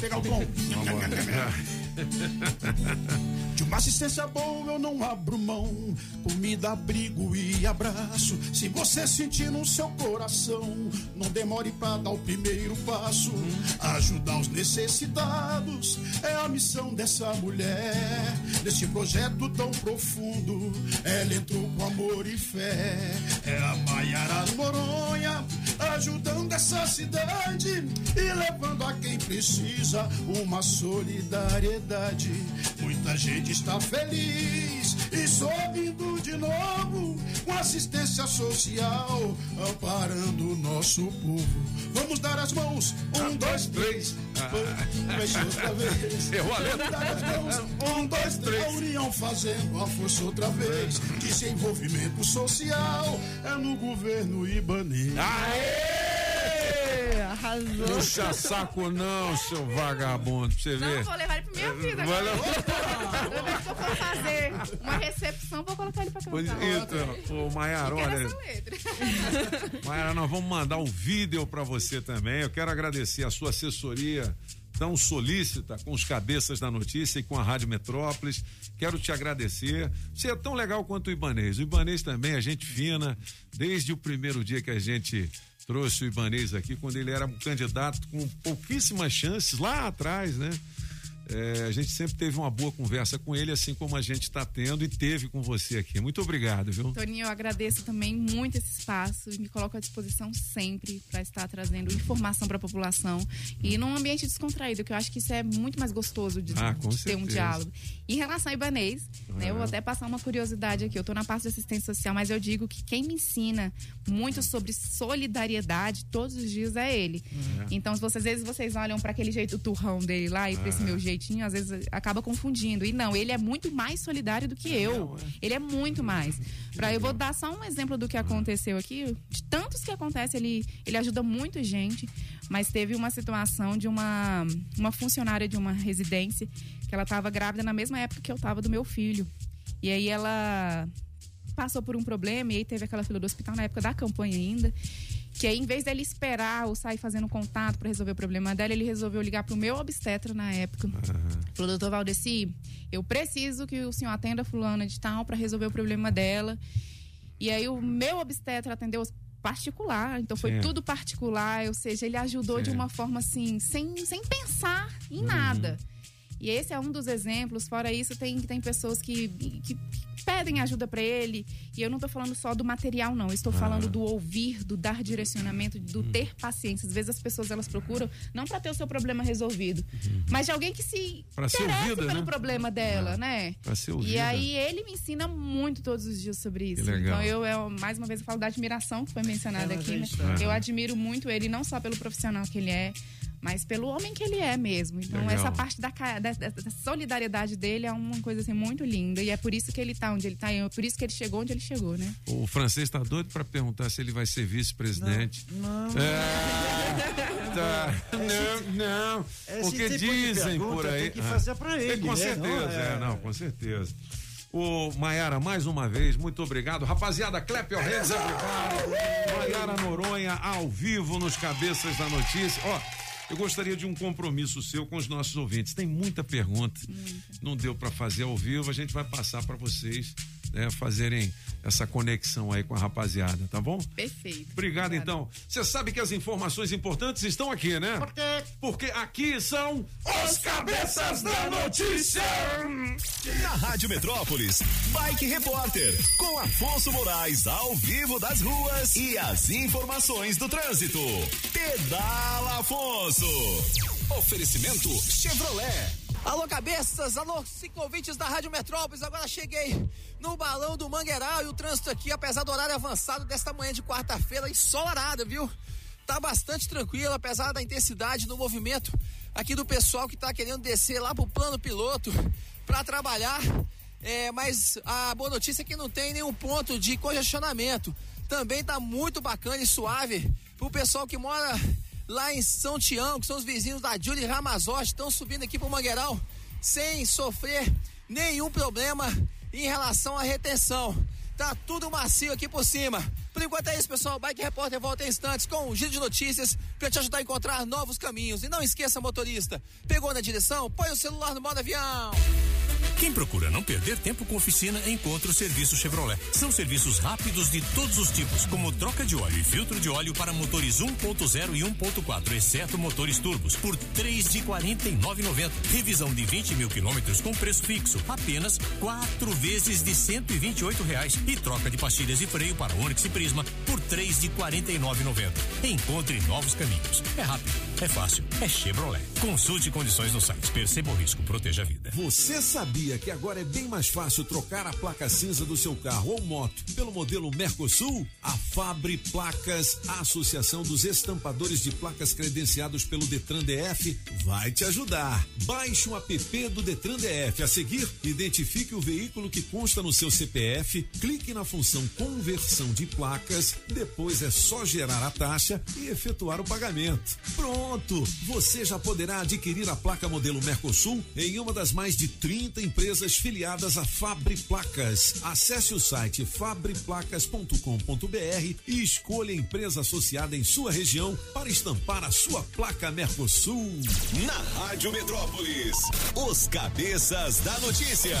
Pegar o tom. De uma assistência boa eu não abro mão. Comida, abrigo e abraço. Se você sentir no seu coração, não demore pra dar o primeiro passo. Ajudar os necessitados é a missão dessa mulher. Nesse projeto tão profundo, ela entrou com amor e fé. É a Maiara Noronha ajudando essa cidade e levando a quem precisa uma solidariedade. Muita gente está feliz e sorrindo de novo com assistência social, amparando o nosso povo. Vamos dar as mãos, um, dois, três. Mexe outra vez. Errou a letra. Vamos dar as mãos, um, dois, três. A união fazendo a força outra vez. Desenvolvimento social é no governo Ibanês. Arrasou. Puxa saco não, seu vagabundo. Pra você Não, ver. vou levar ele pra minha vida. Vai agora. lá. Toda vez que eu for fazer uma recepção, vou colocar ele pra cantar. então, ô Maiara, olha. Mayara, nós vamos mandar um vídeo para você também. Eu quero agradecer a sua assessoria tão solícita com os cabeças da notícia e com a Rádio Metrópolis. Quero te agradecer. Você é tão legal quanto o Ibanês. O Ibanês também, a gente fina, desde o primeiro dia que a gente trouxe o Ibanês aqui, quando ele era um candidato com pouquíssimas chances lá atrás, né? É, a gente sempre teve uma boa conversa com ele, assim como a gente está tendo e teve com você aqui. Muito obrigado, viu? Toninho, eu agradeço também muito esse espaço e me coloco à disposição sempre para estar trazendo informação para a população e num ambiente descontraído, que eu acho que isso é muito mais gostoso de, Ah, de ter um diálogo. Em relação ao Ibanês, né, eu vou até passar uma curiosidade aqui. Eu estou na parte de assistência social, mas eu digo que quem me ensina muito sobre solidariedade todos os dias é ele. É. Então, se vocês, às vezes vocês olham para aquele jeito turrão dele lá e para esse É. meu jeitinho, às vezes acaba confundindo. E não, ele é muito mais solidário do que eu. Ele é muito mais. Pra, eu vou dar só um exemplo do que aconteceu aqui. De tantos que acontece, ele, ele ajuda muito gente. Mas teve uma situação de uma, uma funcionária de uma residência que ela estava grávida na mesma época que eu estava do meu filho. E aí ela passou por um problema e aí teve aquela fila do hospital na época da campanha ainda Que aí, em vez dele esperar ou sair fazendo contato para resolver o problema dela, ele resolveu ligar pro meu obstetra na época. Falou, doutor Valdeci, eu preciso que o senhor atenda fulana de tal para resolver o problema dela. E aí o meu obstetra atendeu particular, então foi Sim. tudo particular, ou seja, ele ajudou de Sim. uma forma assim, sem, sem pensar em nada. E esse é um dos exemplos. Fora isso, tem, tem pessoas que, que pedem ajuda para ele. E eu não tô falando só do material, não. Eu estou Ah. falando do ouvir, do dar direcionamento, do ter paciência. Às vezes as pessoas elas procuram não para ter o seu problema resolvido, mas de alguém que se Pra ser interesse ouvida, pelo né? problema dela, Ah, né? pra ser E ouvida. aí ele me ensina muito todos os dias sobre isso. Que legal. Então eu, eu, mais uma vez, eu falo da admiração que foi mencionada É, aqui. né? é. Eu admiro muito ele, não só pelo profissional que ele é, mas pelo homem que ele é mesmo. Então, Legal. essa parte da- da- da solidariedade dele é uma coisa assim, muito linda. E é por isso que ele tá onde ele tá. E é por isso que ele chegou onde ele chegou, né? O francês tá doido pra perguntar se ele vai ser vice-presidente. Não. É, tá. Não, não. Porque tipo dizem por aí. tem que fazer pra É, ele, Com né? certeza, Não, é, é. não, com certeza. O Maiara, mais uma vez, muito obrigado. Rapaziada, your hands, everybody. Maiara Noronha, ao vivo nos Cabeças da Notícia. Ó, eu gostaria de um compromisso seu com os nossos ouvintes. Tem muita pergunta. Não deu para fazer ao vivo, a gente vai passar para vocês né, fazerem essa conexão aí com a rapaziada, tá bom? Perfeito. Obrigado, então. Você sabe que as informações importantes estão aqui, né? Por quê? Porque aqui são os Cabeças da Notícia! Na Rádio Metrópolis, Bike Repórter, com Afonso Moraes ao vivo das ruas e as informações do trânsito. Pedala Afonso. Oferecimento Chevrolet. Alô, cabeças, alô, ciclovintes da Rádio Metrópolis. Agora cheguei no balão do Mangueiral e o trânsito aqui, apesar do horário avançado desta manhã de quarta-feira, ensolarada, viu? Tá bastante tranquilo, apesar da intensidade do movimento aqui do pessoal que tá querendo descer lá pro plano piloto para trabalhar. É, mas a boa notícia é que não tem nenhum ponto de congestionamento. Também tá muito bacana e suave pro pessoal que mora lá em São Tião, que são os vizinhos da Júlia Ramazotti, estão subindo aqui pro Mangueiral sem sofrer nenhum problema em relação à retenção. Tá tudo macio aqui por cima. Por enquanto é isso, pessoal. Bike Repórter volta em instantes com um giro de notícias para te ajudar a encontrar novos caminhos. E não esqueça, motorista, pegou na direção? Põe o celular no modo avião. Quem procura não perder tempo com oficina, encontra o serviço Chevrolet. São serviços rápidos de todos os tipos, como troca de óleo e filtro de óleo para motores 1.0 e 1.4, exceto motores turbos, por três de 49,90. Revisão de 20 mil quilômetros com preço fixo, apenas quatro vezes de 128 reais. E troca de pastilhas e freio para Onix e Prisma por três de 49,90. Encontre novos caminhos. É rápido, é fácil, é Chevrolet. Consulte condições no site. Perceba o risco, proteja a vida. Você sabia que agora é bem mais fácil trocar a placa cinza do seu carro ou moto pelo modelo Mercosul? A Fabre Placas, a Associação dos Estampadores de Placas credenciados pelo Detran DF, vai te ajudar. Baixe o app do Detran DF. A seguir, identifique o veículo que consta no seu CPF, clique na função conversão de placas, depois é só gerar a taxa e efetuar o pagamento. Pronto! Você já poderá adquirir a placa modelo Mercosul em uma das mais de 30 empresas filiadas à Fabre Placas. Acesse o site fabreplacas.com.br e escolha a empresa associada em sua região para estampar a sua placa Mercosul. Na Rádio Metrópolis, os Cabeças da Notícia.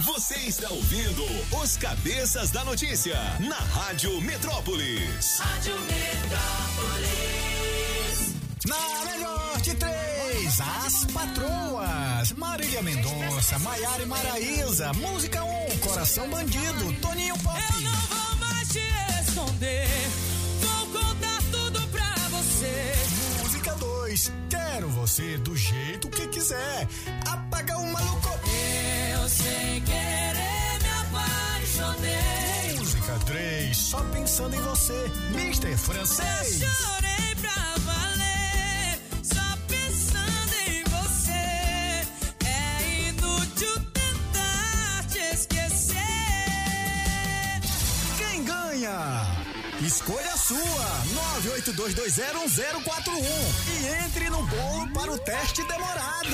Você está ouvindo os Cabeças da Notícia na Rádio Metrópolis. Rádio Metrópolis. Na melhor de três, as patroas. Marília Mendonça, Maiara e Maraíza. Música 1, um, Coração Bandido, Toninho Pop. Eu não vou mais te esconder. Vou contar tudo pra você. Música 2, Quero você do jeito que quiser. Apaga o maluco. Eu sem querer me apaixonei. Música 3, Só pensando em você. Mister Francês. Eu chorei pra valer, só pensando em você. É inútil tentar te esquecer. Quem ganha? Escolha a sua, 982201041 e entre no bolo para o teste demorado.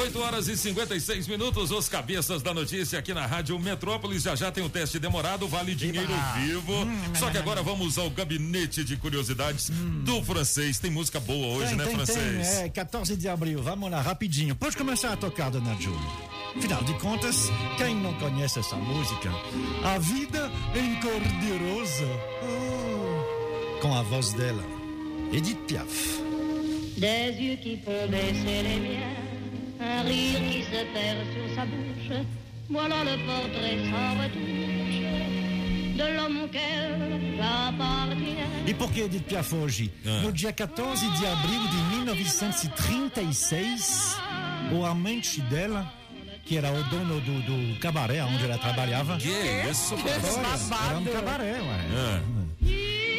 8 horas e 56 minutos, os cabeças da notícia aqui na Rádio Metrópolis. Já já tem o teste demorado, vale dinheiro vivo. Só que agora vamos ao gabinete de curiosidades do francês. Tem música boa hoje, tem, né, tem, francês? Tem, é, 14 de abril, vamos lá, rapidinho. Pode começar a tocar, dona Júlia. Afinal de contas, quem não conhece essa música? A vida em cor de rosa. Oh. Com a voz dela, Edith Piaf. Des yeux qui font baisser les miens, un rire qui se perd sur sa bouche. Voilà le portrait sans retouche. E por que Edith Piaf hoje? No dia 14 de abril de 1936, o amante dela, que era o dono do, do cabaré onde ela trabalhava. Que isso, Olha, Era um cabaré, ué.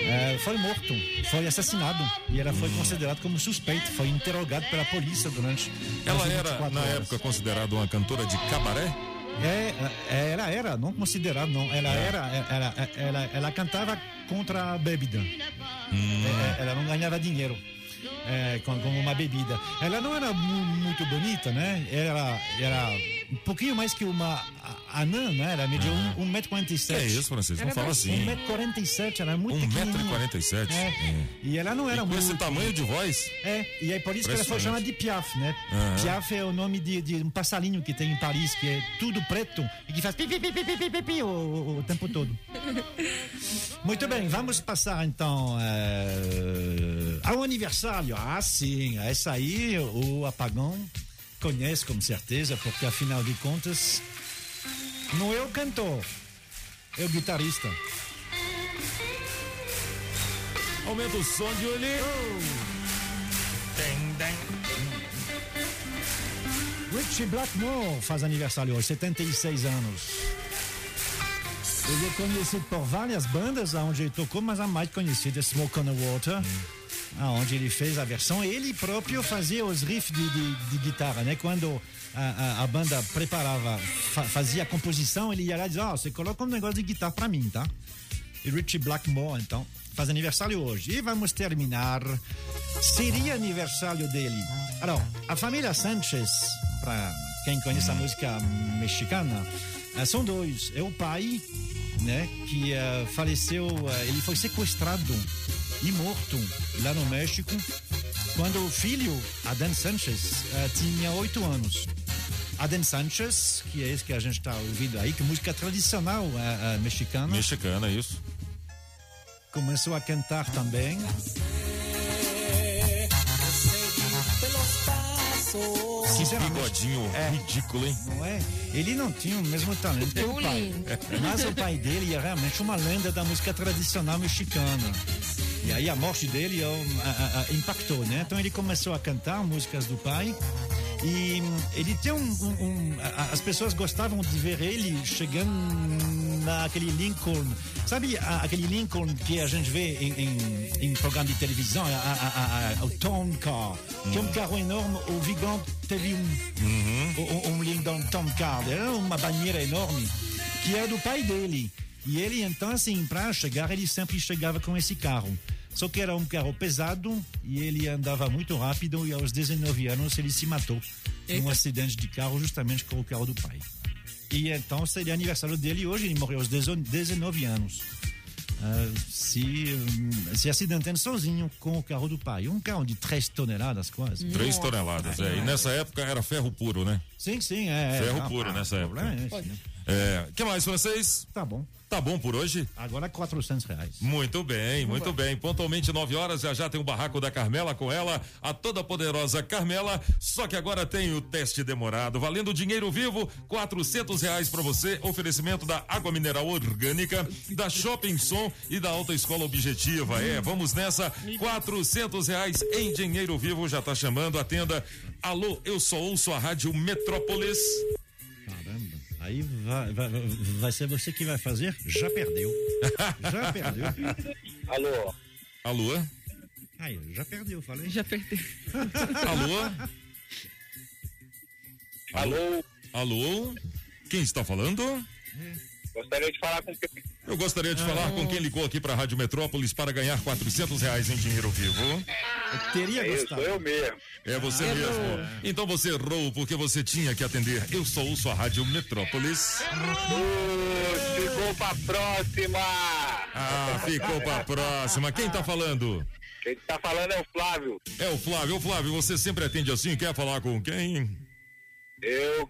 É, foi morto, foi assassinado e ela foi considerada como suspeito, foi interrogado pela polícia durante. Ela era, 24 na horas. época, considerada uma cantora de cabaré? É, é, ela era, não considerada, não. Ela era, ela, ela, ela cantava contra a bebida. É, ela não ganhava dinheiro. é, uma bebida. Ela não era mu- muito bonita, né? Era, era um pouquinho mais que uma anã, não Ela mediu 1,47m. Ah. Um, um metro sete. é isso, Francisco? Não fala assim. 1,47m, ela é muito 1,47m. É. É. E ela não era e com muito. esse tamanho de voz? É, e aí por isso que ela foi chamada de Piaf, né? Ah. Piaf é o nome de, de, um passarinho que tem em Paris, que é tudo preto e que faz pi, pi, pi, pi, pi, pi, o, o, o, tempo todo. muito bem, vamos passar então eh, ao aniversário. Ah, sim, essa aí, o apagão conhece com certeza, porque afinal de contas, não é o cantor, é o guitarrista. Aumenta o som de olho. Richie Blackmore faz aniversário hoje, 76 anos. Ele é conhecido por várias bandas onde ele tocou, mas a mais conhecida é Smoke on the Water, onde ele fez a versão. Ele próprio fazia os riffs de, de- de guitarra, né? Quando a, a- a banda preparava, fa- fazia a composição, ele ia lá e dizia: Ó, você coloca um negócio de guitarra pra mim, tá? E Richie Blackmore, então, faz aniversário hoje. E vamos terminar. Seria aniversário dele. Alors, a família Sanchez, para quem conhece a música mexicana, eh, são dois. É o pai, né, que eh, faleceu, eh, ele foi sequestrado e morto lá no México quando o filho, Adan Sanchez, eh, tinha oito anos. Adan Sanchez, que é esse que a gente está ouvindo aí, que é música tradicional eh, eh, mexicana. Mexicana, isso. Começou a cantar também. Sinceramente. Bigodinho ridículo, hein? Não é? Ele não tinha o mesmo talento que o pai. Mas o pai dele é realmente uma lenda da música tradicional mexicana. E aí a morte dele ó, a- a- a- impactou, né? Então ele começou a cantar músicas do pai. E ele tem um. um- um- as pessoas gostavam de ver ele chegando naquele Lincoln. Sabe aquele Lincoln que a gente vê em, em, em programa de televisão? A- a- a- o Tom Car. Que é um carro enorme. O Vigão teve um um, um Lincoln Tom Car, era uma banheira enorme, que era do pai dele. E ele, então, assim, para chegar, ele sempre chegava com esse carro. Só que era um carro pesado e ele andava muito rápido e aos 19 anos ele se matou num Eita. acidente de carro justamente com o carro do pai. E então seria aniversário dele hoje, ele morreu aos 19 anos. Ah, se, hum, se acidentando sozinho com o carro do pai. Um carro de 3 toneladas quase. 3 toneladas, é. E nessa época era ferro puro, né? Sim, sim, é. é. Ferro puro ah, nessa o época. problema é esse, né? É, que mais, francês? Tá bom. Tá bom por hoje? Agora 400 reais. Muito bem, muito bem. Pontualmente 9 horas, já já tem o barraco da Carmela com ela, a toda poderosa Carmela. Só que agora tem o teste demorado, valendo dinheiro vivo, 400 reais para você. Oferecimento da água mineral orgânica, da Shopping Som e da Alta Escola Objetiva. É, vamos nessa, 400 reais em dinheiro vivo. Já tá chamando, atenda. Alô, eu só ouço a rádio Metrópolis. Aí vai, vai, vai ser você que vai fazer? Já perdeu. Já perdeu. Alô? Alô? Aí, já perdeu, falei. Já perdeu. Alô? Alô? Alô? Quem está falando? Gostaria de falar com o Pepe. Eu gostaria de falar com quem ligou aqui para a Rádio Metrópolis para ganhar 400 reais em dinheiro vivo. Eu teria É gostado. eu mesmo. É você Ah, mesmo. errou. Então você errou porque você tinha que atender. Eu só ouço a Rádio Metrópolis. Ficou pra próxima. Ah, ficou pra próxima. Quem tá falando? Quem tá falando é o Flávio. É o Flávio. Ô Flávio, você sempre atende assim? Quer falar com quem? Eu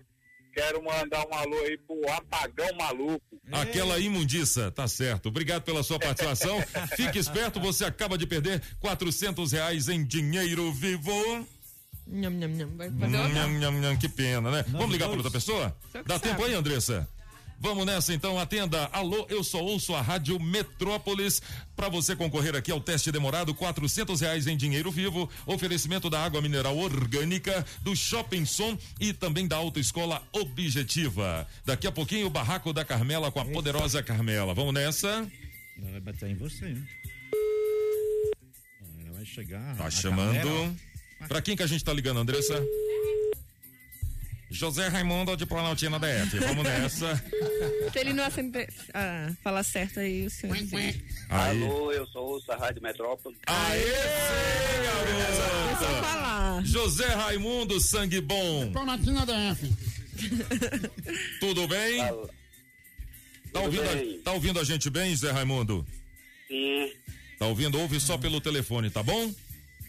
quero mandar um alô aí pro Apagão Maluco. Aquela imundiça, tá certo. Obrigado pela sua participação. Fique esperto, você acaba de perder 400 reais em dinheiro vivo. Nham, nham, nham. Vai fazer? Nham, nham, nham, que pena, né? Vamos ligar para outra pessoa? Dá sabe. tempo aí, Andressa? Vamos nessa então, atenda. Alô, eu só ouço a Rádio Metrópolis. Para você concorrer aqui ao teste demorado, 400 reais em dinheiro vivo. Oferecimento da água mineral orgânica, do Shopping Som e também da Autoescola Objetiva. Daqui a pouquinho, o Barraco da Carmela com a poderosa Carmela. Vamos nessa? Ela vai bater em você, hein? Ela vai chegar. Tá chamando. Pra quem que a gente tá ligando, Andressa? José Raimundo de Planaltina DF. Vamos nessa. Se ele não acender, ah, falar certo aí, o senhor. Aí. Alô, eu sou a Rádio Metrópole. Aê, Deixa eu falar. José Raimundo, sangue bom. Planaltina DF. Tudo bem? Tá ouvindo, a, tá ouvindo a gente bem, José Raimundo? Sim, Tá ouvindo? Ouve só pelo telefone, tá bom?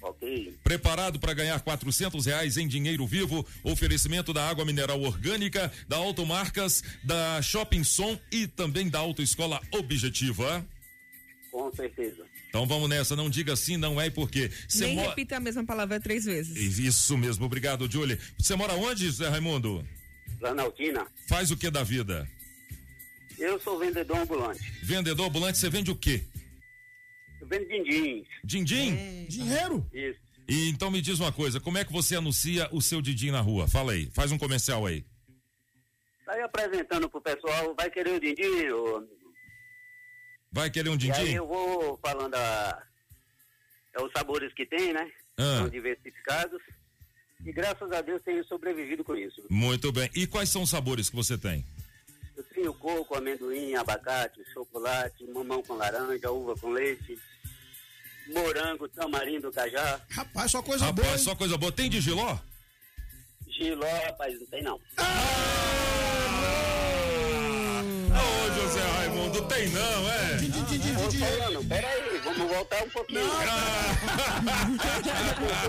Ok. Preparado para ganhar 400 reais em dinheiro vivo? Oferecimento da água mineral orgânica, da Automarcas, da Shopping Som e também da Autoescola Objetiva. Com certeza. Então vamos nessa, não diga sim, não é e por quê. Você Nem mo- repita a mesma palavra três vezes. Isso mesmo, obrigado, Julie. Você mora onde, Zé Raimundo? Planaltina, Faz o que da vida? eu sou vendedor ambulante. Vendedor ambulante, você vende o quê? Vendo din-dins. Dindim? Dinheiro? Isso. E então me diz uma coisa, como é que você anuncia o seu Dindim na rua? Fala aí, faz um comercial aí. Tá aí apresentando pro pessoal, vai querer o din-din? ô? Vai querer um E aí eu vou falando a, é os sabores que tem, né? Ah. São diversificados. E graças a Deus tenho sobrevivido com isso. Muito bem. E quais são os sabores que você tem? Eu tenho coco, amendoim, abacate, chocolate, mamão com laranja, uva com leite, morango, tamarindo, cajá. Rapaz, só coisa Rapaz, boa. hein? só coisa boa. Tem de giló? Giló, rapaz, não tem não. Ô, José Raimundo, tem não, é? Tô falando, peraí, vamos voltar um pouquinho.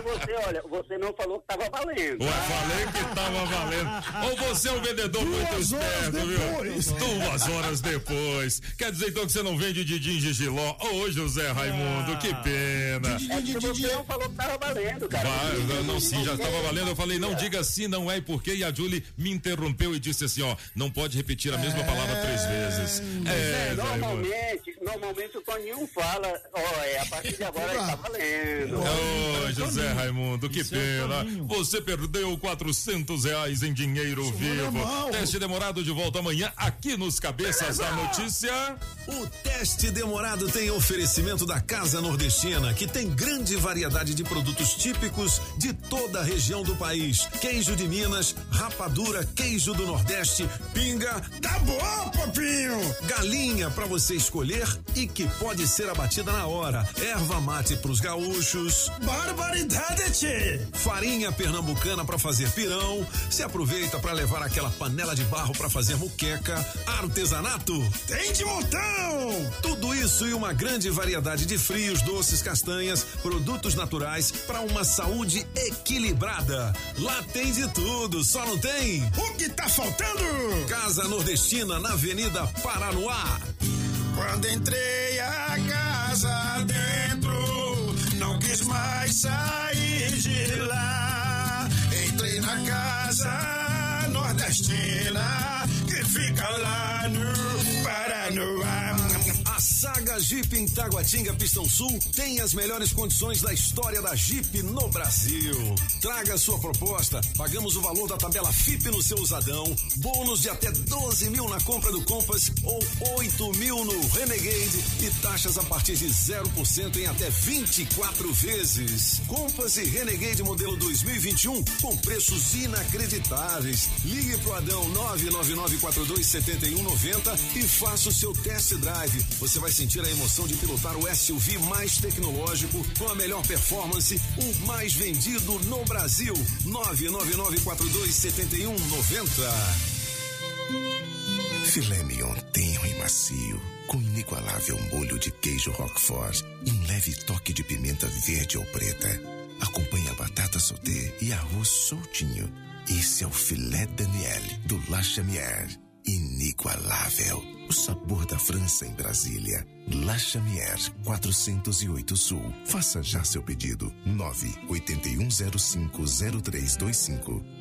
você, olha, você não falou que tava valendo. Ué, falei que tava valendo. Ou você é um vendedor muito esperto, viu? Duas horas depois. Quer dizer então que você não vende Didim de Giló? Ô, José Raimundo, que pena. É porque você não falou que tava valendo, cara. Vai, não, não, sim, já estava valendo. Eu falei, não diga sim, não é e por quê. E a Julie me interrompeu e disse assim: ó, não pode repetir a mesma palavra três vezes. É, Zé Raimundo. Normalmente, normalmente o Toninho fala, ó, é, a partir de agora ele tá valendo. Ô, José Raimundo, que pena. Você perdeu 400 reais em dinheiro vivo. Teste demorado de volta amanhã aqui nos Cabeças da Notícia. O teste demorado tem oferecimento da Casa Nordestina, que tem grande variedade de produtos típicos de toda a região do país. Queijo de Minas, rapadura, queijo do Nordeste, pinga. Tá bom, papinho! Galinha para você escolher e que pode ser abatida na hora. Erva mate pros gaúchos. Barbaridade, tchê! Farinha pernambucana para fazer pirão. Se aproveita para levar aquela panela de barro para fazer muqueca. Artesanato. Tem de montão! Tudo isso e uma grande variedade de frios, doces, castanhas, produtos naturais para uma saúde equilibrada. Lá tem de tudo, só não tem. O que tá faltando? Casa Nordestina na Avenida Paranoá. Quando entrei a casa dentro, não quis mais sair de lá. Entrei na casa nordestina, que fica lá no Paranoá. A saga Jeep em Taguatinga, Pistão Sul, tem as melhores condições da história da Jeep no Brasil. Traga sua proposta. Pagamos o valor da tabela FIP no seu usadão. Bônus de até 12 mil na compra do Compass ou 8 mil no Renegade e taxas a partir de 0% em até 24 vezes. Compass e Renegade modelo 2021 com preços inacreditáveis. Ligue pro Adão 999427190 e faça o seu test drive. Você vai sentir a emoção de pilotar o SUV mais tecnológico, com a melhor performance, o mais vendido no Brasil. 999427190. Filé mignon tenro e macio, com inigualável molho de queijo Roquefort e um leve toque de pimenta verde ou preta. Acompanhe a batata sauté e arroz soltinho. Esse é o filé Daniel do La Chamière. Inigualável. O sabor da França em Brasília. La Chamière, 408 Sul. Faça já seu pedido. 981050325.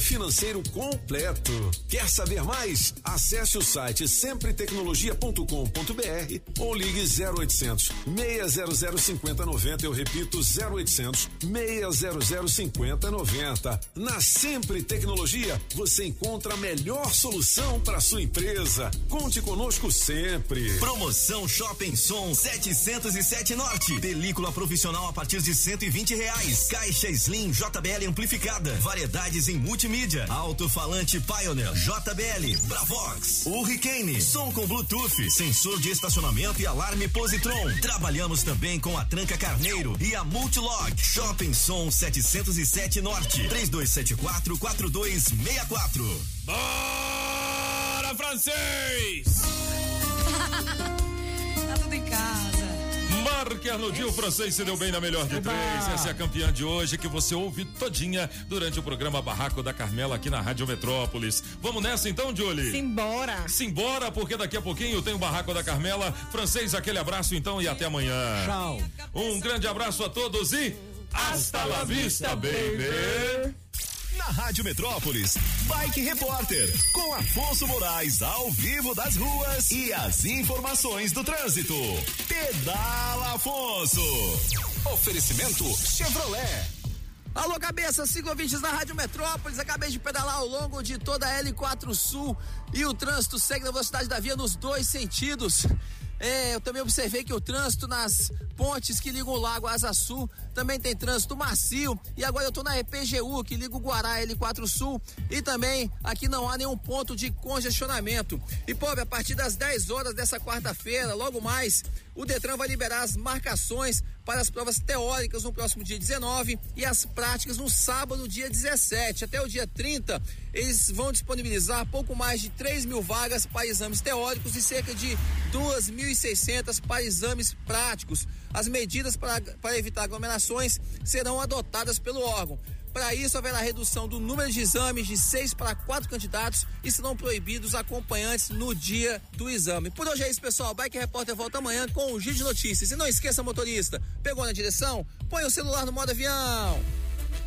financeiro completo. Quer saber mais? Acesse o site sempretecnologia.com.br ou ligue 0800 600 5090. Eu repito, 0800 600 5090. Na Sempre Tecnologia, você encontra a melhor solução para sua empresa. Conte conosco sempre. Promoção Shopping Som 707 Norte. Película profissional a partir de 120 reais. Caixa Slim JBL amplificada. Variedades em multimídia. Alto-falante Pioneer JBL. Bravox. Hurricane. Som com Bluetooth. Sensor de estacionamento e alarme Positron. Trabalhamos também com a Tranca Carneiro e a Multilog. Shopping Som 707 Norte. 3274 4264. Bora, francês! Marque Arnoldi, o francês se deu bem na melhor de três. Essa é a campeã de hoje que você ouve todinha durante o programa Barraco da Carmela aqui na Rádio Metrópolis. Vamos nessa então, Julie? Simbora. Simbora, porque daqui a pouquinho tem o Barraco da Carmela. Francês, aquele abraço então e até amanhã. Tchau. Um grande abraço a todos e hasta la vista, baby. Na Rádio Metrópolis, Bike Repórter, com Afonso Moraes ao vivo das ruas e as informações do trânsito. Pedala Afonso. Oferecimento Chevrolet. Alô, cabeça, cinco ouvintes da Rádio Metrópolis. Acabei de pedalar ao longo de toda a L4 Sul e o trânsito segue na velocidade da via nos dois sentidos. É, eu também observei que o trânsito nas pontes que ligam o Lago Asa Sul também tem trânsito macio. E agora eu tô na EPGU, que liga o Guará L4 Sul. E também aqui não há nenhum ponto de congestionamento. E, pobre, a partir das 10 horas dessa quarta-feira, logo mais, o Detran vai liberar as marcações para as provas teóricas no próximo dia 19 e as práticas no sábado, dia 17. Até o dia 30, eles vão disponibilizar pouco mais de 3 mil vagas para exames teóricos e cerca de 2.600 para exames práticos. As medidas para, para evitar aglomerações serão adotadas pelo órgão. Para isso, haverá redução do número de exames de seis para quatro candidatos e serão proibidos acompanhantes no dia do exame. Por hoje é isso, pessoal. Bike Repórter volta amanhã com o Giro de Notícias. E não esqueça, motorista, pegou na direção? Põe o celular no modo avião.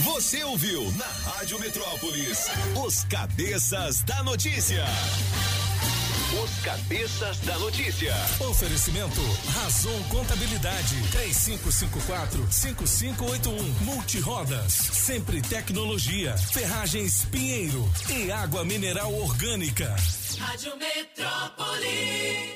Você ouviu na Rádio Metrópolis os cabeças da notícia. Os cabeças da notícia. Oferecimento Razon Contabilidade 3554-5581. Multirodas, sempre tecnologia. Ferragens Pinheiro e água mineral orgânica. Rádio Metrópolis.